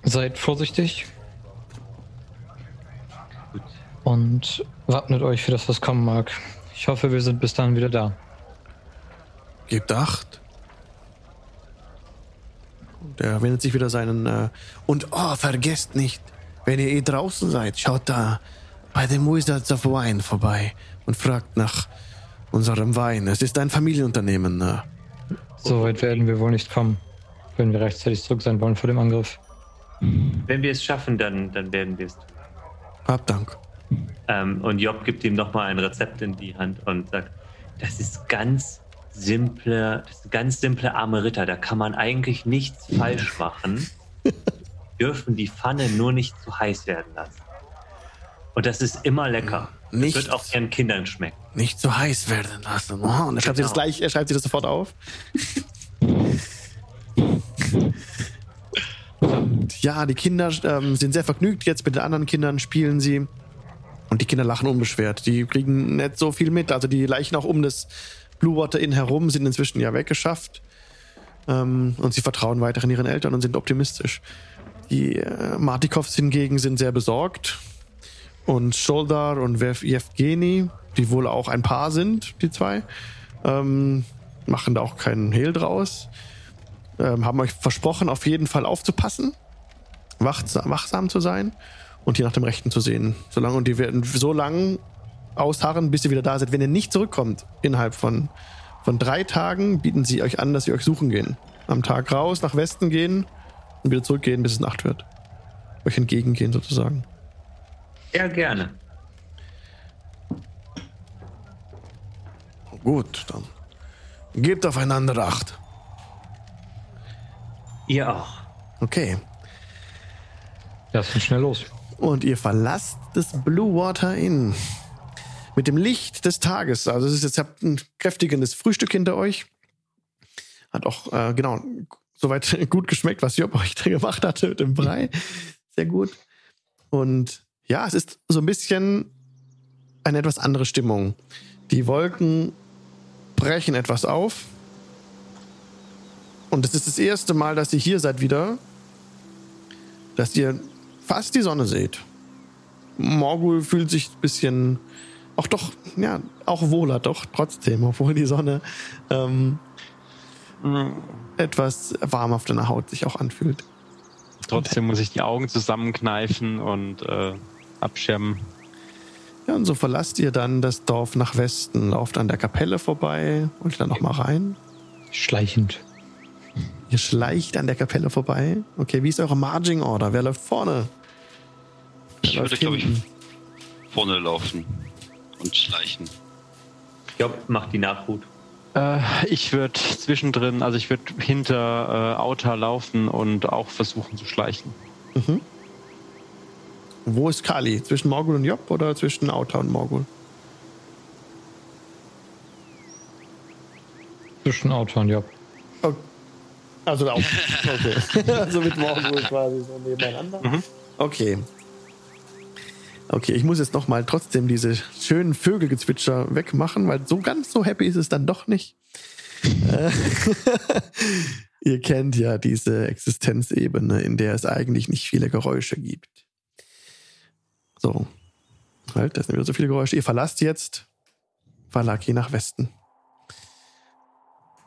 Seid vorsichtig Gut. und wappnet euch für das, was kommen mag. Ich hoffe, wir sind bis dahin wieder da. Gebt acht. Und er wendet sich wieder seinen. Äh, und oh, vergesst nicht, wenn ihr eh draußen seid, schaut da bei den Wizards of Wine vorbei und fragt nach unserem Wein. Es ist ein Familienunternehmen. Äh. So weit werden wir wohl nicht kommen, wenn wir rechtzeitig zurück sein wollen vor dem Angriff. Wenn wir es schaffen, dann, dann werden wir es tun. Habt Dank. Ähm, und Job gibt ihm nochmal ein Rezept in die Hand und sagt, das ist ganz simple, das ist ganz simple arme Ritter, da kann man eigentlich nichts falsch machen. Dürfen die Pfanne nur nicht zu heiß werden lassen. Und das ist immer lecker. Das Nicht- wird auch ihren Kindern schmecken. Nicht so heiß werden lassen. Oh, und er schreibt, sich das Genau. gleich, er schreibt sich das sofort auf. Und ja, die Kinder ähm, sind sehr vergnügt. Jetzt mit den anderen Kindern spielen sie. Und die Kinder lachen unbeschwert. Die kriegen nicht so viel mit. Also die Leichen auch um das Blue Water Inn herum sind inzwischen ja weggeschafft. Ähm, und sie vertrauen weiterhin ihren Eltern und sind optimistisch. Die äh, Martikovs hingegen sind sehr besorgt. Und Sholdar und Yevgeni, die wohl auch ein Paar sind, die zwei, ähm, machen da auch keinen Hehl draus. Ähm, haben euch versprochen, auf jeden Fall aufzupassen, wachsam, wachsam zu sein und hier nach dem Rechten zu sehen. Solange, und die werden so lange ausharren, bis ihr wieder da seid. Wenn ihr nicht zurückkommt, innerhalb von, von drei Tagen, bieten sie euch an, dass sie euch suchen gehen. Am Tag raus, nach Westen gehen und wieder zurückgehen, bis es Nacht wird. Euch entgegengehen sozusagen. Ja, gerne. Gut, dann gebt aufeinander Acht. Ihr auch. Okay. Lasst uns schnell los. Und ihr verlasst das Blue Water Inn. Mit dem Licht des Tages. Also es ist jetzt, ihr habt ein kräftiges Frühstück hinter euch. Hat auch, äh, genau, soweit gut geschmeckt, was Job euch da gemacht hatte mit dem Brei. Sehr gut. Und ja, es ist so ein bisschen eine etwas andere Stimmung. Die Wolken brechen etwas auf. Und es ist das erste Mal, dass ihr hier seid wieder, dass ihr fast die Sonne seht. Morgul fühlt sich ein bisschen, auch doch, ja, auch wohler, doch trotzdem, obwohl die Sonne ähm, etwas warm auf deiner Haut sich auch anfühlt. Trotzdem muss ich die Augen zusammenkneifen und äh, abschirmen. Ja, und so verlasst ihr dann das Dorf nach Westen, lauft an der Kapelle vorbei und dann noch mal rein. Schleichend. Ihr schleicht an der Kapelle vorbei. Okay, wie ist eure Marging Order? Wer läuft vorne? Wer Ich würde, glaube ich, vorne laufen und schleichen. Job macht die Nachhut. Äh, ich würde zwischendrin, also ich würde hinter äh, Auta laufen und auch versuchen zu schleichen. Wo ist Kali? Zwischen Morgul und Job oder zwischen Auta und Morgul? Zwischen Auto und Job. Okay. Also auch. Okay. also mit Morgul quasi so nebeneinander. Okay. Okay, ich muss jetzt noch mal trotzdem diese schönen Vögelgezwitscher wegmachen, weil so ganz so happy ist es dann doch nicht. Äh, Ihr kennt ja diese Existenzebene, in der es eigentlich nicht viele Geräusche gibt. So. Halt, da sind wieder so viele Geräusche. Ihr verlasst jetzt Valaki nach Westen.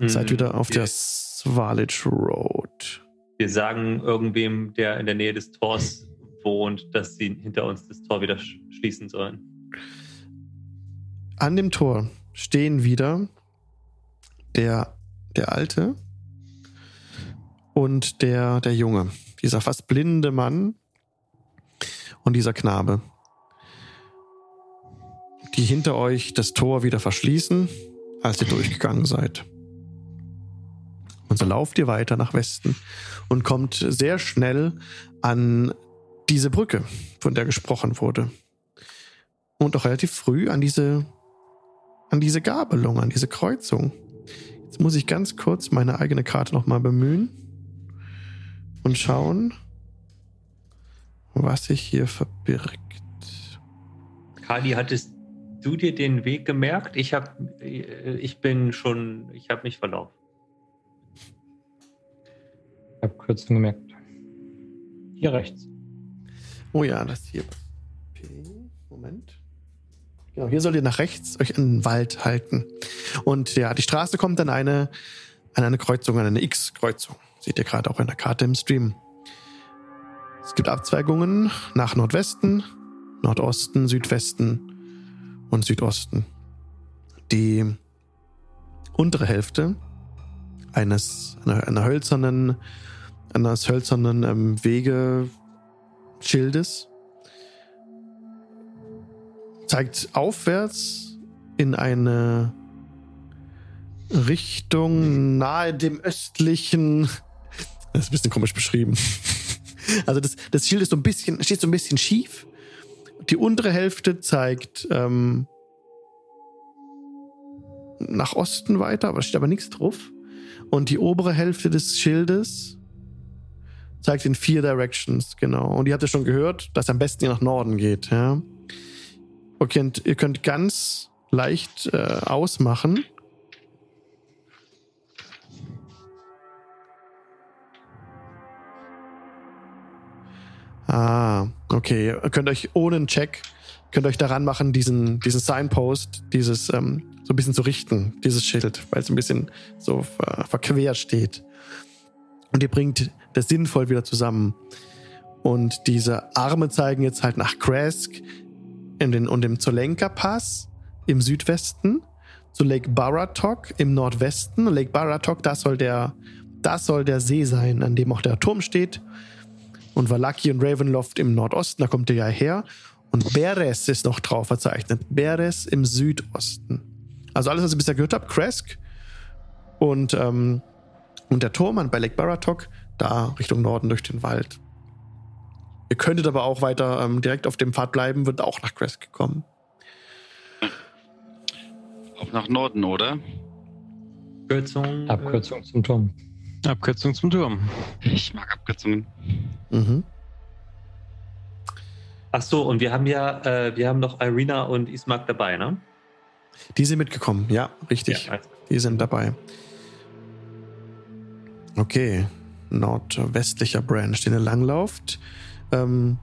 Seid wieder auf der Swalich Road. Wir sagen irgendwem, der in der Nähe des Tors wohnt, dass sie hinter uns das Tor wieder sch- schließen sollen. An dem Tor stehen wieder der, der Alte und der, der Junge. Dieser fast blinde Mann und dieser Knabe. Die hinter euch das Tor wieder verschließen, als ihr durchgegangen seid. Und so lauft ihr weiter nach Westen und kommt sehr schnell an diese Brücke, von der gesprochen wurde. Und auch relativ früh an diese, an diese Gabelung, an diese Kreuzung. Jetzt muss ich ganz kurz meine eigene Karte nochmal bemühen und schauen, was sich hier verbirgt. Kali, hattest du dir den Weg gemerkt? Ich hab, äh, ich bin schon, ich habe mich verlaufen. Ich habe Kürzung gemerkt. Hier rechts. Oh ja, das hier. Moment. Genau, hier sollt ihr nach rechts euch in den Wald halten. Und ja, die Straße kommt an eine, an eine Kreuzung, an eine X-Kreuzung. Seht ihr gerade auch in der Karte im Stream. Es gibt Abzweigungen nach Nordwesten, Nordosten, Südwesten und Südosten. Die untere Hälfte eines einer, einer hölzernen eines hölzernen ähm, Wegeschildes zeigt aufwärts in eine Richtung nahe dem östlichen. Das ist ein bisschen komisch beschrieben. Also das, das Schild ist so ein bisschen, steht so ein bisschen schief. Die untere Hälfte zeigt ähm, nach Osten weiter, aber steht aber nichts drauf. Und die obere Hälfte des Schildes zeigt in vier Directions, genau. Und ihr habt ja schon gehört, dass am besten ihr nach Norden geht, ja. Okay, und ihr könnt ganz leicht äh, ausmachen. Ah, okay. Ihr könnt euch ohne einen Check, könnt euch daran machen, diesen, diesen Signpost, dieses ähm, so ein bisschen zu richten, dieses Schild, weil es ein bisschen so ver verquer steht. Und ihr bringt das sinnvoll wieder zusammen. Und diese Arme zeigen jetzt halt nach Kresk den, und dem Zolenka-Pass im Südwesten, zu Lake Baratok im Nordwesten. Lake Baratok, das soll der, das soll der See sein, an dem auch der Turm steht. Und Valaki und Ravenloft im Nordosten, da kommt ihr ja her. Und Beres ist noch drauf verzeichnet. Beres im Südosten. Also alles, was ihr bisher gehört habt, Kresk und, ähm, und der Turm an bei Lake Baratok, da Richtung Norden durch den Wald. Ihr könntet aber auch weiter ähm, direkt auf dem Pfad bleiben, wird auch nach Kresk kommen. Auch nach Norden, oder? Kürzung. äh, Abkürzung zum Turm. Abkürzung zum Turm. Ich mag Abkürzungen. Mhm. Ach so, und wir haben ja, äh, wir haben noch Irina und Ismark dabei, ne? Die sind mitgekommen, ja, richtig. Ja, also, Die sind dabei. Okay. Nordwestlicher Branch, den ihr langlauft. Ähm,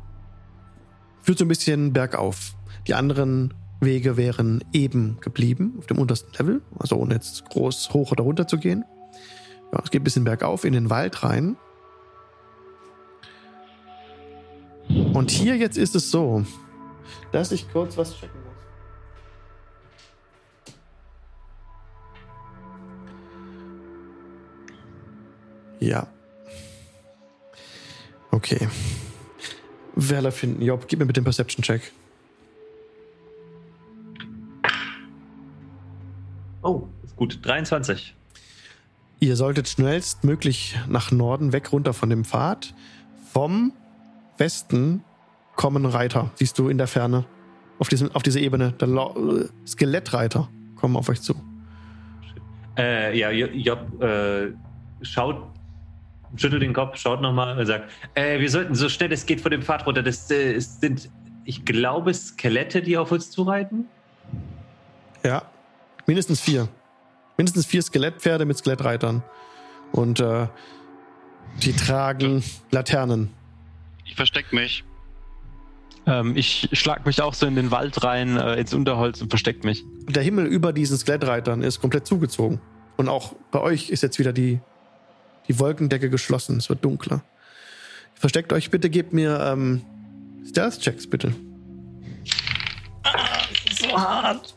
führt so ein bisschen bergauf. Die anderen Wege wären eben geblieben, auf dem untersten Level, also ohne jetzt groß hoch oder runter zu gehen. Ja, es geht ein bisschen bergauf in den Wald rein. Und hier jetzt ist es so, dass ich kurz was checken muss. Ja. Okay. Werler finden. Job, gib mir bitte den Perception-Check. oh, ist gut. 23. Ihr solltet schnellstmöglich nach Norden weg runter von dem Pfad. Vom Westen kommen Reiter, siehst du in der Ferne. Auf, diesem, auf dieser Ebene. Äh, Skelettreiter kommen auf euch zu. Äh, ja, Job, äh, schaut, schüttelt den Kopf, schaut nochmal und sagt, äh, wir sollten so schnell es geht von dem Pfad runter. Das äh, sind, ich glaube, Skelette, die auf uns zureiten. Ja. Mindestens vier. Mindestens vier Skelettpferde mit Skelettreitern. Und äh, die tragen Laternen. Ich versteck mich. Ähm, ich schlag mich auch so in den Wald rein, äh, ins Unterholz und versteck mich. Der Himmel über diesen Skelettreitern ist komplett zugezogen. Und auch bei euch ist jetzt wieder die, die Wolkendecke geschlossen. Es wird dunkler. Versteckt euch bitte, gebt mir ähm, Stealth-Checks, bitte. So hart.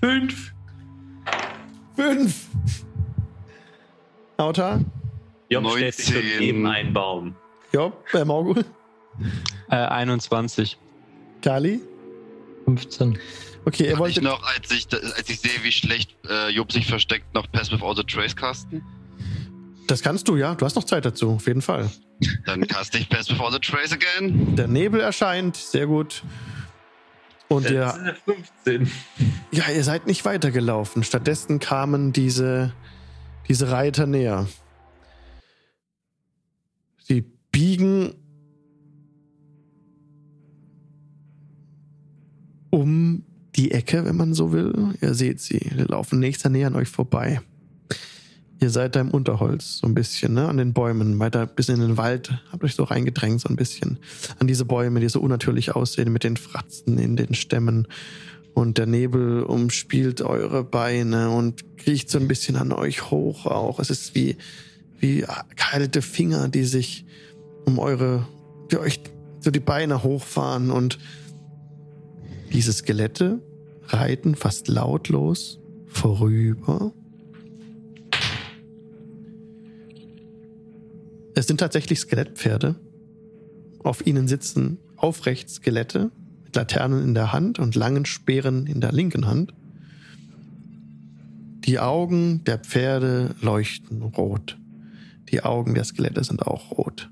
Fünf. Fünf! Auta? Job stellt sich 19. neben einen Baum. Job? Äh, Morgul? Äh, 21. Kali? 15. Okay, ihr Kann ich wolltet. noch, als ich, als ich sehe, wie schlecht äh, Job sich versteckt, noch Pass Without the Trace casten? Das kannst du, ja. Du hast noch Zeit dazu, auf jeden Fall. Dann caste ich Pass Without the Trace again. Der Nebel erscheint, sehr gut. Und ihr, sind ja 15. ja, ihr seid nicht weitergelaufen. Stattdessen kamen diese, diese Reiter näher. Sie biegen um die Ecke, wenn man so will. Ihr seht sie. Sie laufen nächster näher an euch vorbei. Ihr seid da im Unterholz, so ein bisschen, ne? An den Bäumen, weiter bis in den Wald. Habt euch so reingedrängt, so ein bisschen. An diese Bäume, die so unnatürlich aussehen, mit den Fratzen in den Stämmen. Und der Nebel umspielt eure Beine und kriecht so ein bisschen an euch hoch auch. Es ist wie, wie kalte Finger, die sich um eure, die euch so die Beine hochfahren und diese Skelette reiten fast lautlos vorüber. Es sind tatsächlich Skelettpferde. Auf ihnen sitzen aufrecht Skelette mit Laternen in der Hand und langen Speeren in der linken Hand. Die Augen der Pferde leuchten rot. Die Augen der Skelette sind auch rot.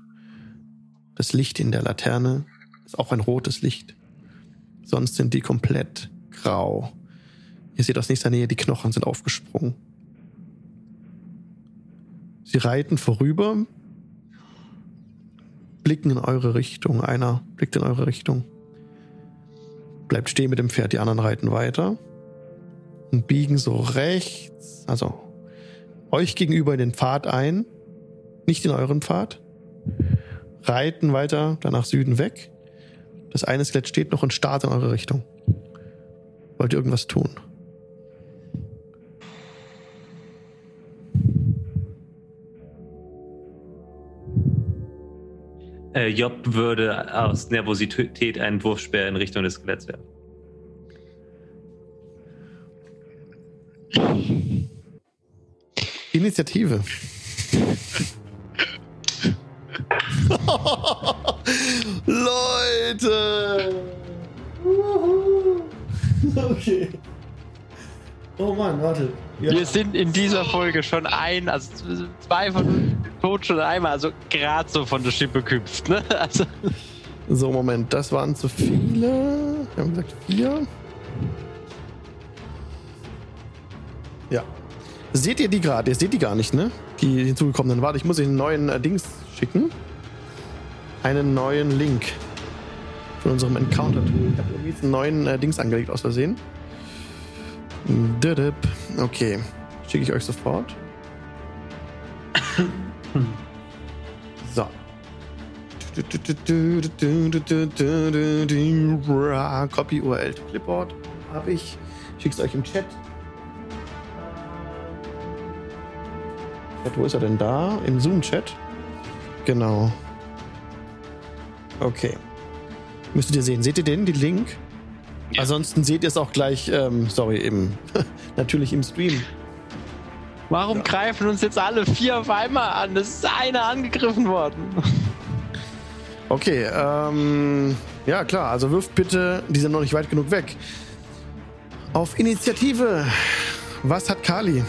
Das Licht in der Laterne ist auch ein rotes Licht. Sonst sind die komplett grau. Ihr seht aus nächster Nähe, die Knochen sind aufgesprungen. Sie reiten vorüber, blicken in eure Richtung. Einer blickt in eure Richtung. Bleibt stehen mit dem Pferd, die anderen reiten weiter. Und biegen so rechts, also euch gegenüber in den Pfad ein. Nicht in euren Pfad. Reiten weiter, dann nach Süden weg. Das eine Skelett steht noch und starrt in eure Richtung. Wollt ihr irgendwas tun? Äh, Job würde aus Nervosität einen Wurfspeer in Richtung des Skeletts werfen. Initiative. Leute! Okay. Oh Mann, warte. Ja. Wir sind in dieser Folge schon ein, also zwei von tot schon einmal, also gerade so von der Schippe gehüpft, ne? Also, So, Moment, das waren zu viele. Wir haben gesagt vier. Ja. Seht ihr die gerade? Ihr seht die gar nicht, ne? Die hinzugekommenen. Warte, ich muss euch einen neuen äh, Dings schicken. Einen neuen Link von unserem Encounter-Tool. Ich habe irgendwie jetzt einen neuen äh, Dings angelegt aus Versehen. Okay. Schicke ich euch sofort. So. Copy URL to Clipboard habe ich. Schick's euch im Chat. Chat, Wo ist er denn da? Im Zoom-Chat? Genau. Okay. Müsstet ihr sehen. Seht ihr den, den Link? Ja. Ansonsten seht ihr es auch gleich, ähm, sorry, im, natürlich im Stream. warum greifen uns jetzt alle vier auf einmal an? Es ist einer angegriffen worden. Okay, ähm, ja klar, also wirft bitte, die sind noch nicht weit genug weg. Auf Initiative. Was hat Kali?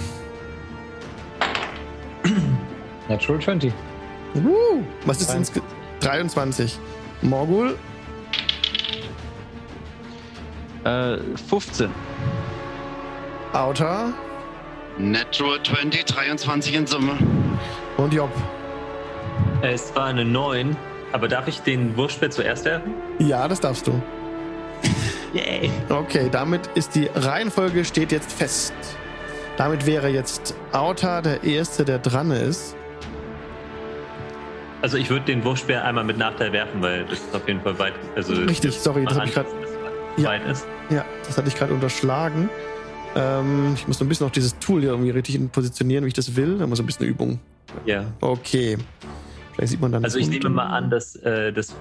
Natural 20. Uh, was ist ins 23? Morgul? Äh, 15. Auta Natural 20, 23 in Summe. und Job. Es war eine 9, aber darf ich den Wurfspeer zuerst werfen? Ja, das darfst du. Yay. Okay, damit ist die Reihenfolge steht jetzt fest. Damit wäre jetzt Auta der Erste, der dran ist. Also ich würde den Wurfspeer einmal mit Nachteil werfen, weil das ist auf jeden Fall weit. Also Richtig, sorry, das habe ich gerade. Ja. Weit ist. Ja, das hatte ich gerade unterschlagen. Ähm, ich muss noch ein bisschen noch dieses Tool hier irgendwie richtig positionieren, wie ich das will. Da muss ein bisschen Übung. Ja. Okay. Vielleicht sieht man dann. Also ich unten. nehme mal an, dass, äh, dass,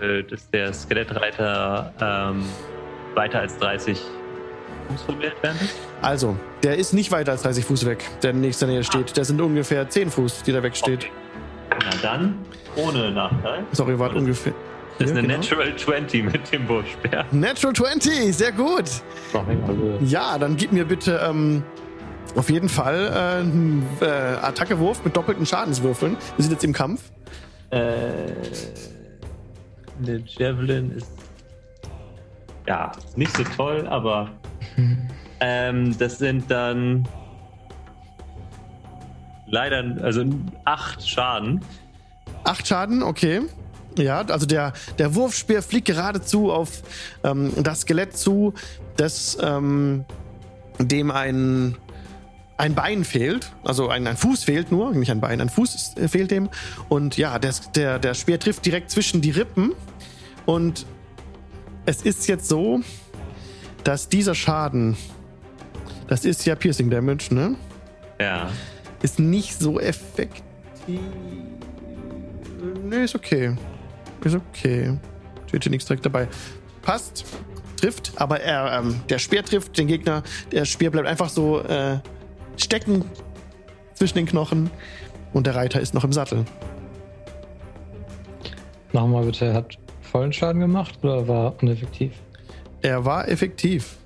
äh, dass der Skelettreiter ähm, weiter als 30 Fuß von mir entfernt ist. Also, der ist nicht weiter als 30 Fuß weg, der nächste Nähe steht. Der sind ungefähr 10 Fuß, die da wegsteht. Okay. Na dann, ohne Nachteil. Sorry, wart ungefähr. Das ist eine genau. Natural 20 mit dem Wurfspeer. Natural 20, sehr gut. Ja, dann gib mir bitte ähm, auf jeden Fall äh, einen äh, Attackewurf mit doppelten Schadenswürfeln. Wir sind jetzt im Kampf. Äh, der Javelin ist ja nicht so toll, aber ähm, das sind dann leider also acht Schaden. Acht Schaden, okay. Ja, also der, der Wurfspeer fliegt geradezu auf ähm, das Skelett zu, das ähm, dem ein, ein Bein fehlt. Also ein, ein Fuß fehlt nur, nicht ein Bein, ein Fuß ist, äh, fehlt dem. Und ja, der, der, der Speer trifft direkt zwischen die Rippen. Und es ist jetzt so, dass dieser Schaden, das ist ja Piercing Damage, ne? Ja. Ist nicht so effektiv. Nee, ist okay. Ist okay. Hier nichts direkt dabei. Passt. Trifft, aber er, ähm, der Speer trifft den Gegner. Der Speer bleibt einfach so äh, stecken zwischen den Knochen. Und der Reiter ist noch im Sattel. Nochmal bitte, er hat vollen Schaden gemacht oder war uneffektiv? Er war effektiv.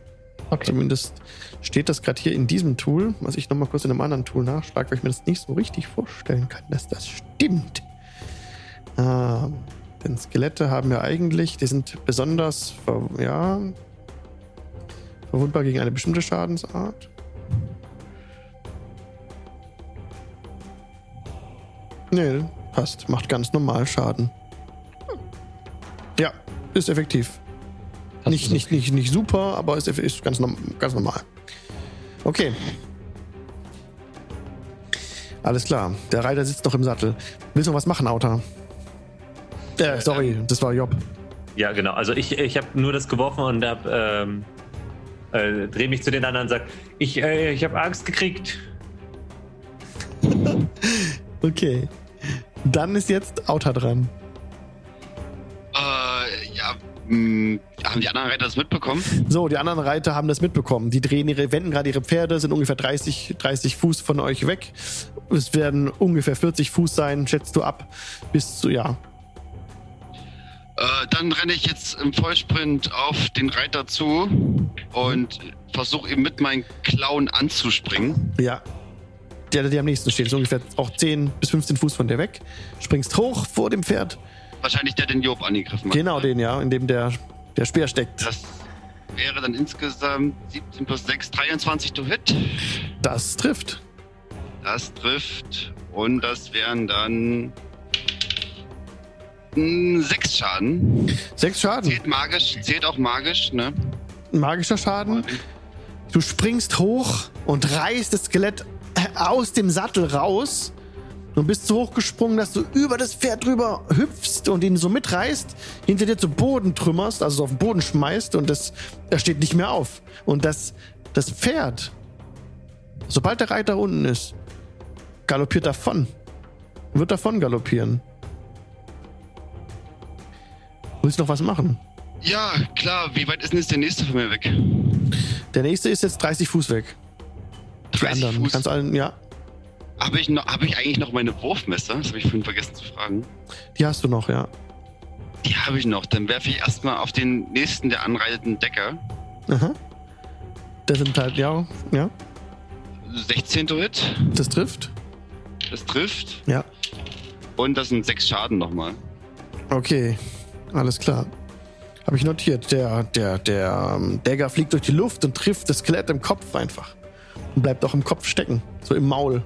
Okay. Zumindest steht das gerade hier in diesem Tool, was ich nochmal kurz in einem anderen Tool nachschlage, weil ich mir das nicht so richtig vorstellen kann, dass das stimmt. Ah, denn Skelette haben ja eigentlich, die sind besonders, ja, verwundbar gegen eine bestimmte Schadensart. Nee, passt. Macht ganz normal Schaden. Ja, ist effektiv. Nicht, nicht, nicht, nicht super, aber ist, ist ganz, ganz normal. Okay. Alles klar. Der Reiter sitzt noch im Sattel. Willst du noch was machen, Auta? Äh, sorry, das war Job. Ja, genau. Also ich, ich habe nur das geworfen und hab, ähm, äh, dreh mich zu den anderen und sag, ich, äh, ich habe Angst gekriegt. Okay. Dann ist jetzt Auta dran. Äh, ja, mh, haben die anderen Reiter das mitbekommen? So, die anderen Reiter haben das mitbekommen. Die drehen ihre, wenden gerade ihre Pferde, sind ungefähr 30, 30 Fuß von euch weg. Es werden ungefähr 40 Fuß sein, schätzt du ab. Bis zu, ja. Äh, dann renne ich jetzt im Vollsprint auf den Reiter zu und versuche ihm mit meinen Klauen anzuspringen. Ja. Der, der dir am nächsten steht, ist ungefähr auch 10 bis 15 Fuß von dir weg. Springst hoch vor dem Pferd. Wahrscheinlich der den Job angegriffen hat. Genau den, ja, in dem der, der Speer steckt. Das wäre dann insgesamt 17 plus 6, 23 to hit. Das trifft. Das trifft. Und das wären dann sechs Schaden. Sechs Schaden. Zählt magisch, zählt auch magisch, ne? Magischer Schaden. Du springst hoch und reißt das Skelett aus dem Sattel raus. Du bist so hoch gesprungen, dass du über das Pferd drüber hüpfst und ihn so mitreißt, hinter dir zu Boden trümmerst, also so auf den Boden schmeißt und das, er steht nicht mehr auf. Und das, das Pferd, sobald der Reiter unten ist, galoppiert davon. Wird davon galoppieren. Willst du noch was machen? Ja, klar. Wie weit ist denn jetzt der nächste von mir weg? Der nächste ist jetzt 30 Fuß weg. Die 30 anderen. Fuß. Kannst allen, ja, Habe ich, noch- hab ich eigentlich noch meine Wurfmesser? Das habe ich vorhin vergessen zu fragen. die hast du noch, ja. Die habe ich noch. Dann werfe ich erstmal auf den nächsten der anreitenden Decker. Aha. Das sind halt, ja, ja, 16 to Hit. das trifft. Das trifft. Ja. Und das sind sechs Schaden nochmal. Okay, alles klar. Habe ich notiert. Der, der, der ähm, Dagger fliegt durch die Luft und trifft das Skelett im Kopf einfach. Und bleibt auch im Kopf stecken. So im Maul.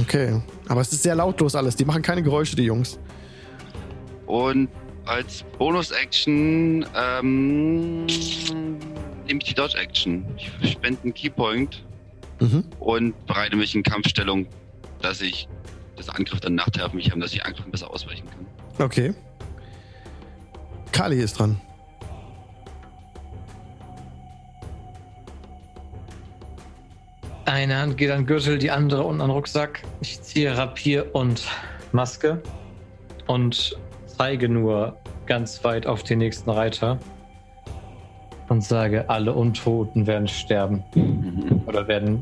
Okay. Aber es ist sehr lautlos alles. Die machen keine Geräusche, die Jungs. Und als Bonus-Action ähm, nehme ich die Dodge Action. Ich spende einen Keypoint Mhm. und bereite mich in Kampfstellung, dass ich das Angriff dann Nachteil auf mich haben, dass ich Angriffen besser ausweichen kann. Okay. Kali ist dran. Eine Hand geht an Gürtel, die andere unten an den Rucksack. Ich ziehe Rapier und Maske und zeige nur ganz weit auf den nächsten Reiter und sage, alle Untoten werden sterben oder werden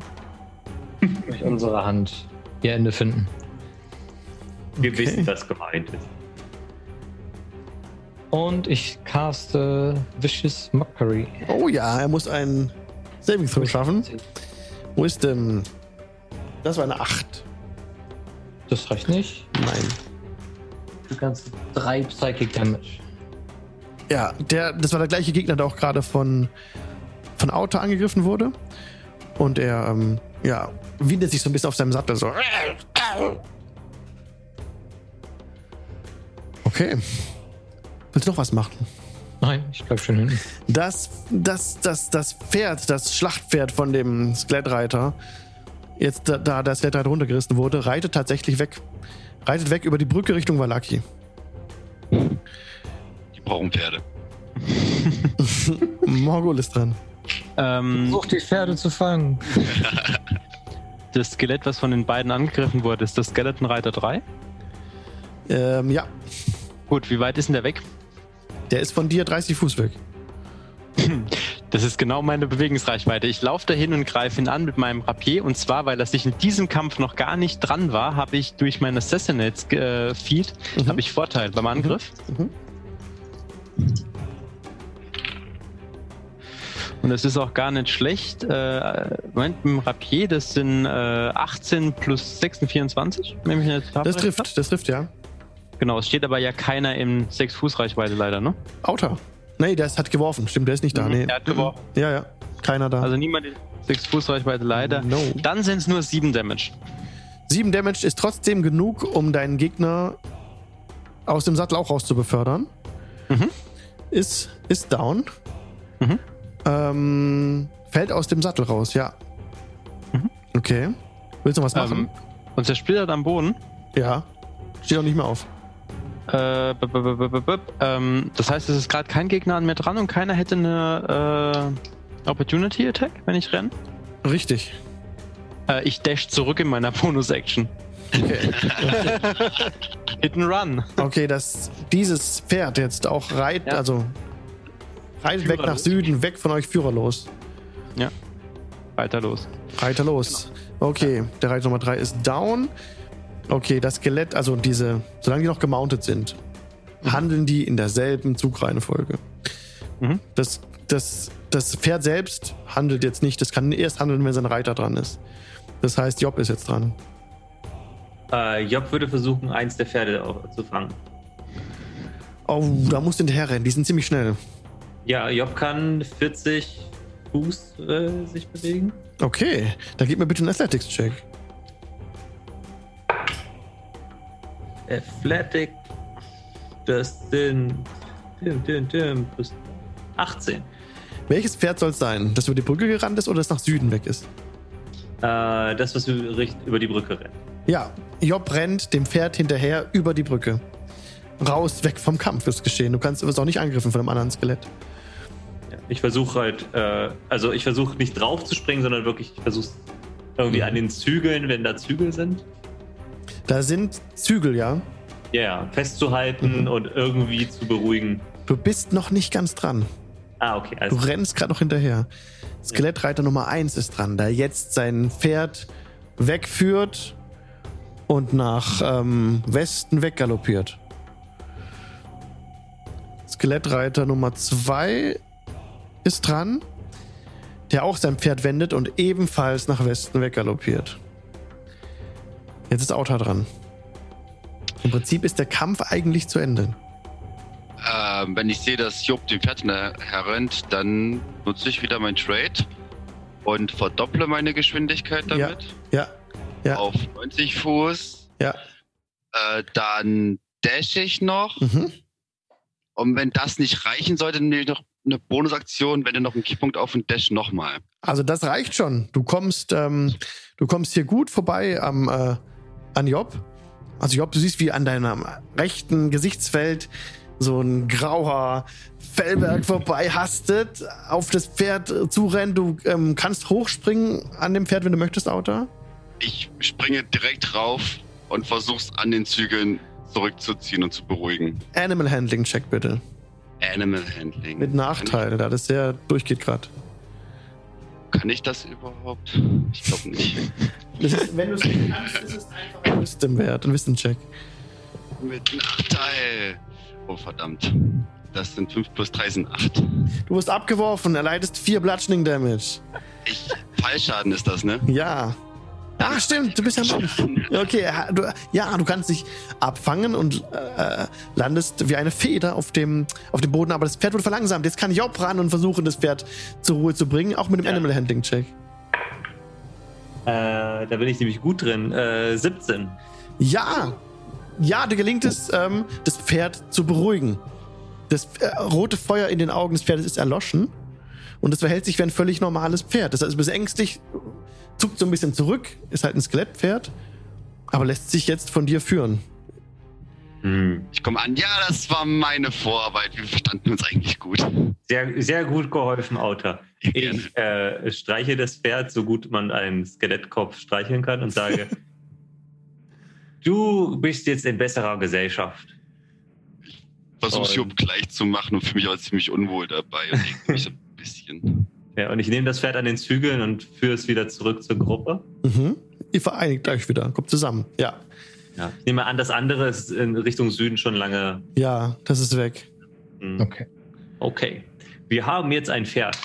durch unsere Hand ihr Ende finden. Wir Okay. wissen, was gemeint ist. Und ich caste Vicious Mockery. Oh ja, er muss einen Saving Throw schaffen. Wo ist denn? Das war eine 8. Das reicht nicht. Nein. Du kannst drei Psychic Damage. Ja, der, das war der gleiche Gegner, der auch gerade von, von Auto angegriffen wurde. Und er, ähm, ja, windet sich so ein bisschen auf seinem Sattel so. Okay. Willst du noch was machen? Nein, ich bleib schön hinten. Das, das, das, das Pferd, das Schlachtpferd von dem Skelettreiter, jetzt da, da das Skelettreiter runtergerissen wurde, reitet tatsächlich weg. Reitet weg über die Brücke Richtung Valaki. Die brauchen Pferde. Morgul ist dran. Ähm, Versuch die Pferde zu fangen. das Skelett, was von den beiden angegriffen wurde, ist das Skeleton Reiter 3. Ähm, ja, Gut, wie weit ist denn der weg? Der ist von dir 30 Fuß weg. Das ist genau meine Bewegungsreichweite. Ich laufe dahin und greife ihn an mit meinem Rapier. Und zwar, weil er sich in diesem Kampf noch gar nicht dran war, habe ich durch mein Assassinates-Feed Mhm. habe ich Vorteil beim Angriff. Mhm. Und es ist auch gar nicht schlecht. Äh, Moment, mit dem Rapier, das sind äh, 18 plus 6 sind 24. Wenn ich nicht Das trifft, das trifft, ja. Genau, es steht aber ja keiner in 6 Fuß Reichweite leider, ne? Auto. Nee, der ist, hat geworfen. Stimmt, der ist nicht da. Mhm, Nee. er hat geworfen. Ja, ja. Keiner da. Also niemand in 6 Fuß Reichweite leider. No. Dann sind es nur 7 Damage. 7 Damage ist trotzdem genug, um deinen Gegner aus dem Sattel auch raus zu befördern. Mhm. Ist, ist down. Mhm. Ähm, fällt aus dem Sattel raus, ja. Mhm. Okay. Willst du was machen? Ähm, und zersplittert am Boden. ja. Steht auch nicht mehr auf. Äh, b- b- b- ähm, das heißt, es ist gerade kein Gegner an mir dran und keiner hätte eine äh, Opportunity Attack, wenn ich renne. Richtig. Äh, ich dash zurück in meiner Bonus-Action. Okay. Hit and Run. okay, dass dieses Pferd jetzt auch reitet, Ja. also reitet weg nach. Süden, weg von euch führerlos. Weiter los. Reiter los. Genau. Okay, der Reiter Nummer 3 ist down. Okay, das Skelett, also diese, solange die noch gemountet sind, handeln die in derselben Zugreihenfolge. Mhm. Das, das, das Pferd selbst handelt jetzt nicht, das kann erst handeln, wenn sein Reiter dran ist. Das heißt, Job ist jetzt dran. Äh, Job würde versuchen, eins der Pferde zu fangen. Oh, da musst du hinterher rennen, die sind ziemlich schnell. Ja, Job kann 40 Fuß äh, sich bewegen. Okay, dann gib mir bitte einen Athletics-Check. Athletic, das sind dim, dim, dim, plus 18. Welches Pferd soll es sein? Das über die Brücke gerannt ist oder das nach Süden weg ist? Äh, das, was über die Brücke rennt. Ja, Job rennt dem Pferd hinterher über die Brücke. Raus, weg vom Kampf ist geschehen. Du kannst, wirst auch nicht angegriffen von einem anderen Skelett. Ich versuche halt, äh, also ich versuche nicht drauf zu springen, sondern wirklich, ich versuche irgendwie Mhm. an den Zügeln, wenn da Zügel sind, Da sind Zügel, ja. ja, ja, festzuhalten Mhm. und irgendwie zu beruhigen. Du bist noch nicht ganz dran. Ah, okay. Du rennst gerade noch hinterher. Skelettreiter Nummer 1 ist dran, der jetzt sein Pferd wegführt und nach ähm, Westen weggaloppiert. Skelettreiter Nummer 2 ist dran, der auch sein Pferd wendet und ebenfalls nach Westen weggaloppiert. Jetzt ist Auta dran. Im Prinzip ist der Kampf eigentlich zu Ende. Ähm, wenn ich sehe, dass Job dem Pferd herrennt, dann nutze ich wieder mein Trade und verdopple meine Geschwindigkeit Ja. damit Ja, ja. auf 90 Fuß. ja. Äh, dann dash ich noch. Mhm. Und wenn das nicht reichen sollte, nehme ich noch eine Bonusaktion, wenn du noch einen Keypunkt auf und Dash nochmal. Also das reicht schon. Du kommst, ähm, du kommst hier gut vorbei am, äh, an Job. Also Job, du siehst, wie an deinem rechten Gesichtsfeld so ein grauer Fellberg vorbei hastet, auf das Pferd zurennt. Du ähm, kannst hochspringen an dem Pferd, wenn du möchtest, Autor. Ich springe direkt rauf und versuch's an den Zügeln zurückzuziehen und zu beruhigen. Animal Handling Check bitte. Animal Handling. Mit Nachteil, da das sehr durchgeht gerade. Kann ich das überhaupt? Ich glaube nicht. wenn du es nicht kannst, ist es einfach ein Wisdom-Wert, ein Wisdom-Check. Mit Nachteil. Oh, verdammt. Das sind 5 plus 3 sind 8. Du wirst abgeworfen, erleidest 4 Bludgeoning Damage. Ich, Fallschaden ist das, ne? Ja. Ah, stimmt, du bist ja Mensch. Okay, ja, du, ja, du kannst dich abfangen und äh, landest wie eine Feder auf dem, auf dem Boden, aber das Pferd wurde verlangsamt. Jetzt kann Job ran und versuchen, das Pferd zur Ruhe zu bringen, auch mit dem Ja. Animal Handling Check. Äh, da bin ich nämlich gut drin. Äh, 17. Ja, ja, dir gelingt es, ähm, das Pferd zu beruhigen. Das äh, rote Feuer in den Augen des Pferdes ist erloschen und es verhält sich wie ein völlig normales Pferd. Das heißt, es ist ängstlich, zuckt so ein bisschen zurück, ist halt ein Skelettpferd, aber lässt sich jetzt von dir führen. Hm. Ich komme an. Ja, das war meine Vorarbeit. Wir verstanden uns eigentlich gut. Sehr, sehr gut geholfen, Autor. Ich äh, streiche das Pferd, so gut man einen Skelettkopf streicheln kann und sage, du bist jetzt in besserer Gesellschaft. Versuche sie um gleich zu machen und fühle mich aber ziemlich unwohl dabei und mich so ein bisschen. Ja, und ich nehme das Pferd an den Zügeln und führe es wieder zurück zur Gruppe. Mhm. Ihr vereinigt euch wieder, kommt zusammen. Ja, Ja. Ich nehme an, das andere ist in Richtung Süden schon lange. ja, das ist weg. Hm. Okay. Okay. Wir haben jetzt ein Pferd.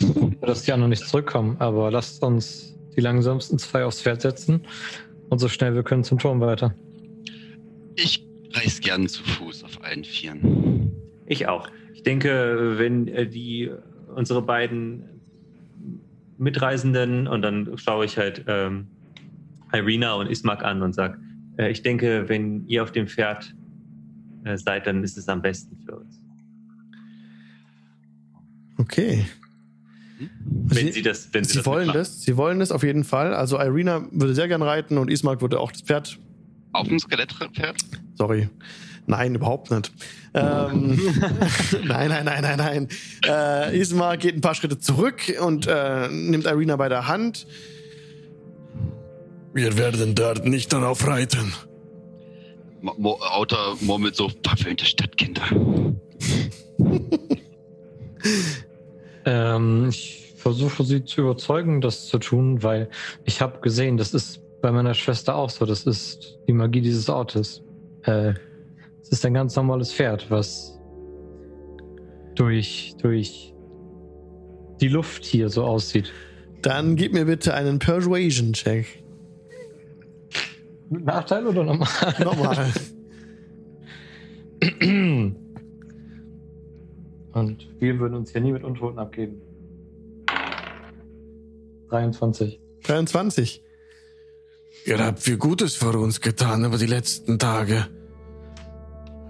Dass die anderen nicht zurückkommen, aber lasst uns die langsamsten zwei aufs Pferd setzen und so schnell wir können zum Turm weiter. Ich reise gern zu Fuß auf allen Vieren. Ich auch. Ich denke, wenn äh, die unsere beiden Mitreisenden und dann schaue ich halt ähm, Irina und Ismak an und sage, äh, ich denke, wenn ihr auf dem Pferd äh, seid, dann ist es am besten für uns. Okay. Wenn sie das, wenn sie, Sie das wollen mitmachen. das, sie wollen das auf jeden Fall. Also Irina würde sehr gern reiten und Ismark würde auch das Pferd. Auf dem Skelettpferd? Sorry. Nein, überhaupt nicht. Ähm, nein, nein, nein, nein, nein. Äh, Ismark geht ein paar Schritte zurück und äh, nimmt Irina bei der Hand. Wir werden dort nicht darauf reiten. Mo Autor murmelt so, verwöhnte Stadtkinder. Ähm, ich versuche sie zu überzeugen, das zu tun, weil ich habe gesehen, das ist bei meiner Schwester auch so. Das ist die Magie dieses Ortes. Äh, es ist ein ganz normales Pferd, was durch, durch die Luft hier so aussieht. Dann gib mir bitte einen Persuasion-Check. Mit Nachteil oder normal? Nochmal. Und wir würden uns hier nie mit Untoten abgeben. 23. 23. Ihr habt viel Gutes für uns getan über die letzten Tage.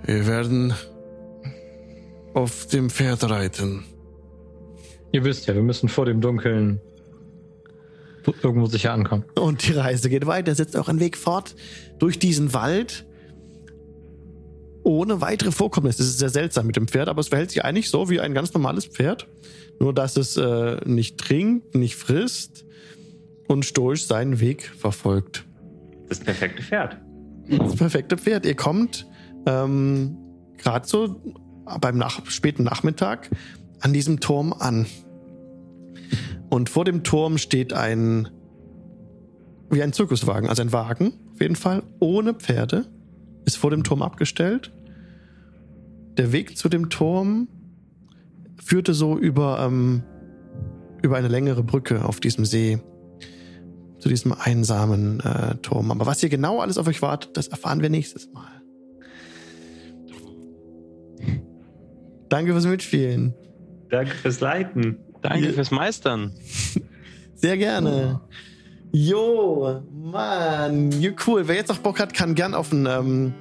Wir werden auf dem Pferd reiten. Ihr wisst ja, wir müssen vor dem Dunkeln irgendwo sicher ankommen. Und die Reise geht weiter, setzt auch einen Weg fort durch diesen Wald. Ohne weitere Vorkommnisse. Das ist sehr seltsam mit dem Pferd, aber es verhält sich eigentlich so wie ein ganz normales Pferd. Nur, dass es äh, nicht trinkt, nicht frisst und stoisch seinen Weg verfolgt. Das perfekte Pferd. Das perfekte Pferd. Ihr kommt ähm, gerade so beim nach späten Nachmittag an diesem Turm an. Und vor dem Turm steht ein wie ein Zirkuswagen, also ein Wagen auf jeden Fall ohne Pferde, ist vor dem Turm abgestellt. Der Weg zu dem Turm führte so über ähm, über eine längere Brücke auf diesem See zu diesem einsamen äh, Turm. Aber was hier genau alles auf euch wartet, das erfahren wir nächstes Mal. Danke fürs Mitspielen. Danke fürs Leiten. Danke Ja. fürs Meistern. Sehr gerne. Jo, Mann, jo, cool. Wer jetzt noch Bock hat, kann gern auf ein, ähm,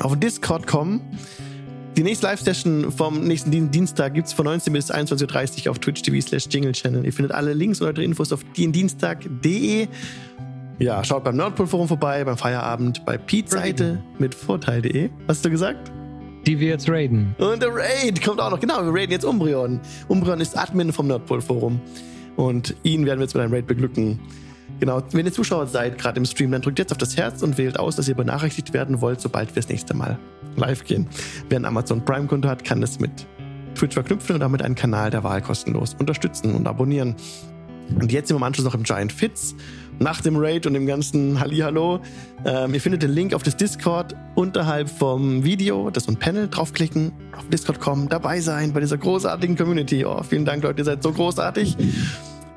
auf Discord kommen. Die nächste Live-Session vom nächsten Dien- Dienstag gibt es von 19 bis 21.30 Uhr auf Twitch TV slash Jingle Channel. Ihr findet alle Links und weitere Infos auf dienstag.de. Ja, schaut beim Nordpol Forum vorbei, beim Feierabend, bei Pete's Seite mit Vorteil.de. Was hast du gesagt? Die wir jetzt raiden. Und der Raid kommt auch noch. Genau, wir raiden jetzt Umbreon. Umbreon ist Admin vom Nordpol Forum. Und ihn werden wir jetzt mit einem Raid beglücken. Genau, wenn ihr Zuschauer seid, gerade im Stream, dann drückt jetzt auf das Herz und wählt aus, dass ihr benachrichtigt werden wollt, sobald wir das nächste Mal live gehen. Wer ein Amazon Prime-Konto hat, kann das mit Twitch verknüpfen und damit einen Kanal der Wahl kostenlos unterstützen und abonnieren. Und jetzt sind wir im Anschluss noch im Giant Fits. Nach dem Raid und dem ganzen Hallihallo. Ähm, ihr findet den Link auf das Discord unterhalb vom Video. Das ist ein Panel. Draufklicken, auf Discord kommen, dabei sein bei dieser großartigen Community. Oh, vielen Dank, Leute, ihr seid so großartig.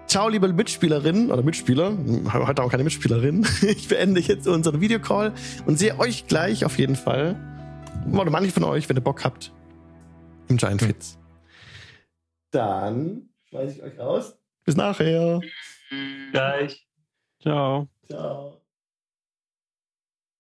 Ciao, liebe Mitspielerinnen oder Mitspieler. Heute auch keine Mitspielerin. Ich beende jetzt unseren Videocall und sehe euch gleich auf jeden Fall. Oder manche von euch, wenn ihr Bock habt, im Giant Fits. Dann schmeiße ich euch raus. Bis nachher. Gleich. Ciao. Ciao.